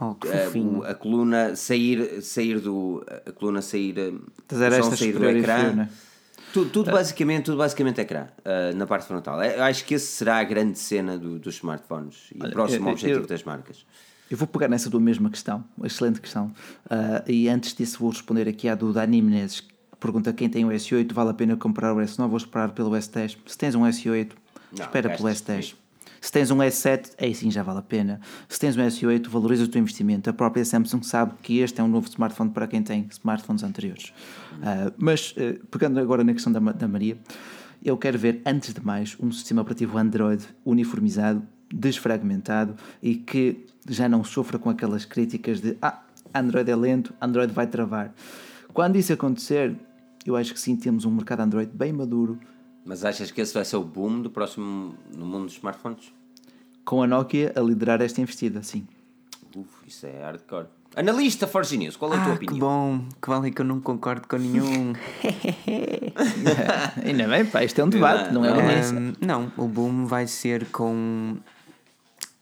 S3: Oh,
S1: o- a coluna sair, sair do. A coluna sair. ah,
S2: Estás
S1: sair do ecrã.
S2: inferior, não é?
S1: Tudo, tudo basicamente, tudo basicamente ecrã, ah, na parte frontal. Eu acho que esse será a grande cena do- dos smartphones e o próximo
S2: eu-
S1: objetivo
S2: eu-
S1: das marcas.
S2: Eu vou pegar nessa tua mesma questão, excelente questão. E antes disso, vou responder aqui à do Dani Menezes, que pergunta quem tem o S8, vale a pena comprar o S9 ou esperar pelo S10? Se tens um S8,
S1: Não,
S2: espera pelo
S1: gastas
S2: S10. Se tens um S7, aí sim já vale a pena. Se tens um S8, valoriza o teu investimento. A própria Samsung sabe que este é um novo smartphone para quem tem smartphones anteriores. Ah, mas, eh, pegando agora na questão da, da Maria, eu quero ver, antes de mais, um sistema operativo Android uniformizado, desfragmentado e que já não sofra com aquelas críticas de ah, Android é lento, Android vai travar. Quando isso acontecer, eu acho que sim, temos um mercado Android bem maduro,
S1: Mas achas que esse vai ser o boom do próximo no mundo dos smartphones?
S2: com a Nokia a liderar esta investida, sim.
S1: Uf, isso é hardcore. Analista Forge News, qual é a tua
S3: Ah, que
S1: opinião?
S3: bom. Que vale que eu não concordo com nenhum.
S2: Ainda bem, pá, isto é um debate, não é uma mesa.
S3: Ahm, não, o boom vai ser com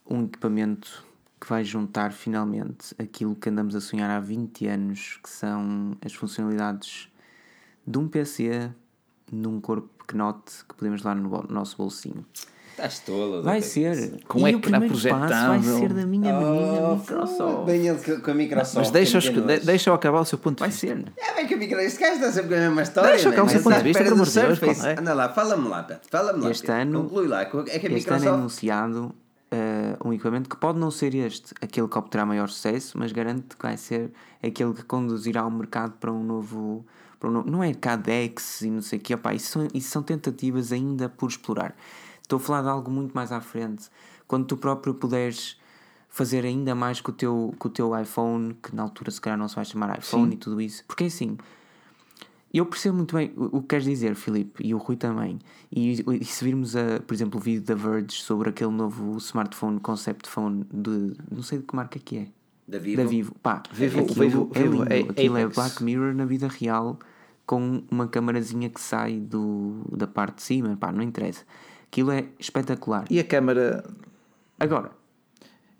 S3: um equipamento que vai juntar finalmente aquilo que andamos a sonhar há 20 anos, que são as funcionalidades de um PC num corpo pequenote que podemos levar no nosso bolsinho.
S1: Estás tola.
S3: Vai ser.
S2: Com
S3: e o
S2: ecrã
S3: primeiro passo vai
S2: projetável.
S3: ser da minha menina Microsoft.
S1: Bem ele com- a Microsoft.
S2: Mas deixa-o
S1: que
S2: escu-
S1: nojo.
S2: de- deixa-o acabar o seu ponto de
S3: Vai
S2: vista.
S3: ser.
S1: É bem que a Microsoft. Este gajo está sempre com a mesma história.
S2: Deixa cá o
S1: man.
S2: seu ponto de vista, pelo amor de Deus, é.
S1: Anda lá, fala-me lá, Pet. Fala-me lá.
S3: Este ano-
S1: Conclui lá. É que a
S3: Este ano é
S1: Microsoft.
S3: anunciado eh, um equipamento que pode não ser este, aquele que obterá maior sucesso, mas garanto que vai ser aquele que conduzirá o mercado para um novo. Não é Cadex e não sei o que, opá, isso, são, isso são tentativas ainda por explorar. Estou a falar de algo muito mais à frente. Quando tu próprio puderes fazer ainda mais com o teu, com o teu iPhone, que na altura se calhar não se vai chamar iPhone e tudo isso. Porque é assim, eu percebo muito bem o que queres dizer, Filipe, e o Rui também. E, e se virmos, a, por exemplo, o vídeo da Verge sobre aquele novo smartphone, concept phone de. não sei de que marca que é.
S1: Da Vivo.
S3: Da Vivo. Pá,
S2: Vivo-
S3: aquilo
S2: Vivo-
S3: é
S2: Vivo
S3: lindo.
S2: A-
S3: aquilo é
S2: Apex.
S3: Black Mirror na vida real com uma camarazinha que sai do, da parte de cima. Pá, não interessa. Aquilo é espetacular.
S2: E a câmara,
S3: Agora,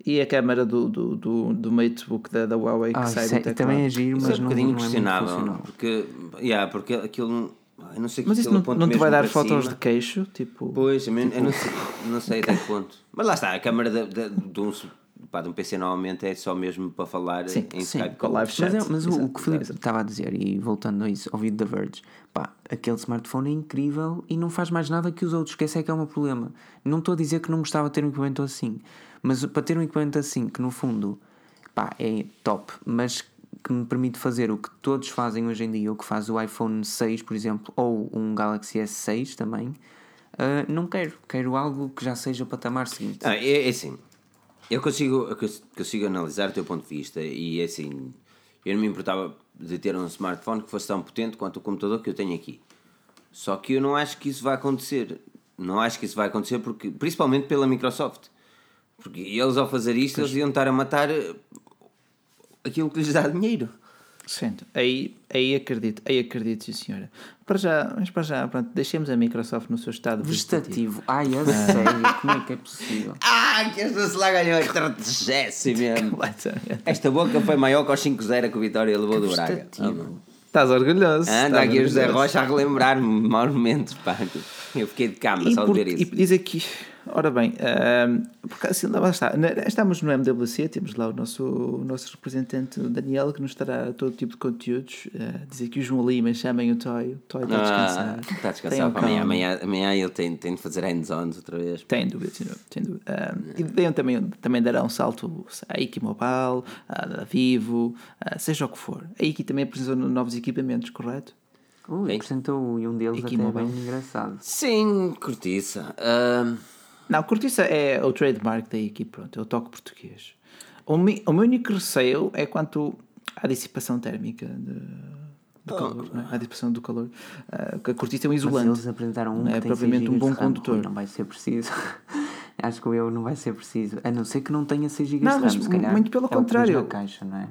S2: e a câmara do, do, do, do Matebook da, da Huawei que
S3: ah,
S2: sai
S3: isso
S2: do
S3: é-
S2: teclado.
S3: também é giro,
S1: Isso
S3: mas
S1: é um
S3: não,
S1: bocadinho
S3: é
S1: questionável.
S3: funcional.
S1: porque, yeah, porque aquilo. não- Eu não sei que
S2: Mas isso não, não te vai dar fotos
S1: cima.
S2: de queixo? Tipo,
S1: Pois, eu, eu não, sei, não sei até que ponto. Mas lá está, a câmara de, de, de um, pá, de um PC normalmente é só mesmo para falar
S2: Sim,
S1: em
S3: Sim,
S1: Skype.
S2: com live chat.
S3: Mas, é- mas o- o,
S2: Exato,
S3: que o Filipe
S2: exato.
S3: estava a dizer, e voltando a isso, ouvido da Verge, pá, aquele smartphone é incrível e não faz mais nada que os outros, que esse é que é o meu problema. Não estou a dizer que não gostava de ter um equipamento assim, mas para ter um equipamento assim, que no fundo, pá, é top, mas que me permite fazer o que todos fazem hoje em dia, o que faz o iPhone 6, por exemplo, ou um Galaxy S6 também, ah, não quero. Quero algo que já seja o patamar seguinte.
S1: Ah, é, é assim, eu consigo, eu cons- consigo analisar o teu ponto de vista e é assim, eu não me importava de ter um smartphone que fosse tão potente quanto o computador que eu tenho aqui. Só que eu não acho que isso vai acontecer. Não acho que isso vai acontecer porque, principalmente pela Microsoft. Porque eles ao fazer isto, eles iam estar a matar eh, aquilo que lhes dá dinheiro.
S2: Sento. Aí, aí acredito, aí acredito, sim senhora. Para já, mas para já, pronto, deixemos a Microsoft no seu estado vegetativo.
S3: Vegetativo. Ai, a sério, como é que é possível?
S1: Ah, que esta se lá ganhou a 30 mesmo. Esta boca foi maior que aos 5-0 que o Vitória levou do Braga.
S2: Estás orgulhoso.
S1: Anda aqui o José. Rocha a relembrar-me maus momentos, pá. Eu fiquei de cama
S2: E,
S1: só de ver
S2: e
S1: isso.
S2: diz aqui, ora bem, ahm, porque assim, lá está, estamos no MWC, temos lá o nosso, o nosso representante o Daniel que nos trará todo tipo de conteúdos. ah, diz aqui o João Lima, chamem o Toy, o Toy está a descansar.
S1: Ah, está a
S2: Tenham
S1: descansar para amanhã. amanhã. Amanhã ele tem, tem de fazer hands-ons outra vez.
S2: Tem dúvida, sem dúvida. Sem dúvida. Ah, e deem também, também dará um salto à Iki Mobile, à Vivo, ah, seja o que for. A Iki também apresentou novos equipamentos, correto?
S3: Ui,
S1: Bem.
S3: apresentou e um deles
S2: Aqui
S3: até é
S2: mobile.
S3: bem engraçado.
S1: Sim, cortiça. Ah,
S2: Não, cortiça é o trademark da Iki, pronto, é o toque português. O, mi- o meu único receio é quanto à dissipação térmica de, do calor, não é? à dissipação do calor. Ah, que a cortiça é um
S3: Mas
S2: isolante.
S3: eles apresentaram um
S2: não é
S3: que tem
S2: propriamente
S3: 6
S2: um bom condutor.
S3: Não vai ser preciso. Acho que o eu não vai ser preciso. A não ser que não tenha 6 GB
S2: Não,
S3: de RAM.
S2: mas
S3: se calhar
S2: muito pelo
S3: é
S2: contrário.
S3: na caixa, não é?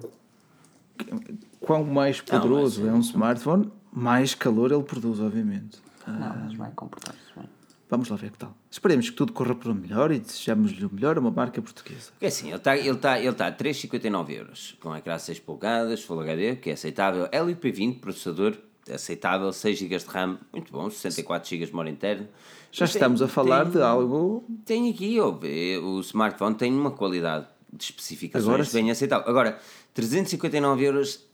S2: Quão mais poderoso
S1: mas-
S2: é um smartphone, mais calor ele produz, obviamente. Ah,
S3: Não, mas vai comportar-se bem.
S2: Vamos lá ver que tal. Esperemos que tudo corra para o melhor e desejamos-lhe o melhor a uma marca portuguesa.
S1: é assim, ele está ele tá, ele tá a 3,59 euros. Com ecrã 6 polegadas, Full HD, que é aceitável. LP20, processador aceitável, 6 GB de RAM, muito bom, 64 GB de memória interna.
S2: Já
S1: Mas tem-
S2: estamos a falar
S1: tem-
S2: de algo.
S1: Tem aqui, ó, o smartphone tem uma qualidade de especificações
S2: Agora
S1: bem aceitável. Agora, 359 euros,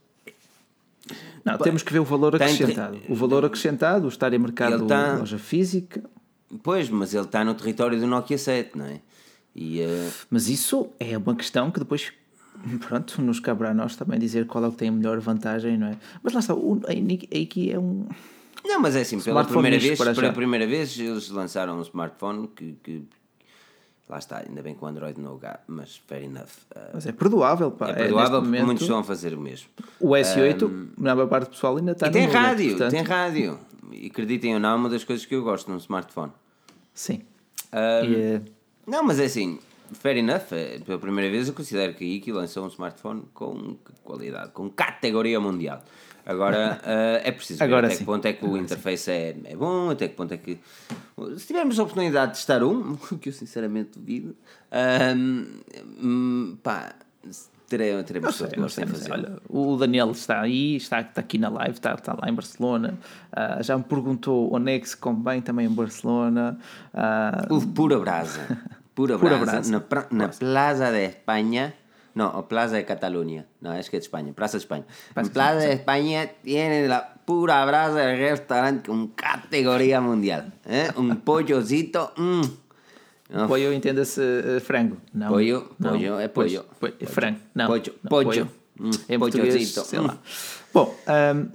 S2: Não, temos que ver o valor
S1: Tem-
S2: acrescentado. O valor acrescentado, o estar em mercado
S1: tá-
S2: loja física.
S1: Pois, mas ele está no território do Nokia 7, não é? E, eh,
S2: Mas isso é uma questão que depois, pronto, nos caberá a nós também dizer qual é o que tem a melhor vantagem, não é? Mas lá está, o, a Nik- a Iki é um.
S1: não, mas é assim, pela primeira vez, pela
S2: já.
S1: primeira vez eles lançaram um smartphone que, que- lá está, ainda bem que o Android não gá, mas fair enough. Eh,
S2: Mas é perdoável, pá.
S1: é
S2: neste
S1: perdoável porque
S2: momento,
S1: muitos estão a fazer o mesmo.
S2: O S8, na maior parte do pessoal, ainda está
S1: E tem rádio,
S2: portanto,
S1: tem rádio. E acreditem ou não, é uma das coisas que eu gosto num smartphone.
S2: Sim.
S1: Ah,
S2: E,
S1: Não, mas é assim, fair enough. é, Pela primeira vez eu considero que a IKI lançou um smartphone com qualidade, com categoria mundial. Agora ah, é preciso ver
S2: Agora
S1: até
S2: sim.
S1: que ponto é que o interface é, é bom, até que ponto é que. Se tivermos a oportunidade de testar um, que eu sinceramente duvido, hum, pá, teremos
S2: Sei, não
S1: gosto
S2: sei, não
S1: fazer.
S2: Olha, o Daniel está aí, está, está aqui na live, está, está lá em Barcelona. Ah, já me perguntou onde é que se bem também em Barcelona.
S1: Uf, pura brasa. Pura,
S2: Pura
S1: brasa. Na, na Plaza de España. No, o Plaza de Cataluña. No, es que es España. Plaza de España. En Plaza de España tiene la pura brasa del restaurante con categoría mundial. ¿eh? Un pollocito. No,
S2: Pollo entenda-se eh, frango. Não,
S1: Pollo,
S2: não.
S1: pollo, é pollo.
S2: é frango. Não,
S1: Pollo,
S2: não,
S1: pollo. Hum,
S2: em português, sei lá. Bom, ahm,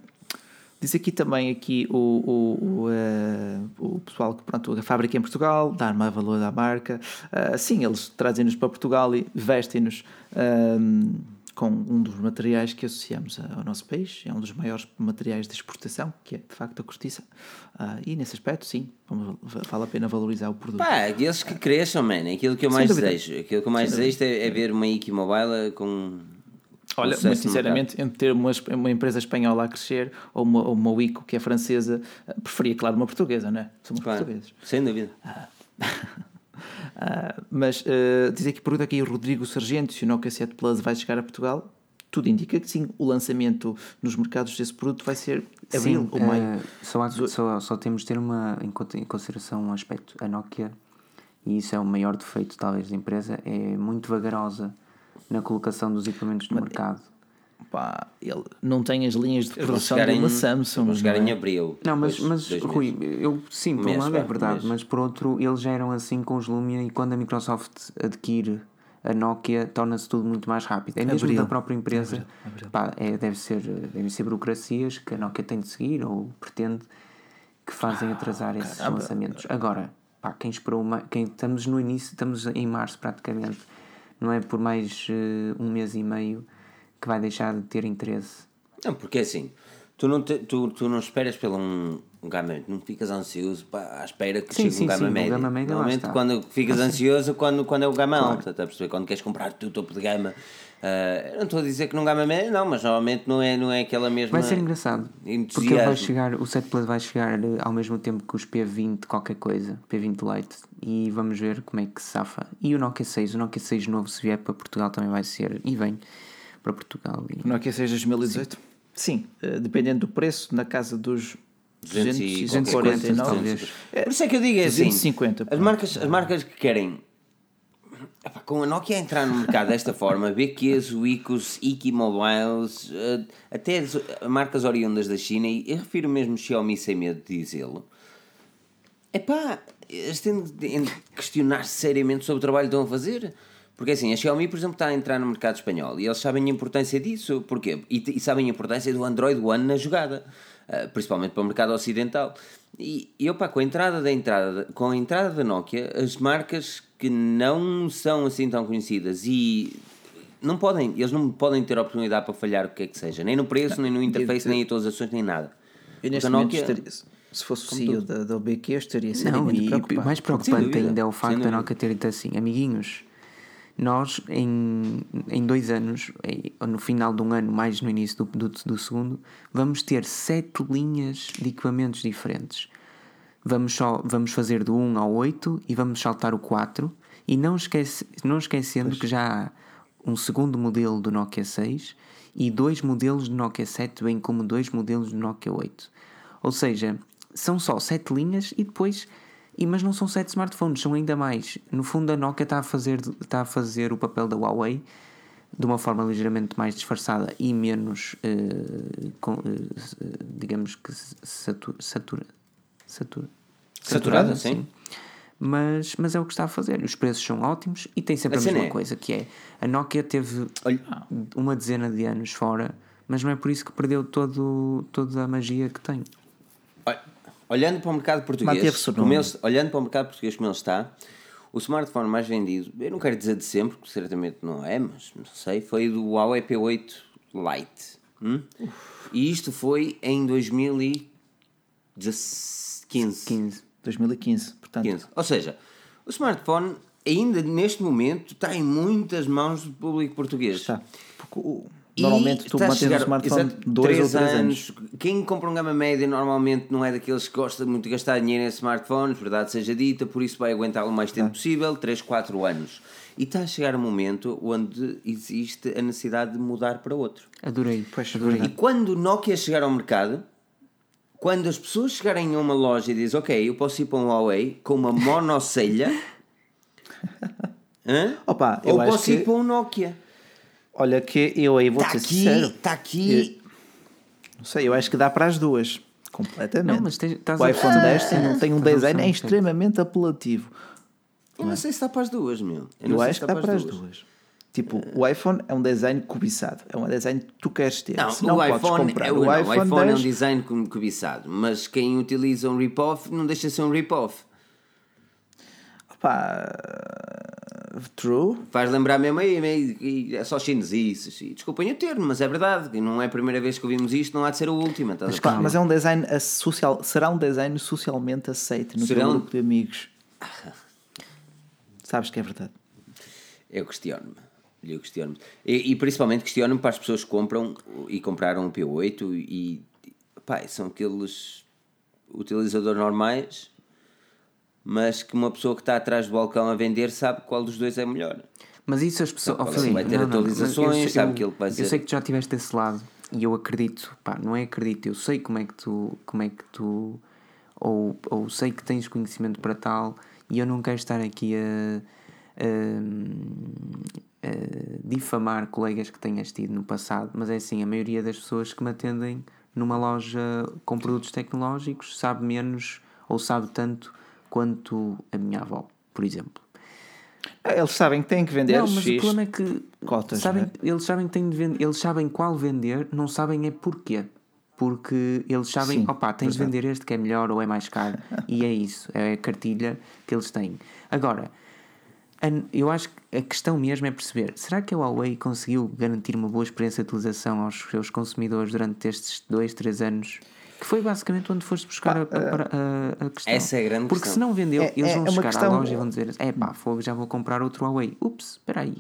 S2: diz aqui também aqui o, o, o, eh, o pessoal que pronto, a fábrica em Portugal, dar mais valor à marca. Ah, sim, eles trazem-nos para Portugal e vestem-nos ahm, com um dos materiais que associamos ao nosso país. É um dos maiores materiais de exportação, que é de facto a cortiça. Ah, e nesse aspecto, sim, vamos- vale a pena valorizar o produto.
S1: Pá, aqueles que cresçam, man. Aquilo que eu mais
S2: dúvida.
S1: desejo. Aquilo que eu mais desejo é, é ver uma Iki Mobile com.
S2: Olha, muito sinceramente, entre ter uma, uma empresa espanhola a crescer ou uma, ou uma Wico que é francesa, eh, preferia, claro, uma portuguesa, não é? Somos
S1: Claro,
S2: portugueses.
S1: sem dúvida.
S2: Ah, mas uh, diz aqui, pergunta aqui o Rodrigo Sargento se o Nokia 7 Plus vai chegar a Portugal. Tudo indica que sim, o lançamento nos mercados desse produto vai ser abril
S3: Sim,
S2: ou maio.
S3: eh, só, há- só, só temos de ter uma, em consideração um aspecto. A Nokia e isso é o maior defeito talvez da empresa, é muito vagarosa na colocação dos equipamentos no mercado.
S2: Pá, ele não tem as linhas de produção de uma
S1: em-
S2: Samsung.
S1: Vão chegar
S2: não é?
S1: em abril.
S3: Não, mas, mas Rui, eu, sim, por um lado é verdade,
S1: mês.
S3: mas por outro, eles já eram assim com os Lumia e quando a Microsoft adquire a Nokia, torna-se tudo muito mais rápido. É mesmo
S2: Abril.
S3: da própria empresa, pá, é, deve ser, devem ser burocracias que a Nokia tem de seguir ou pretende que fazem atrasar esses lançamentos. Agora, pá, quem esperou, ma- quem estamos no início, estamos em março praticamente, não é por mais eh, um mês e meio que vai deixar de ter interesse.
S1: Não, porque é assim, tu não, te- tu, tu não esperas pelo um, um gama médio, não ficas ansioso pá, à espera que
S3: Sim,
S1: chegue
S3: sim,
S1: um gama
S3: sim,
S1: médio.
S3: gama médio
S1: Normalmente quando ficas ansioso quando, quando é o gama alto, estás a perceber? Quando queres comprar o topo de gama. eu não estou a dizer que num gama médio, não, mas normalmente não é, não é aquela mesma.
S3: Vai ser engraçado. Porque
S1: entusiasmo.
S3: vai chegar, o 7 Plus vai chegar ao mesmo tempo que os P20 qualquer coisa, P20 Lite, e vamos ver como é que se safa. E o Nokia 6, o Nokia 6 novo se vier para Portugal também vai ser, e vem para Portugal. E,
S2: Não é que seja 2018? Sim, eh, dependendo do preço, na casa dos
S1: 200 e
S2: 249.
S3: talvez.
S2: É,
S1: Por isso é que eu digo é assim,
S2: 250,
S1: as
S2: pronto.
S1: marcas, as marcas que querem epá, com a Nokia a entrar no mercado desta forma, BQs, Wicos, Iki Mobiles, eh, até as marcas oriundas da China, e eu refiro mesmo Xiaomi sem medo de dizê-lo, epá, eles têm de questionar seriamente sobre o trabalho que estão a fazer. Porque assim, a Xiaomi, por exemplo, está a entrar no mercado espanhol e eles sabem a importância disso. Porquê? E, e sabem a importância do Android One na jogada, eh, principalmente para o mercado ocidental. E, e opa, com a entrada da entrada, com a entrada da Nokia, as marcas que não são assim tão conhecidas e não podem, eles não podem ter oportunidade para falhar o que é que seja, nem no preço, nem no interface, nem em atualizações, nem nada.
S2: Eu neste
S1: Nokia-
S2: estaria, se fosse o CEO da, da OBQ, eu estaria
S3: Não, e
S2: preocupado.
S3: mais preocupante
S1: dúvida,
S3: ainda é o facto da. Nokia ter dito assim, amiguinhos, nós em, em dois anos, em- no final de um ano, mais no início do, do, do segundo, vamos ter sete linhas de equipamentos diferentes. Vamos, só, vamos fazer do 1 ao 8 e vamos saltar o 4 e não, esquece, não esquecendo que já há um segundo modelo do Nokia 6 e dois modelos do Nokia 7, bem como dois modelos do Nokia 8. Ou seja, são só sete linhas e depois. E, mas não são sete smartphones, são ainda mais. No fundo, a Nokia está a fazer, está a fazer o papel da Huawei de uma forma ligeiramente mais disfarçada e menos, eh, com, eh, digamos que satura, satura, satura,
S1: Saturada, sim.
S3: Mas, mas é o que está a fazer. Os preços são ótimos e tem sempre
S1: A
S3: a, mesma
S1: é-
S3: coisa, que é a Nokia teve
S1: Olha-
S3: uma dezena de anos fora, mas não é por isso que perdeu todo, toda a magia que tem.
S1: Olha, Olhando para o mercado português, como ele- olhando para o mercado português como ele está, o smartphone mais vendido, eu não quero dizer de sempre, porque certamente não é, mas não sei, foi do Huawei P8 Lite. hum? E isto foi em 2015.
S3: 15.
S2: 2015, portanto.
S1: 15. Ou seja, o smartphone ainda neste momento está em muitas mãos do público português.
S2: Está. Porque o- normalmente tu
S1: a
S2: mantens
S1: chegar-
S2: o smartphone
S1: exato,
S2: dois ou
S1: três
S2: três anos.
S1: Quem compra um gama média normalmente não é daqueles que gosta muito de gastar dinheiro em smartphones, verdade seja dita, por isso vai aguentá-lo o mais tempo possível 3, 4 anos. E está a chegar um momento onde existe a necessidade de mudar para outro.
S3: Adorei.
S2: Pois,
S3: adorei.
S1: E quando o Nokia chegar ao mercado, quando as pessoas chegarem a uma loja e dizem, ok, eu posso ir para um Huawei com uma monocelha?
S2: Opa, eu
S1: ou posso
S2: que-
S1: ir para um Nokia.
S2: Olha que eu aí vou
S1: Está
S2: ser
S1: aqui,
S2: sincero.
S1: está aqui.
S2: Não sei, eu acho que dá para as duas. Completamente.
S3: Não, mas tens- estás
S2: o
S3: a-
S2: iPhone
S3: Ah,
S2: 10 tem, um- tem um
S3: estás a
S2: design é extremamente apelativo.
S1: Eu não sei se está para as duas, meu.
S2: Eu,
S1: não sei
S2: acho
S1: se
S2: que
S1: está
S2: dá para as duas. Tipo, o iPhone é um design cobiçado. É um design que tu queres ter.
S1: Não,
S2: Se não
S1: o,
S2: podes
S1: iPhone
S2: comprar
S1: é,
S2: o
S1: não,
S2: iPhone,
S1: o iPhone é um
S2: 10,
S1: design co- cobiçado, mas quem utiliza um rip-off não deixa de ser um rip-off.
S2: Pá, true.
S1: Faz lembrar mesmo aí, e é só chinesices. E Desculpem o termo, mas é verdade. Não é a primeira vez que ouvimos isto, não há de ser a última.
S2: Mas, mas é um design social, será um design socialmente aceito no
S1: Será
S2: teu grupo de amigos. Sabes que é verdade.
S1: Eu questiono-me. Eu questiono-me. E, e principalmente questiono-me para as pessoas que compram e compraram um P8 e pá, são aqueles utilizadores normais, mas que uma pessoa que está atrás do balcão a vender sabe qual dos dois é melhor.
S3: Mas isso as pessoas.
S1: Não,
S3: oh, Filipe,
S1: vai ter
S3: não, não,
S1: atualizações,
S3: mas eu sei-
S1: sabe
S3: eu-
S1: que ele vai
S3: Eu
S1: ser-
S3: sei que tu já estiveste desse lado e eu acredito, pá, não é acredito, eu sei como é que tu. Como é que tu ou, ou sei que tens conhecimento para tal e eu não quero estar aqui a, a- a difamar colegas que tenhas tido no passado, mas é assim, a maioria das pessoas que me atendem numa loja com produtos tecnológicos sabe menos ou sabe tanto quanto a minha avó, por exemplo.
S2: Ah, Eles sabem que têm que vender
S3: Não, mas o problema é que
S2: cotas,
S3: sabem,
S2: não
S3: eles sabem que têm de vender, eles sabem qual vender, não sabem é porquê. Porque eles sabem,
S2: Sim,
S3: opá, tens de
S2: verdade.
S3: vender este que é melhor ou é mais caro. e é isso, é a cartilha que eles têm. Agora, eu acho que a questão mesmo é perceber: será que a Huawei conseguiu garantir uma boa experiência de utilização aos seus consumidores durante estes dois, três anos? Que foi basicamente onde foste buscar a, a- a- a questão.
S1: Essa é a grande
S3: Porque
S1: questão.
S3: se não vendeu,
S2: É-
S3: eles
S2: é
S3: vão
S2: uma
S3: chegar
S2: questão-
S3: à loja e vão dizer: é pá, fogo, já vou comprar outro Huawei. Ups, espera aí.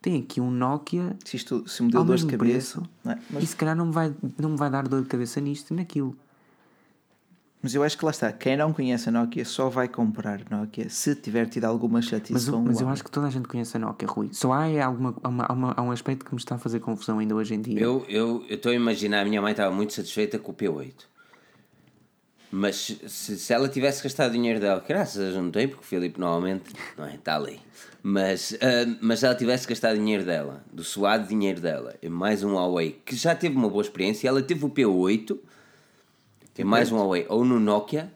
S3: Tem aqui um Nokia
S2: Se, isto, se me deu
S3: ao
S2: dor de
S3: mesmo
S2: cabeça.
S3: preço
S2: não é? Mas,
S3: e se calhar não me, vai, não me vai dar dor de cabeça nisto e naquilo.
S2: mas eu acho que lá está. Quem não conhece a Nokia só vai comprar Nokia se tiver tido alguma chatice
S3: Mas,
S2: com
S3: mas eu acho que toda a gente conhece a Nokia, Rui. Só há, é alguma, há uma, há uma- há um aspecto que me está a fazer confusão ainda hoje em dia.
S1: Eu eu eu estou a imaginar, a minha mãe estava muito satisfeita com o P8. Mas se, se ela tivesse gastado o dinheiro dela, graças a não tem, porque o Filipe normalmente não é, está ali. Mas, ah, mas se ela tivesse gastado o dinheiro dela, do suado dinheiro dela, em mais um Huawei, que já teve uma boa experiência, ela teve o P8, e mais um Huawei, ou no Nokia,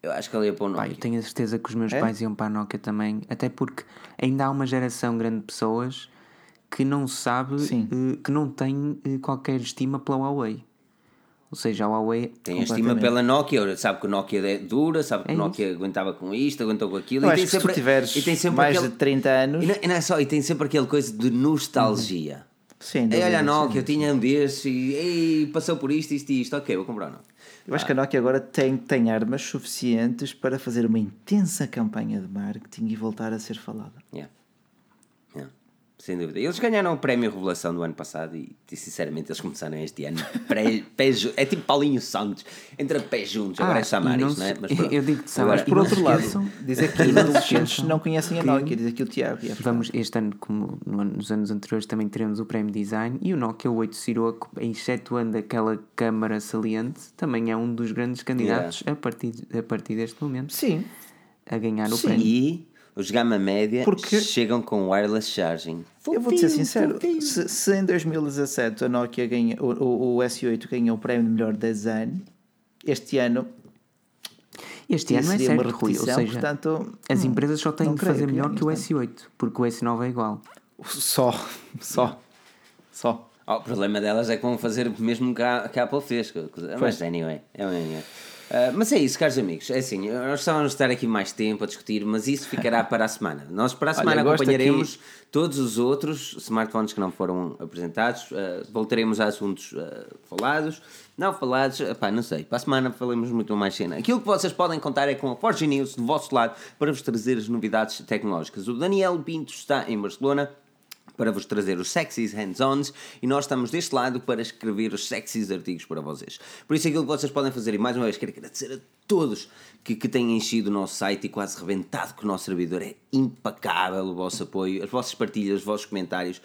S1: eu acho que ela ia para o Nokia.
S3: eu tenho a certeza que os meus
S2: É?
S3: pais iam para a Nokia também, até porque ainda há uma geração grande de pessoas que não sabe,
S2: Sim.
S3: eh, que não tem eh, qualquer estima pela Huawei. Ou seja, a Huawei
S1: Tem a estima pela Nokia, sabe que o Nokia é dura, sabe que
S3: É
S1: o Nokia aguentava com isto, aguentou com aquilo.
S2: Eu
S1: e
S2: acho
S1: tem
S2: que se tu
S1: sempre,
S2: tiveres
S1: e tem sempre
S2: mais
S1: aquele-
S2: de 30 anos.
S1: E não, e não é só, e tem sempre aquele coisa de nostalgia.
S2: Sim,
S1: Ei, olha a
S2: sim,
S1: Nokia, eu tinha um desses e ei, passou por isto, isto e isto, ok, vou comprar Nokia.
S2: Eu acho que a Nokia agora tem, tem armas suficientes para fazer uma intensa campanha de marketing e voltar a ser falada.
S1: Yeah. Yeah. Sem dúvida. Eles ganharam o prémio Revelação do ano passado e, e, sinceramente eles começaram este ano pré, pé É tipo Paulinho Santos, entra pés juntos, agora
S3: Ah,
S1: é chamar
S3: e não
S1: isto, não é? Mas pronto.
S3: eu digo-te, sabe,
S1: Agora,
S3: e
S2: Por outro lado, dizer que os adolescentes não conhecem a
S3: que-
S2: Nokia, diz aqui o Tiago. é
S3: Vamos, este ano, como nos anos anteriores, também teremos o prémio Design e o Nokia 8 Siroco, excetuando aquela câmara saliente, também é um dos grandes candidatos a, partir, a partir deste momento
S2: Sim,
S3: a ganhar o
S2: Sim.
S3: prémio.
S1: E os gama média
S2: Porque-
S1: chegam com wireless charging.
S2: eu vou-te ser sincero. Se, se em 2017 a Nokia ganha, o, o, o S8 ganhou o prémio de melhor design, este ano
S3: Este ano é
S2: seria uma
S3: certo, Rui, ou seja,
S2: portanto,
S3: as
S2: hum,
S3: empresas só têm de
S2: creio
S3: fazer
S2: que
S3: melhor que o
S2: este ano.
S3: S8, porque o S9 é igual.
S2: Só, só, só.
S1: Oh, o problema delas é que vão fazer o mesmo que a, que a Apple fez. que- que- Mas anyway, é anyway. Ah, mas é isso, caros amigos. É assim, nós gostávamos de estar aqui mais tempo a discutir, mas isso ficará para a semana. Nós para a
S2: Olha,
S1: semana
S2: gosto
S1: acompanharemos todos os outros smartphones que não foram apresentados. ah, voltaremos a assuntos ah, falados, não falados, pá, não sei. Para a semana falamos muito mais cena. Aquilo que vocês podem contar é com a Forge News do vosso lado para vos trazer as novidades tecnológicas. O Daniel Pinto está em Barcelona para vos trazer os sexys hands-ons e nós estamos deste lado para escrever os sexys artigos para vocês. Por isso, aquilo que vocês podem fazer, e mais uma vez quero agradecer a todos que, que têm enchido o nosso site e quase rebentado com o nosso servidor. É impecável o vosso apoio, as vossas partilhas, os vossos comentários.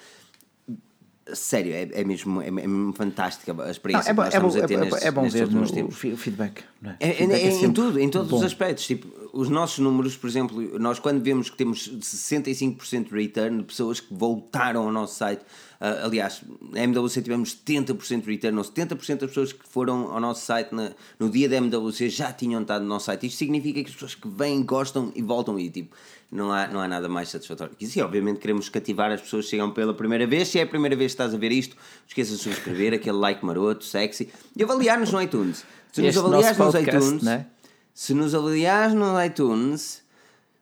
S1: Sério, é, é, mesmo, é, mesmo fantástica a
S2: Não,
S1: experiência
S2: é, bom,
S1: que nós
S2: é, bom,
S1: estamos a ter
S2: é, bom-
S1: nestes,
S2: é bom ver o feedback. Não é?
S1: É, é-
S2: Feedback
S1: é
S2: sempre
S1: em tudo, em todos
S2: bom.
S1: os aspectos. Tipo, os nossos números, por exemplo, nós quando vemos que temos 65% de return de pessoas que voltaram ao nosso site, ah, aliás, na MWC tivemos 70% de return, ou 70% das pessoas que foram ao nosso site na- no dia da MWC já tinham estado no nosso site. Isto significa que as pessoas que vêm, gostam e voltam e tipo, não há, não há nada mais satisfatório que isso. E obviamente queremos cativar as pessoas que chegam pela primeira vez. Se é a primeira vez que estás a ver isto, não esqueças de subscrever, aquele like maroto, sexy, e avaliar-nos no iTunes. Se nos avaliares nos
S2: podcast,
S1: iTunes,
S2: né?
S1: Se nos avaliares no iTunes,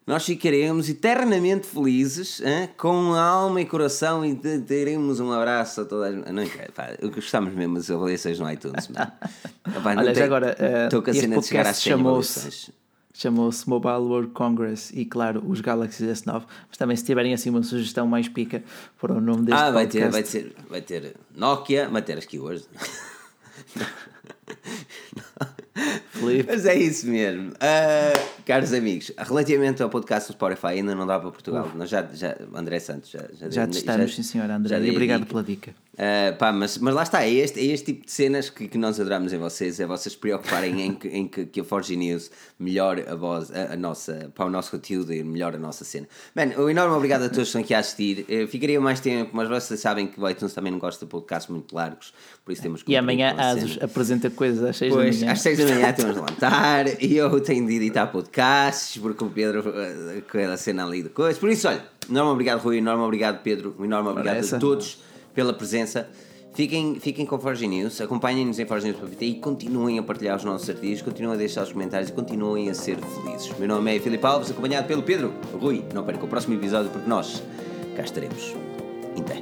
S1: nós ficaremos eternamente felizes, hein? com alma e coração, e teremos um abraço a toda a gente. Não quero, pá, gostamos mesmo das avaliações no iTunes. mano. Não
S2: Olha,
S1: tem-
S2: agora,
S1: estou com a cena de chegar às
S2: podcast
S1: 100
S2: chamou-se chamou-se Mobile World Congress e, claro, os Galaxy S9. Mas também, se tiverem assim uma sugestão mais pica para o nome deste
S1: Ah, vai ter,
S2: podcast.
S1: vai, ter, vai ter Nokia, vai ter as keywords. Mas é isso mesmo. Ah, Caros amigos, relativamente ao podcast do Spotify, ainda não dá para Portugal. Nós já, já, André Santos, já, já,
S2: Já
S1: dei-
S2: testamos, sim senhor, André.
S1: já
S2: E obrigado pela dica.
S1: Uh, pá, mas, mas lá está, é este, é este tipo de cenas que, que nós adoramos em vocês, é vocês preocuparem em, que, em que, que a Forge News melhore a, voz, a, a nossa, para o nosso conteúdo e melhore a nossa cena. Mano, um enorme obrigado a todos que estão aqui a assistir. Eu ficaria mais tempo, mas vocês sabem que o iTunes também não gosta de podcasts muito largos, por isso temos que
S2: E amanhã
S1: a
S2: Asus apresenta coisas às 6 da manhã.
S1: às 6 da manhã temos de levantar e eu tenho de editar podcasts porque o Pedro eh, com a cena ali de coisas. Por isso, olha, enorme obrigado, Rui, enorme obrigado, Pedro, enorme obrigado
S2: essa.
S1: a todos pela presença. Fiquem, fiquem com Forge News, acompanhem-nos em Forge News.pt e continuem a partilhar os nossos artigos, continuem a deixar os comentários e continuem a ser felizes. Meu nome é Filipe Alves, acompanhado pelo Pedro. Rui, não perca o próximo episódio porque nós cá estaremos. Em pé.